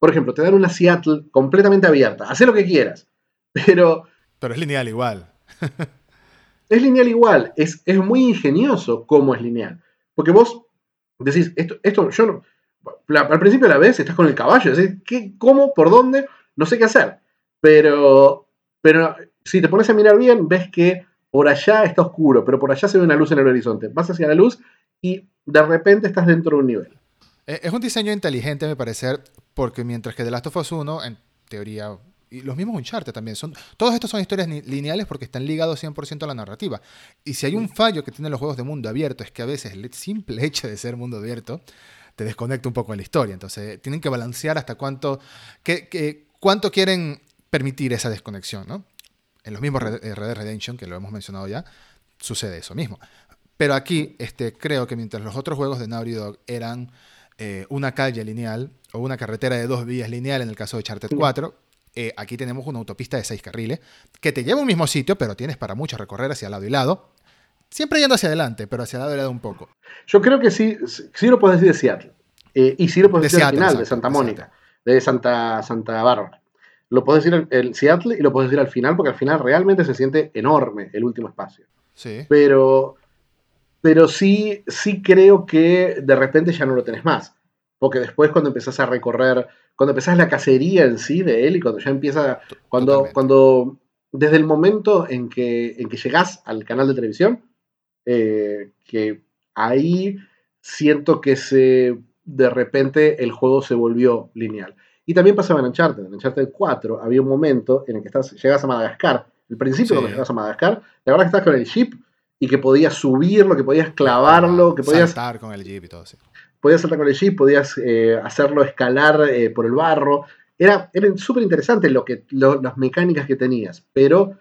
Por ejemplo, te dan una Seattle completamente abierta. Haz lo que quieras. Pero... Pero es lineal igual. es lineal igual. Es, es muy ingenioso cómo es lineal. Porque vos decís, esto, esto yo no... al principio de la vez estás con el caballo, decís, ¿qué, ¿cómo? ¿Por dónde? No sé qué hacer. Pero, pero si te pones a mirar bien, ves que por allá está oscuro, pero por allá se ve una luz en el horizonte. Vas hacia la luz y de repente estás dentro de un nivel. Eh, es un diseño inteligente, me parece, porque mientras que The Last of Us 1, en teoría, y los mismos Uncharted también, son, todos estos son historias lineales porque están ligados 100% a la narrativa. Y si hay un fallo que tienen los juegos de mundo abierto, es que a veces el simple hecho de ser mundo abierto te desconecta un poco de la historia. Entonces, tienen que balancear hasta cuánto, cuánto quieren permitir esa desconexión, ¿no? En los mismos Red, Dead Redemption, que lo hemos mencionado ya, sucede eso mismo. Pero aquí este, creo que mientras los otros juegos de Naughty Dog eran eh, una calle lineal o una carretera de dos vías lineal en el caso de Charted 4, eh, aquí tenemos una autopista de seis carriles que te lleva a un mismo sitio, pero tienes para mucho recorrer hacia lado y lado. Siempre yendo hacia adelante, pero hacia lado y lado un poco. Yo creo que sí, sí lo puedes decir de Seattle. Eh, y sí lo puedes decir al final, de Santa Mónica, de Santa, Santa Bárbara. Lo puedes decir el, Seattle y lo puedes decir al final, porque al final realmente se siente enorme el último espacio. Sí. Pero, pero sí, sí creo que de repente ya no lo tenés más. Porque después cuando empezás a recorrer, cuando empezás la cacería en sí de él y cuando ya empieza, cuando, cuando desde el momento en que, en que llegás al canal de televisión, eh, que ahí siento que se, de repente el juego se volvió lineal. Y también pasaba en Uncharted. En Uncharted 4 había un momento en el que estás, llegas a Madagascar. El principio cuando llegas a Madagascar, la verdad que estás con el jeep y que podías subirlo, que podías clavarlo, que podías... Saltar con el jeep y todo así. Podías saltar con el jeep, podías eh, hacerlo escalar eh, por el barro. Era, era súper interesante lo que, las mecánicas que tenías, pero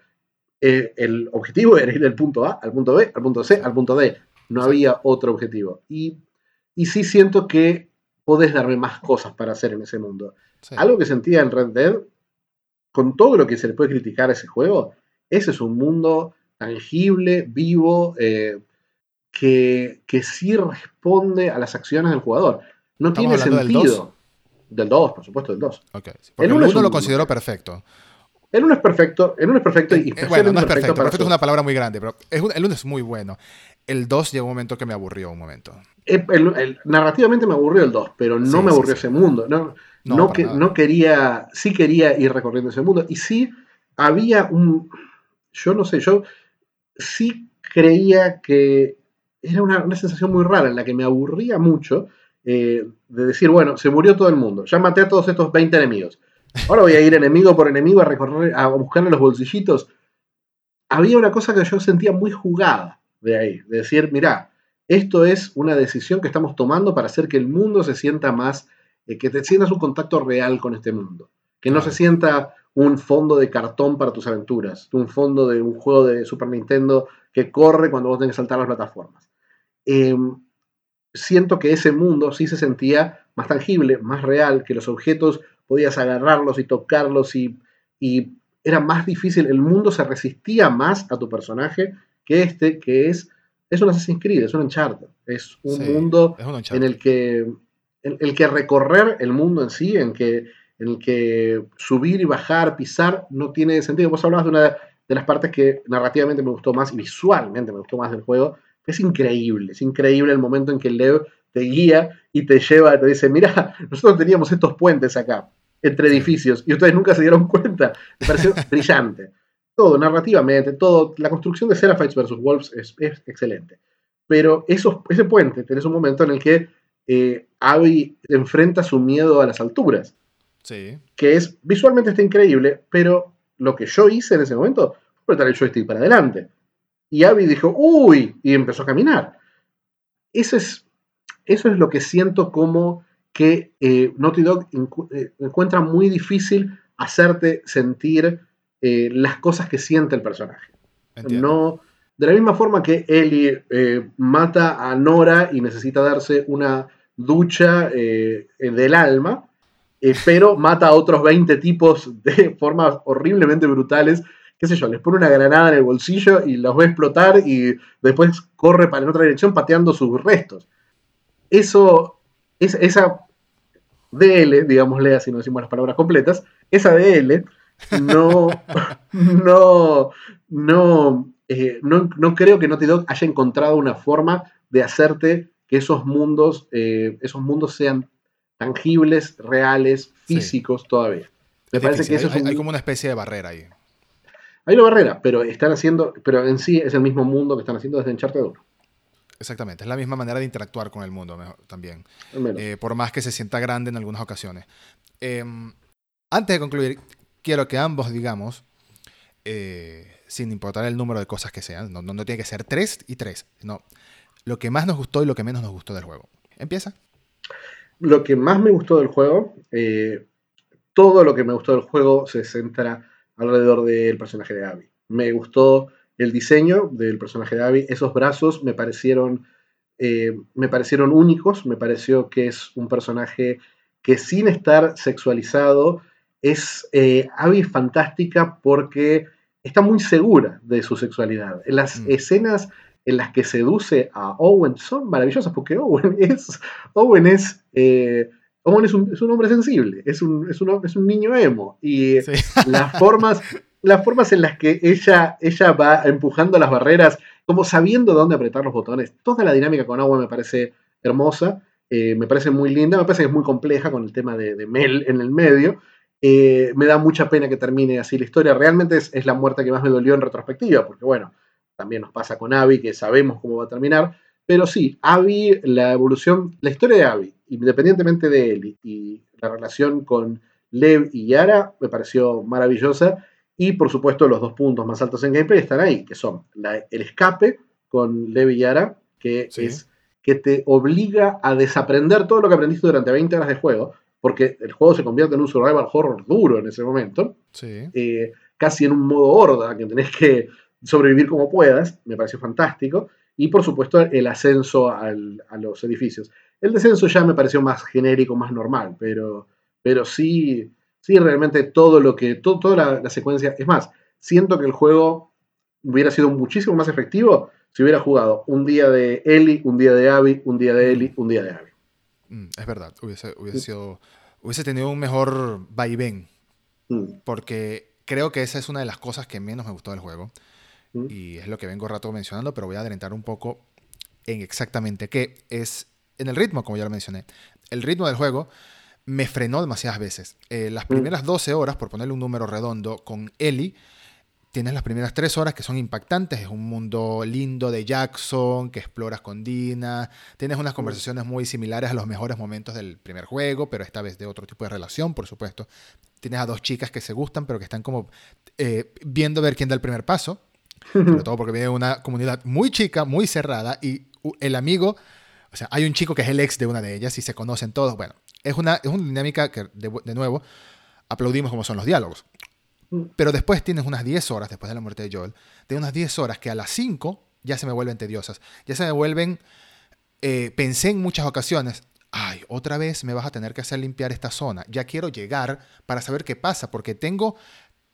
eh, el objetivo era ir del punto A al punto B, al punto C, al punto D. No había otro objetivo. Y, y sí siento que podés darme más cosas para hacer en ese mundo. Algo que sentía en Red Dead, con todo lo que se le puede criticar a ese juego, ese es un mundo tangible, vivo, eh, que, que, sí responde a las acciones del jugador. No tiene sentido. Del 2? por supuesto, del 2. el 1 lo considero perfecto. El 1 es perfecto, el 1 es perfecto y eh, bueno, no es perfecto, perfecto es una palabra muy grande, pero el 1 es muy bueno. El 2 llegó un momento que me aburrió un momento. El, narrativamente me aburrió el 2, pero no me aburrió ese mundo. No, no, que, no quería, sí quería ir recorriendo ese mundo. Y sí había un, yo no sé, yo sí creía que era una, sensación muy rara en la que me aburría mucho eh, de decir, bueno, se murió todo el mundo, ya maté a todos estos 20 enemigos. Ahora voy a ir enemigo por enemigo a recorrer, a buscarle los bolsillitos. Había una cosa que yo sentía muy jugada de ahí, de decir, mira, esto es una decisión que estamos tomando para hacer que el mundo se sienta más eh, que te sientas un contacto real con este mundo. Que no se sienta un fondo de cartón para tus aventuras, un fondo de un juego de Super Nintendo que corre cuando vos tenés que saltar las plataformas. Em, siento que ese mundo sí se sentía más tangible, más real, que los objetos podías agarrarlos y tocarlos y, era más difícil, el mundo se resistía más a tu personaje que este, que es, es un Assassin's Creed, es un Uncharted, es un mundo en el que el, que recorrer el mundo en sí, en que en el que subir y bajar, pisar, no tiene sentido. Vos hablabas de una de las partes que narrativamente me gustó más y visualmente me gustó más del juego. Es increíble, es increíble el momento en que el Lev te guía y te lleva, te dice, mira, nosotros teníamos estos puentes acá, entre edificios, y ustedes nunca se dieron cuenta. Me pareció brillante. Todo, narrativamente, todo. La construcción de Seraphites versus Wolves es, excelente. Pero esos, ese puente, tenés un momento en el que eh, Abby enfrenta su miedo a las alturas. Sí. Que es, visualmente está increíble, pero lo que yo hice en ese momento fue apretar el joystick para adelante. Y Abby dijo, uy, y empezó a caminar. Eso es, eso es lo que siento como que eh, Naughty Dog eh, encuentra muy difícil hacerte sentir eh, las cosas que siente el personaje. No, de la misma forma que Ellie mata a Nora y necesita darse una ducha del alma, pero mata a otros 20 tipos de formas horriblemente brutales qué sé yo, les pone una granada en el bolsillo y los ve explotar y después corre para en otra dirección pateando sus restos. Eso, es, esa DL, digámosle así, no decimos las palabras completas, esa DL no, no, no, eh, no, no, creo que Naughty Dog haya encontrado una forma de hacerte que esos mundos, eh, esos mundos sean tangibles, reales, físicos todavía. Me parece que eso hay, como una especie de barrera ahí. Hay una barrera, pero están haciendo, pero en sí es el mismo mundo que están haciendo desde Uncharted 1. Exactamente, es la misma manera de interactuar con el mundo también. Eh, por más que se sienta grande en algunas ocasiones. Em, antes de concluir, quiero que ambos digamos, eh, sin importar el número de cosas que sean, no, no, tiene que ser tres y tres, no, lo que más nos gustó y lo que menos nos gustó del juego. ¿Empieza? Lo que más me gustó del juego, eh, todo lo que me gustó del juego se centra alrededor del personaje de Abby. Me gustó el diseño del personaje de Abby, esos brazos me parecieron, eh, me parecieron únicos, me pareció que es un personaje que sin estar sexualizado es eh, Abby fantástica porque está muy segura de su sexualidad. Las mm. escenas en las que seduce a Owen son maravillosas porque Owen es, Owen es eh, Owen es un, es un, hombre sensible, es un, es un, es un niño emo. Y las, formas, las formas en las que ella, ella va empujando las barreras, como sabiendo dónde apretar los botones, toda la dinámica con Owen me parece hermosa, eh, me parece muy linda, me parece que es muy compleja con el tema de, Mel en el medio. Eh, me da mucha pena que termine así la historia. Realmente es, es, la muerte que más me dolió en retrospectiva, porque bueno, también nos pasa con Abby, que sabemos cómo va a terminar. Pero sí, Abby, la evolución, la historia de Abby independientemente de él y la relación con Lev y Yara, me pareció maravillosa. Y por supuesto, los dos puntos más altos en gameplay están ahí, que son el escape con Lev y Yara, que es que te obliga a desaprender todo lo que aprendiste durante 20 horas de juego, porque el juego se convierte en un survival horror duro en ese momento, eh, casi en un modo horda, que tenés que sobrevivir como puedas, me pareció fantástico, y por supuesto el ascenso a los edificios. El descenso ya me pareció más genérico, más normal, pero, pero sí, sí, realmente todo lo que, toda la, secuencia, es más, siento que el juego hubiera sido muchísimo más efectivo si hubiera jugado un día de Ellie, un día de Abby, un día de Ellie, un día de Abby. Mm, es verdad, hubiese, hubiese, sido, hubiese tenido un mejor vaivén, mm. porque creo que esa es una de las cosas que menos me gustó del juego. Mm. Y es lo que vengo rato mencionando, pero voy a adelantar un poco en exactamente qué es en el ritmo, como ya lo mencioné. El ritmo del juego me frenó demasiadas veces. Eh, las primeras 12 horas, por ponerle un número redondo, con Ellie, tienes las primeras 3 horas que son impactantes. Es un mundo lindo de Jackson, que exploras con Dina. Tienes unas mm. conversaciones muy similares a los mejores momentos del primer juego, pero esta vez de otro tipo de relación, por supuesto. Tienes a dos chicas que se gustan, pero que están como eh, viendo ver quién da el primer paso. Sobre todo porque viene una comunidad muy chica, muy cerrada, y el amigo o sea, hay un chico que es el ex de una de ellas y se conocen todos. Bueno, es una, es una dinámica que, de, nuevo, aplaudimos como son los diálogos. Pero después tienes unas 10 horas, después de la muerte de Joel, de unas 10 horas que a las 5 ya se me vuelven tediosas. Ya se me vuelven... Eh, pensé en muchas ocasiones, ay, otra vez me vas a tener que hacer limpiar esta zona. Ya quiero llegar para saber qué pasa, porque tengo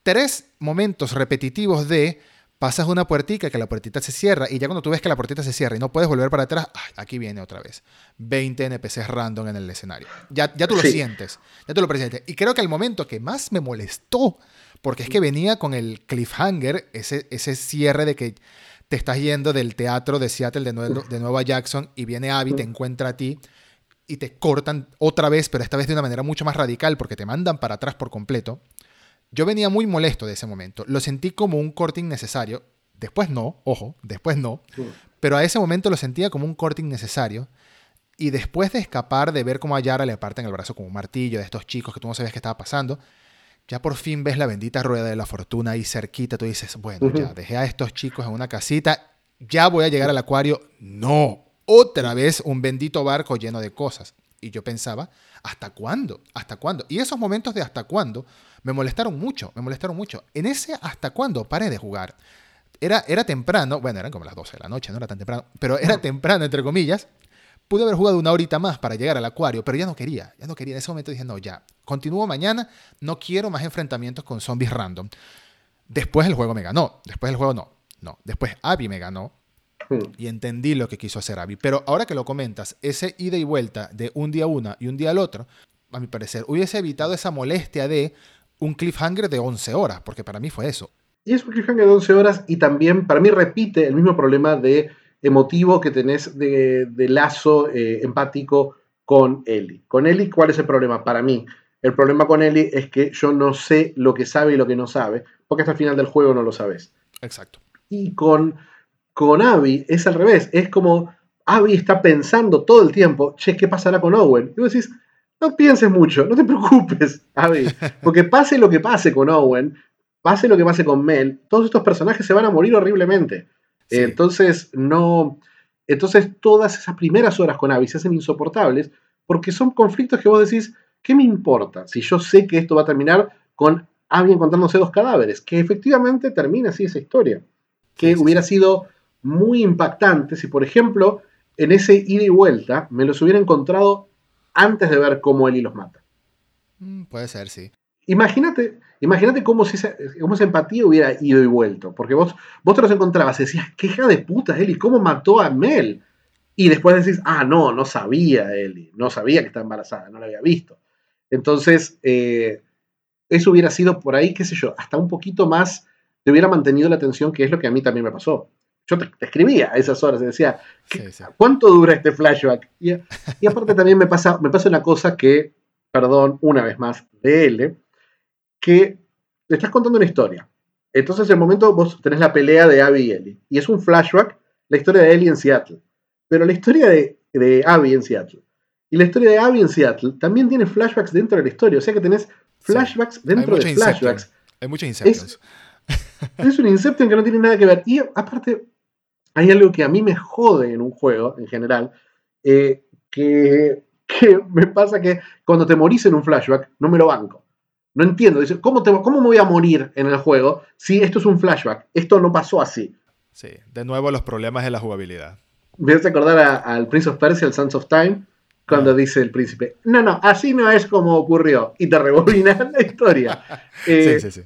tres momentos repetitivos de pasas una puertica que la puertita se cierra y ya cuando tú ves que la puertita se cierra y no puedes volver para atrás, aquí viene otra vez. 20 NPCs random en el escenario. Ya, ya tú lo sientes, ya tú lo presientes. Y creo que el momento que más me molestó, porque es que venía con el cliffhanger, ese, ese cierre de que te estás yendo del teatro de Seattle de, de Nueva Jackson y viene Abby, te encuentra a ti y te cortan otra vez, pero esta vez de una manera mucho más radical porque te mandan para atrás por completo. Yo venía muy molesto de ese momento. Lo sentí como un corte innecesario. Después no, ojo, después no. Pero a ese momento lo sentía como un corte innecesario. Y después de escapar, de ver cómo a Yara le parten el brazo con un martillo de estos chicos que tú no sabías qué estaba pasando, ya por fin ves la bendita rueda de la fortuna ahí cerquita. Tú dices, bueno, ya dejé a estos chicos en una casita, ya voy a llegar al acuario. No, otra vez un bendito barco lleno de cosas. Y yo pensaba, ¿hasta cuándo? ¿Hasta cuándo? Y esos momentos de hasta cuándo me molestaron mucho, me molestaron mucho. En ese hasta cuándo paré de jugar. Era, era temprano, bueno, eran como las 12 de la noche, no era tan temprano, pero era temprano, entre comillas. Pude haber jugado una horita más para llegar al acuario, pero ya no quería, ya no quería. En ese momento dije, no, ya, continúo mañana, no quiero más enfrentamientos con zombies random. Después el juego me ganó, después el juego no, no. Después Abby me ganó, hmm. y entendí lo que quiso hacer Abby. Pero ahora que lo comentas, ese ida y vuelta de un día una y un día al otro, a mi parecer, hubiese evitado esa molestia de un cliffhanger de 11 horas, porque para mí fue eso. Y es un cliffhanger de 11 horas y también para mí repite el mismo problema de emotivo que tenés de, lazo eh, empático con Ellie. Con Ellie, ¿cuál es el problema? Para mí, el problema con Ellie es que yo no sé lo que sabe y lo que no sabe, porque hasta el final del juego no lo sabes. Exacto. Y con, con Abby es al revés, es como Abby está pensando todo el tiempo, che, ¿qué pasará con Owen? Y vos decís, no pienses mucho, no te preocupes, Abby, porque pase lo que pase con Owen, pase lo que pase con Mel, todos estos personajes se van a morir horriblemente. Entonces, no. Entonces, todas esas primeras horas con Abby se hacen insoportables porque son conflictos que vos decís, ¿qué me importa? Si yo sé que esto va a terminar con Abby encontrándose dos cadáveres, que efectivamente termina así esa historia. Que hubiera sido muy impactante si, por ejemplo, en ese ida y vuelta me los hubiera encontrado antes de ver cómo Eli los mata. Mm, puede ser, sí. Imagínate, imagínate cómo, si esa, esa empatía hubiera ido y vuelto. Porque vos, vos te los encontrabas y decías, qué hija de puta Eli, ¿cómo mató a Mel? Y después decís, ah, no, no sabía Eli, no sabía que estaba embarazada, no la había visto. Entonces, eh, eso hubiera sido por ahí, qué sé yo, hasta un poquito más, te hubiera mantenido la atención, que es lo que a mí también me pasó yo te, escribía a esas horas y decía, ¿cuánto dura este flashback? Y, aparte también me pasa, me pasa una cosa que, perdón, una vez más, de L, que le estás contando una historia. Entonces, en el momento vos tenés la pelea de Abby y Ellie. Y es un flashback, la historia de Ellie en Seattle. Pero la historia de, de Abby en Seattle. Y la historia de Abby en Seattle también tiene flashbacks dentro de la historia. O sea que tenés flashbacks dentro de flashbacks. Hay muchos Inceptions. Es, es un Inception que no tiene nada que ver. Y aparte, hay algo que a mí me jode en un juego en general, eh, que, me pasa que cuando te morís en un flashback, no me lo banco. No entiendo. Dice, ¿cómo, te, ¿Cómo me voy a morir en el juego si esto es un flashback? Esto no pasó así. Sí, de nuevo los problemas de la jugabilidad. Me hace acordar al Prince of Persia, el Sons of Time, cuando ah. dice el príncipe, no, no, así no es como ocurrió. Y te rebobina la historia. sí, sí, sí.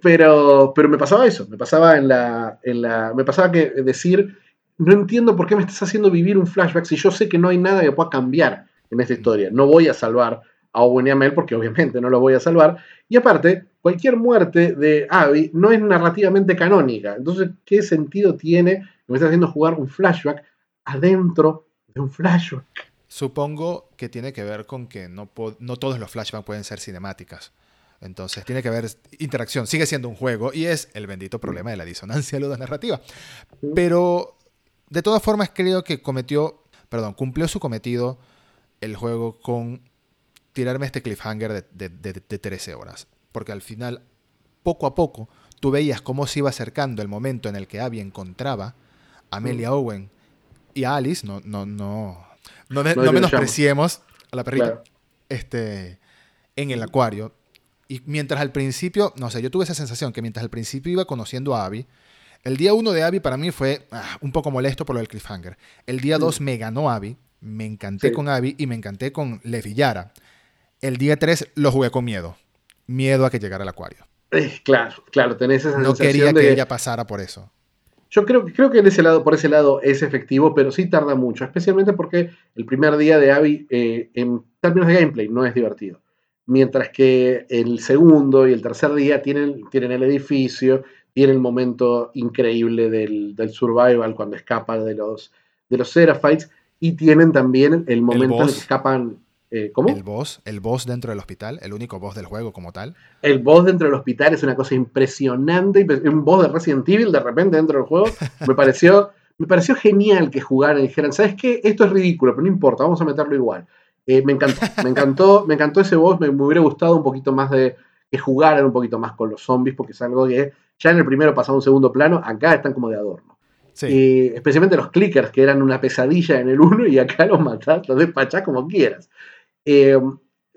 Pero, pero me pasaba eso, me pasaba en la, en la. Me pasaba que decir, no entiendo por qué me estás haciendo vivir un flashback si yo sé que no hay nada que pueda cambiar en esta historia. No voy a salvar a Owen y a Mel porque obviamente no lo voy a salvar. Y aparte, cualquier muerte de Abby no es narrativamente canónica. Entonces, ¿qué sentido tiene que me estás haciendo jugar un flashback adentro de un flashback? Supongo que tiene que ver con que no, no todos los flashbacks pueden ser cinemáticas. Entonces tiene que haber interacción. Sigue siendo un juego y es el bendito problema de la disonancia narrativa. Pero de todas formas creo que cometió, perdón, cumplió su cometido el juego con tirarme este cliffhanger de, de, 13 horas. Porque al final, poco a poco, tú veías cómo se iba acercando el momento en el que Abby encontraba a Amelia Owen y a Alice. No, no, no, no, no, menospreciemos a la perrita. Este, en el acuario y mientras al principio, no sé, yo tuve esa sensación que mientras al principio iba conociendo a Abby, el día uno de Abby para mí fue ah, un poco molesto por lo del cliffhanger. El día dos me ganó Abby, me encanté con Abby y me encanté con Levillara. El día tres lo jugué con miedo. Miedo a que llegara al acuario. Eh, claro, claro, tenés esa No quería que ella pasara por eso. Yo creo, creo que en ese lado, por ese lado es efectivo, pero sí tarda mucho, especialmente porque el primer día de Abby, eh, en términos de gameplay, no es divertido. Mientras que el segundo y el tercer día tienen, tienen el edificio, tienen el momento increíble del, survival cuando escapa de los, de los Seraphites, y tienen también el momento en el que escapan eh, ¿Cómo? El boss, el boss dentro del hospital, el único boss del juego como tal. El boss dentro del hospital es una cosa impresionante. Un boss de Resident Evil de repente dentro del juego. Me pareció, me pareció genial que jugaran y dijeran, ¿sabes qué? Esto es ridículo, pero no importa, vamos a meterlo igual. Eh, me encantó, me encantó, me encantó ese boss. Me, hubiera gustado un poquito más de que jugaran un poquito más con los zombies, porque es algo que ya en el primero pasaba un segundo plano, acá están como de adorno. especialmente los clickers, que eran una pesadilla en el uno, y acá los matás, los despachás como quieras. Eh,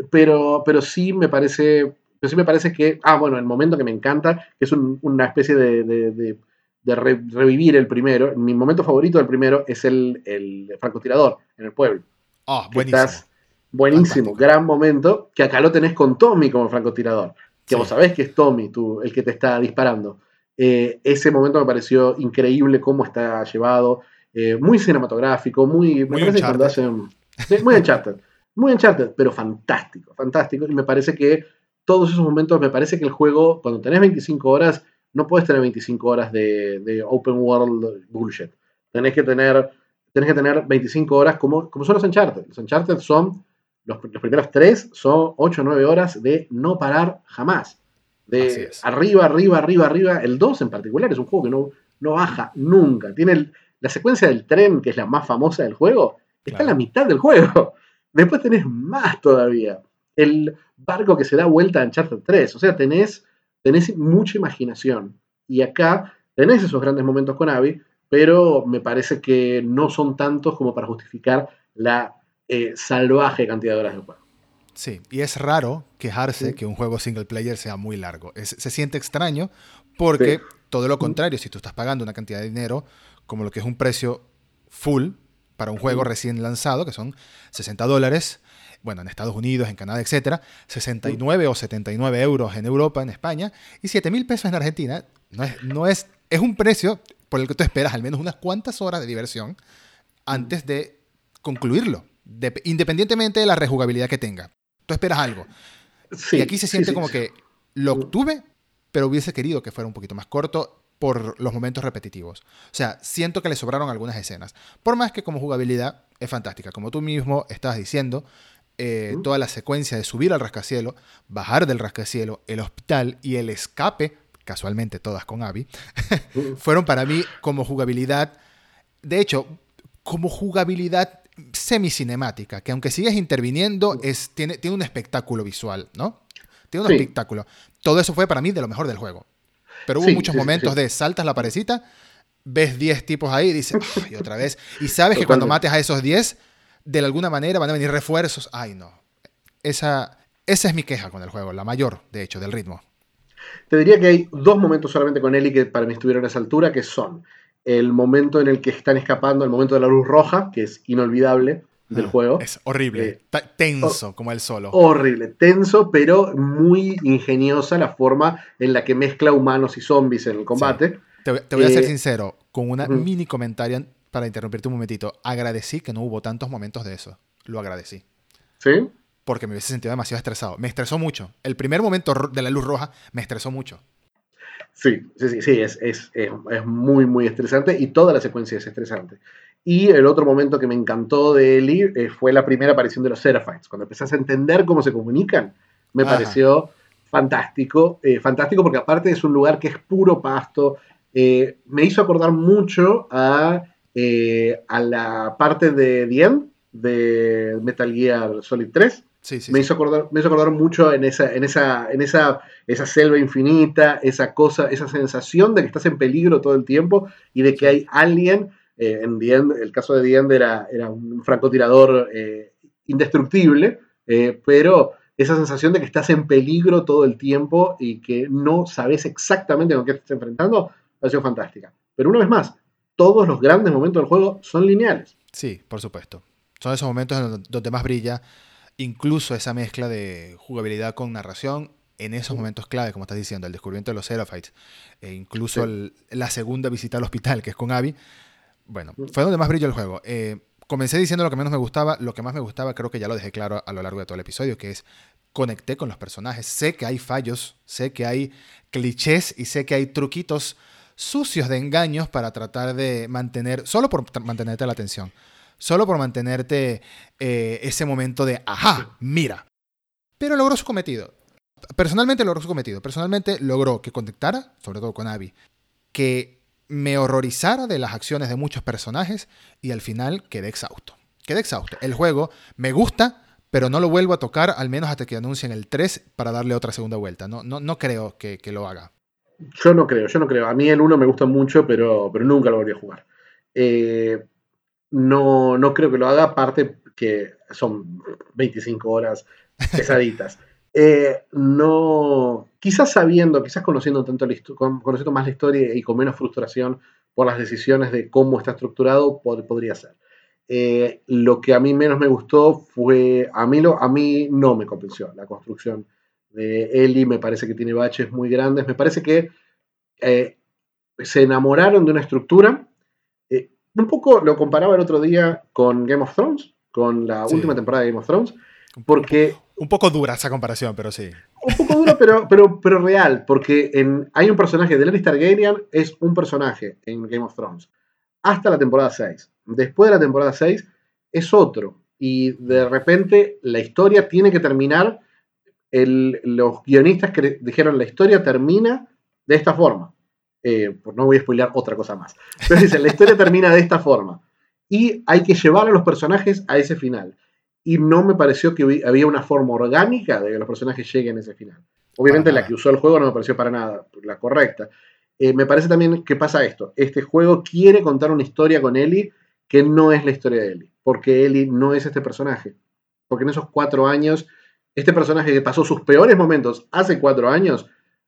pero, pero sí me parece. Pero sí me parece que. Ah, bueno, el momento que me encanta, que es una especie de, revivir el primero. Mi momento favorito del primero es el, el francotirador en el pueblo. Ah, buenísimo. buenísimo, gran momento. Que acá lo tenés con Tommy como francotirador. Que vos sabés que es Tommy tú, el que te está disparando. Eh, ese momento me pareció increíble cómo está llevado. Eh, muy cinematográfico, muy. Muy Uncharted. muy Uncharted. Muy Uncharted, pero fantástico, fantástico. Y me parece que todos esos momentos, me parece que el juego, cuando tenés 25 horas, no puedes tener 25 horas de, open world bullshit. Tenés que tener, tenés que tener 25 horas como, como son los Uncharted. Los Uncharted son, los, primeros tres son 8 o 9 horas de no parar jamás. De arriba, arriba, arriba, arriba. El 2 en particular es un juego que no, no baja nunca. Tiene la secuencia del tren, que es la más famosa del juego, está en la mitad del juego. Después tenés más todavía. El barco que se da vuelta en Charter 3. O sea, tenés, tenés mucha imaginación. Y acá tenés esos grandes momentos con Abby, pero me parece que no son tantos como para justificar la eh, salvaje cantidad de horas de juego. Sí, y es raro quejarse que un juego single player sea muy largo. se siente extraño porque todo lo contrario, si tú estás pagando una cantidad de dinero como lo que es un precio full, para un juego recién lanzado, que son 60 dólares, bueno, en Estados Unidos, en Canadá, etcétera, 69 o 79 euros en Europa, en España, y 7 mil pesos en Argentina, no es, no es, es un precio por el que tú esperas al menos unas cuantas horas de diversión antes de concluirlo, independientemente de la rejugabilidad que tenga. Tú esperas algo. y aquí se siente como que lo obtuve, pero hubiese querido que fuera un poquito más corto por los momentos repetitivos. O sea, siento que le sobraron algunas escenas. Por más que como jugabilidad es fantástica. Como tú mismo estabas diciendo, eh, toda la secuencia de subir al rascacielos, bajar del rascacielos, el hospital y el escape, casualmente todas con Abby, fueron para mí como jugabilidad, de hecho, como jugabilidad semi-cinemática, que aunque sigues interviniendo, es, tiene, tiene un espectáculo visual, ¿no? Tiene un espectáculo. Todo eso fue para mí de lo mejor del juego. Pero hubo muchos momentos de saltas la parecita, ves 10 tipos ahí y dices, y otra vez. Y sabes que cuando mates a esos 10, de alguna manera van a venir refuerzos. Ay, no. Esa, esa es mi queja con el juego, la mayor, de hecho, del ritmo. Te diría que hay dos momentos solamente con Ellie que para mí estuvieron a esa altura, que son el momento en el que están escapando, el momento de la luz roja, que es inolvidable, del juego. Es horrible, eh, tenso como el solo. Horrible, tenso, pero muy ingeniosa la forma en la que mezcla humanos y zombies en el combate. Te, voy a ser eh, sincero, con una mini comentario para interrumpirte un momentito. Agradecí que no hubo tantos momentos de eso. Lo agradecí. ¿Sí? Porque me hubiese sentido demasiado estresado. Me estresó mucho. El primer momento de la luz roja me estresó mucho. Sí, sí, sí, sí es, es, es, muy, muy estresante y toda la secuencia es estresante. Y el otro momento que me encantó de Ellie eh, fue la primera aparición de los Seraphites. Cuando empezás a entender cómo se comunican, me pareció fantástico. Eh, fantástico porque aparte es un lugar que es puro pasto. Eh, me hizo acordar mucho a, a la parte de The End de Metal Gear Solid 3. me, hizo acordar, me hizo acordar mucho en esa, en esa, en esa, esa selva infinita, esa cosa, esa sensación de que estás en peligro todo el tiempo y de que hay alguien eh, en el caso de Diende era, era un francotirador eh, indestructible, eh, pero esa sensación de que estás en peligro todo el tiempo y que no sabes exactamente con qué te estás enfrentando, ha sido fantástica. Pero una vez más, todos los grandes momentos del juego son lineales. Sí, por supuesto. Son esos momentos donde más brilla incluso esa mezcla de jugabilidad con narración en esos momentos clave, como estás diciendo, el descubrimiento de los Seraphites, e incluso la segunda visita al hospital, que es con Abby, bueno, fue donde más brilló el juego. Eh, comencé diciendo lo que menos me gustaba, lo que más me gustaba creo que ya lo dejé claro a lo largo de todo el episodio, que es conecté con los personajes, sé que hay fallos, sé que hay clichés y sé que hay truquitos sucios de engaños para tratar de mantener, solo por mantenerte la atención, solo por mantenerte eh, ese momento de, ajá, mira. Pero logró su cometido. Personalmente logró su cometido. Personalmente logró que conectara, sobre todo con Abby, que me horrorizara de las acciones de muchos personajes y al final quedé exhausto. Quedé exhausto. El juego me gusta, pero no lo vuelvo a tocar al menos hasta que anuncien el 3 para darle otra segunda vuelta. No, no, no creo que, lo haga. Yo no creo, yo no creo. A mí el 1 me gusta mucho, pero, pero nunca lo volví a jugar. Eh, no, no creo que lo haga, aparte que son 25 horas pesaditas. Eh, no, quizás sabiendo, quizás conociendo tanto conociendo más la historia y con menos frustración por las decisiones de cómo está estructurado, podría ser. Eh, lo que a mí menos me gustó fue, a mí, lo, a mí no me convenció la construcción de Eli, me parece que tiene baches muy grandes, me parece que eh, se enamoraron de una estructura, un poco lo comparaba el otro día con Game of Thrones, con la última temporada de Game of Thrones, porque un poco dura esa comparación, pero sí. Un poco dura, pero, pero, pero real, porque hay un personaje Lenny Targaryen, es un personaje en Game of Thrones, hasta la temporada 6. Después de la temporada 6 es otro, y de repente la historia tiene que terminar, los guionistas que dijeron la historia termina de esta forma. Eh, pues no voy a spoilear otra cosa más. Pero dicen, la historia termina de esta forma. Y hay que llevar a los personajes a ese final y no me pareció que había una forma orgánica de que los personajes lleguen a ese final. Obviamente la que usó el juego no me pareció para nada la correcta. Eh, me parece también que pasa esto. Este juego quiere contar una historia con Ellie que no es la historia de Ellie, porque Ellie no es este personaje. Porque en esos cuatro años, este personaje que pasó sus peores momentos hace cuatro años,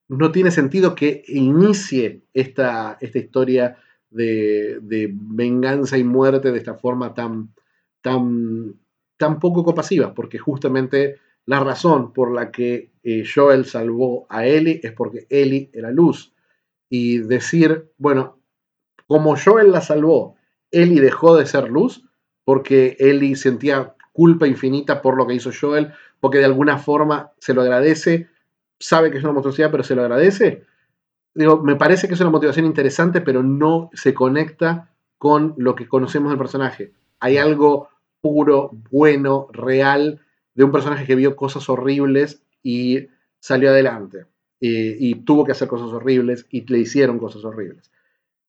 no tiene sentido que inicie esta, esta historia de, de venganza y muerte de esta forma tan, tan tan poco compasiva, porque justamente la razón por la que eh, Joel salvó a Ellie es porque Ellie era luz. Y decir, bueno, como Joel la salvó, Ellie dejó de ser luz porque Ellie sentía culpa infinita por lo que hizo Joel, porque de alguna forma se lo agradece, sabe que es una monstruosidad, pero se lo agradece. Digo, me parece que es una motivación interesante, pero no se conecta con lo que conocemos del personaje. Hay algo puro, bueno, real, de un personaje que vio cosas horribles y salió adelante. Y, tuvo que hacer cosas horribles y le hicieron cosas horribles.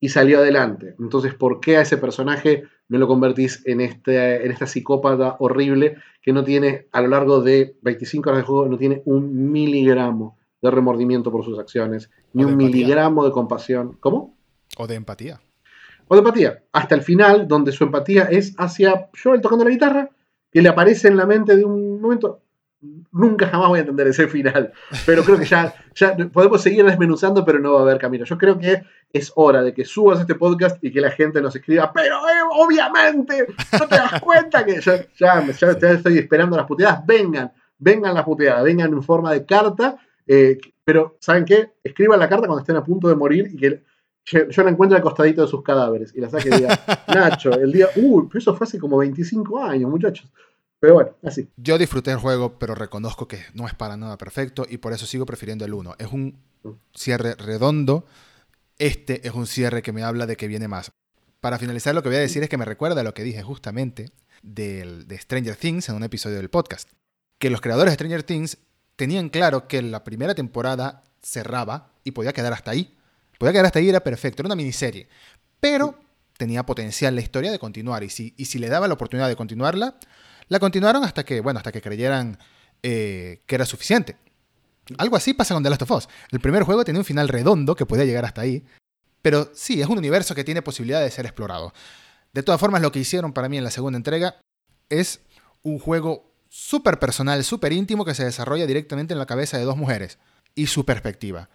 Y salió adelante. Entonces, ¿por qué a ese personaje me lo convertís en, este, en esta psicópata horrible que no tiene, a lo largo de 25 horas de juego, no tiene un miligramo de remordimiento por sus acciones, ni un miligramo de compasión? ¿Cómo? O de empatía o de empatía, hasta el final, donde su empatía es hacia Joel tocando la guitarra, que le aparece en la mente de un momento. Nunca jamás voy a entender ese final, pero creo que ya, ya podemos seguir desmenuzando, pero no va a haber camino. Yo creo que es hora de que subas este podcast y que la gente nos escriba, pero eh, obviamente, no te das cuenta que ya, ya, estoy esperando las puteadas, vengan, vengan las puteadas, vengan en forma de carta, eh, pero ¿saben qué? Escriban la carta cuando estén a punto de morir y que yo la encuentro al costadito de sus cadáveres y la saque y diga, Nacho, el día, uy, pero eso fue hace como 25 años, muchachos. Pero bueno, así. Yo disfruté el juego, pero reconozco que no es para nada perfecto y por eso sigo prefiriendo el 1. Es un cierre redondo. Este es un cierre que me habla de que viene más. Para finalizar, lo que voy a decir es que me recuerda a lo que dije justamente del, de Stranger Things en un episodio del podcast. Que los creadores de Stranger Things tenían claro que la primera temporada cerraba y podía quedar hasta ahí Podía quedar hasta ahí, era perfecto, era una miniserie. Pero tenía potencial la historia de continuar. Y si, y si le daba la oportunidad de continuarla, la continuaron hasta que, bueno, hasta que creyeran eh, que era suficiente. Algo así pasa con The Last of Us. El primer juego tenía un final redondo que podía llegar hasta ahí. Pero sí, es un universo que tiene posibilidad de ser explorado. De todas formas, lo que hicieron para mí en la segunda entrega es un juego súper personal, súper íntimo que se desarrolla directamente en la cabeza de dos mujeres y su perspectiva.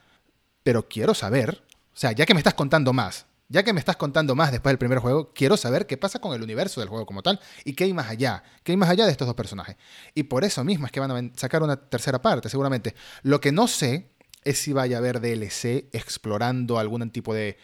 Pero quiero saber o sea, ya que me estás contando más Ya que me estás contando más después del primer juego, quiero saber qué pasa con el universo del juego como tal y qué hay más allá, qué hay más allá de estos dos personajes. Y por eso mismo es que van a sacar una tercera parte, seguramente. Lo que no sé es si vaya a haber DLC explorando algún tipo de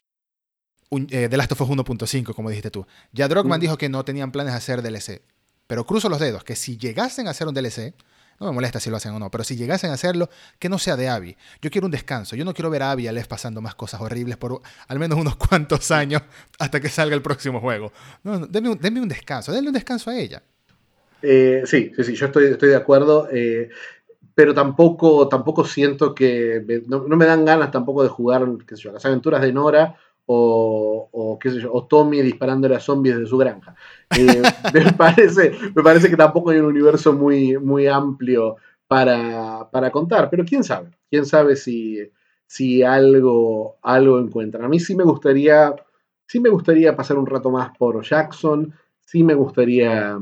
eh, The Last of Us 1.5, como dijiste tú. Ya Drogman mm. dijo que no tenían planes de hacer DLC. Pero cruzo los dedos, que si llegasen a hacer un DLC, no me molesta si lo hacen o no, pero si llegasen a hacerlo, que no sea de Abby. Yo quiero un descanso. Yo no quiero ver a Abby pasando más cosas horribles por al menos unos cuantos años hasta que salga el próximo juego. No, denme, un, descanso. Denle un descanso a ella. Eh, sí, sí, sí, yo estoy, estoy de acuerdo. Eh, pero tampoco, tampoco siento que. no, me dan ganas tampoco de jugar qué sé yo, las aventuras de Nora o, qué sé yo, o Tommy disparándole a zombies de su granja. Eh, me, parece, me parece que tampoco hay un universo muy, muy amplio para, contar, pero quién sabe, quién sabe si, si algo, algo encuentran. A mí sí me gustaría, sí me gustaría pasar un rato más por Jackson, sí me gustaría,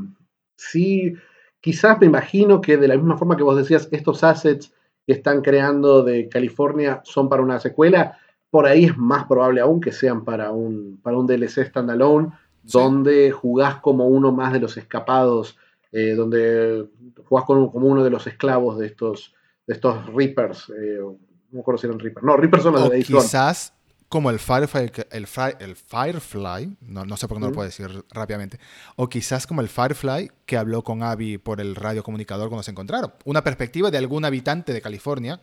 sí, quizás me imagino que de la misma forma que vos decías, estos assets que están creando de California son para una secuela, por ahí es más probable aún que sean para un, para un DLC standalone, donde jugás como uno más de los escapados, eh, donde jugás como, uno de los esclavos de estos, de estos Reapers. Eh, no me acuerdo si eran Reapers. No, Reapers son los de Quizás como el Firefly, el, el Firefly no, no, sé por qué no lo puedo decir rápidamente, o quizás como el Firefly que habló con Abby por el radiocomunicador cuando se encontraron. Una perspectiva de algún habitante de California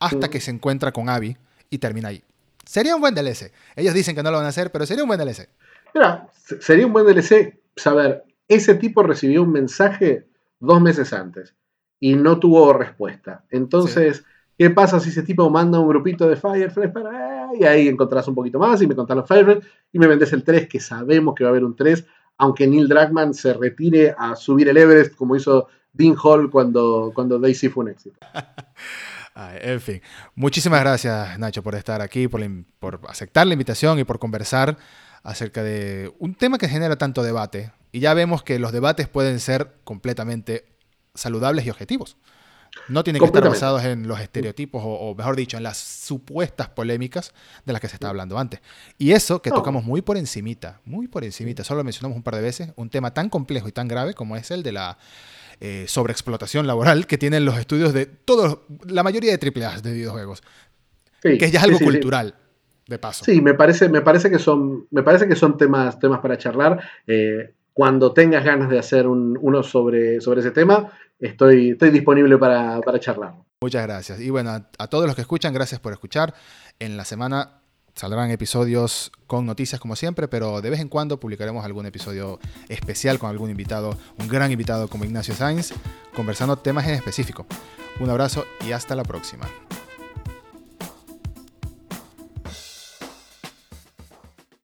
hasta que se encuentra con Abby y termina ahí. Sería un buen DLC. Ellos dicen que no lo van a hacer, pero sería un buen DLC. Mira, sería un buen DLC saber, ese tipo recibió un mensaje dos meses antes y no tuvo respuesta. Entonces, ¿qué pasa si ese tipo manda un grupito de Firefly para... Y ahí encontrás un poquito más y me contás los Firefly y me vendes el 3, que sabemos que va a haber un 3, aunque Neil Druckmann se retire a subir el Everest como hizo Dean Hall cuando, cuando Daisy fue un éxito. en fin, muchísimas gracias Nacho por estar aquí, por, por aceptar la invitación y por conversar acerca de un tema que genera tanto debate. Y ya vemos que los debates pueden ser completamente saludables y objetivos. No tienen que estar basados en los estereotipos o, mejor dicho, en las supuestas polémicas de las que se estaba hablando antes. Y eso que tocamos muy por encimita, muy por encimita, solo lo mencionamos un par de veces, un tema tan complejo y tan grave como es el de la eh, sobreexplotación laboral que tienen los estudios de todos, la mayoría de AAA de videojuegos. que ya es algo cultural. De paso. Sí, me parece, me parece que son, me parece que son temas, temas para charlar. Eh, cuando tengas ganas de hacer uno sobre, sobre ese tema, estoy, estoy disponible para, para charlar. Muchas gracias. Y bueno, a, a, todos los que escuchan, gracias por escuchar. En la semana saldrán episodios con noticias como siempre, pero de vez en cuando publicaremos algún episodio especial con algún invitado, un gran invitado como Ignacio Sainz, conversando temas en específico. Un abrazo y hasta la próxima.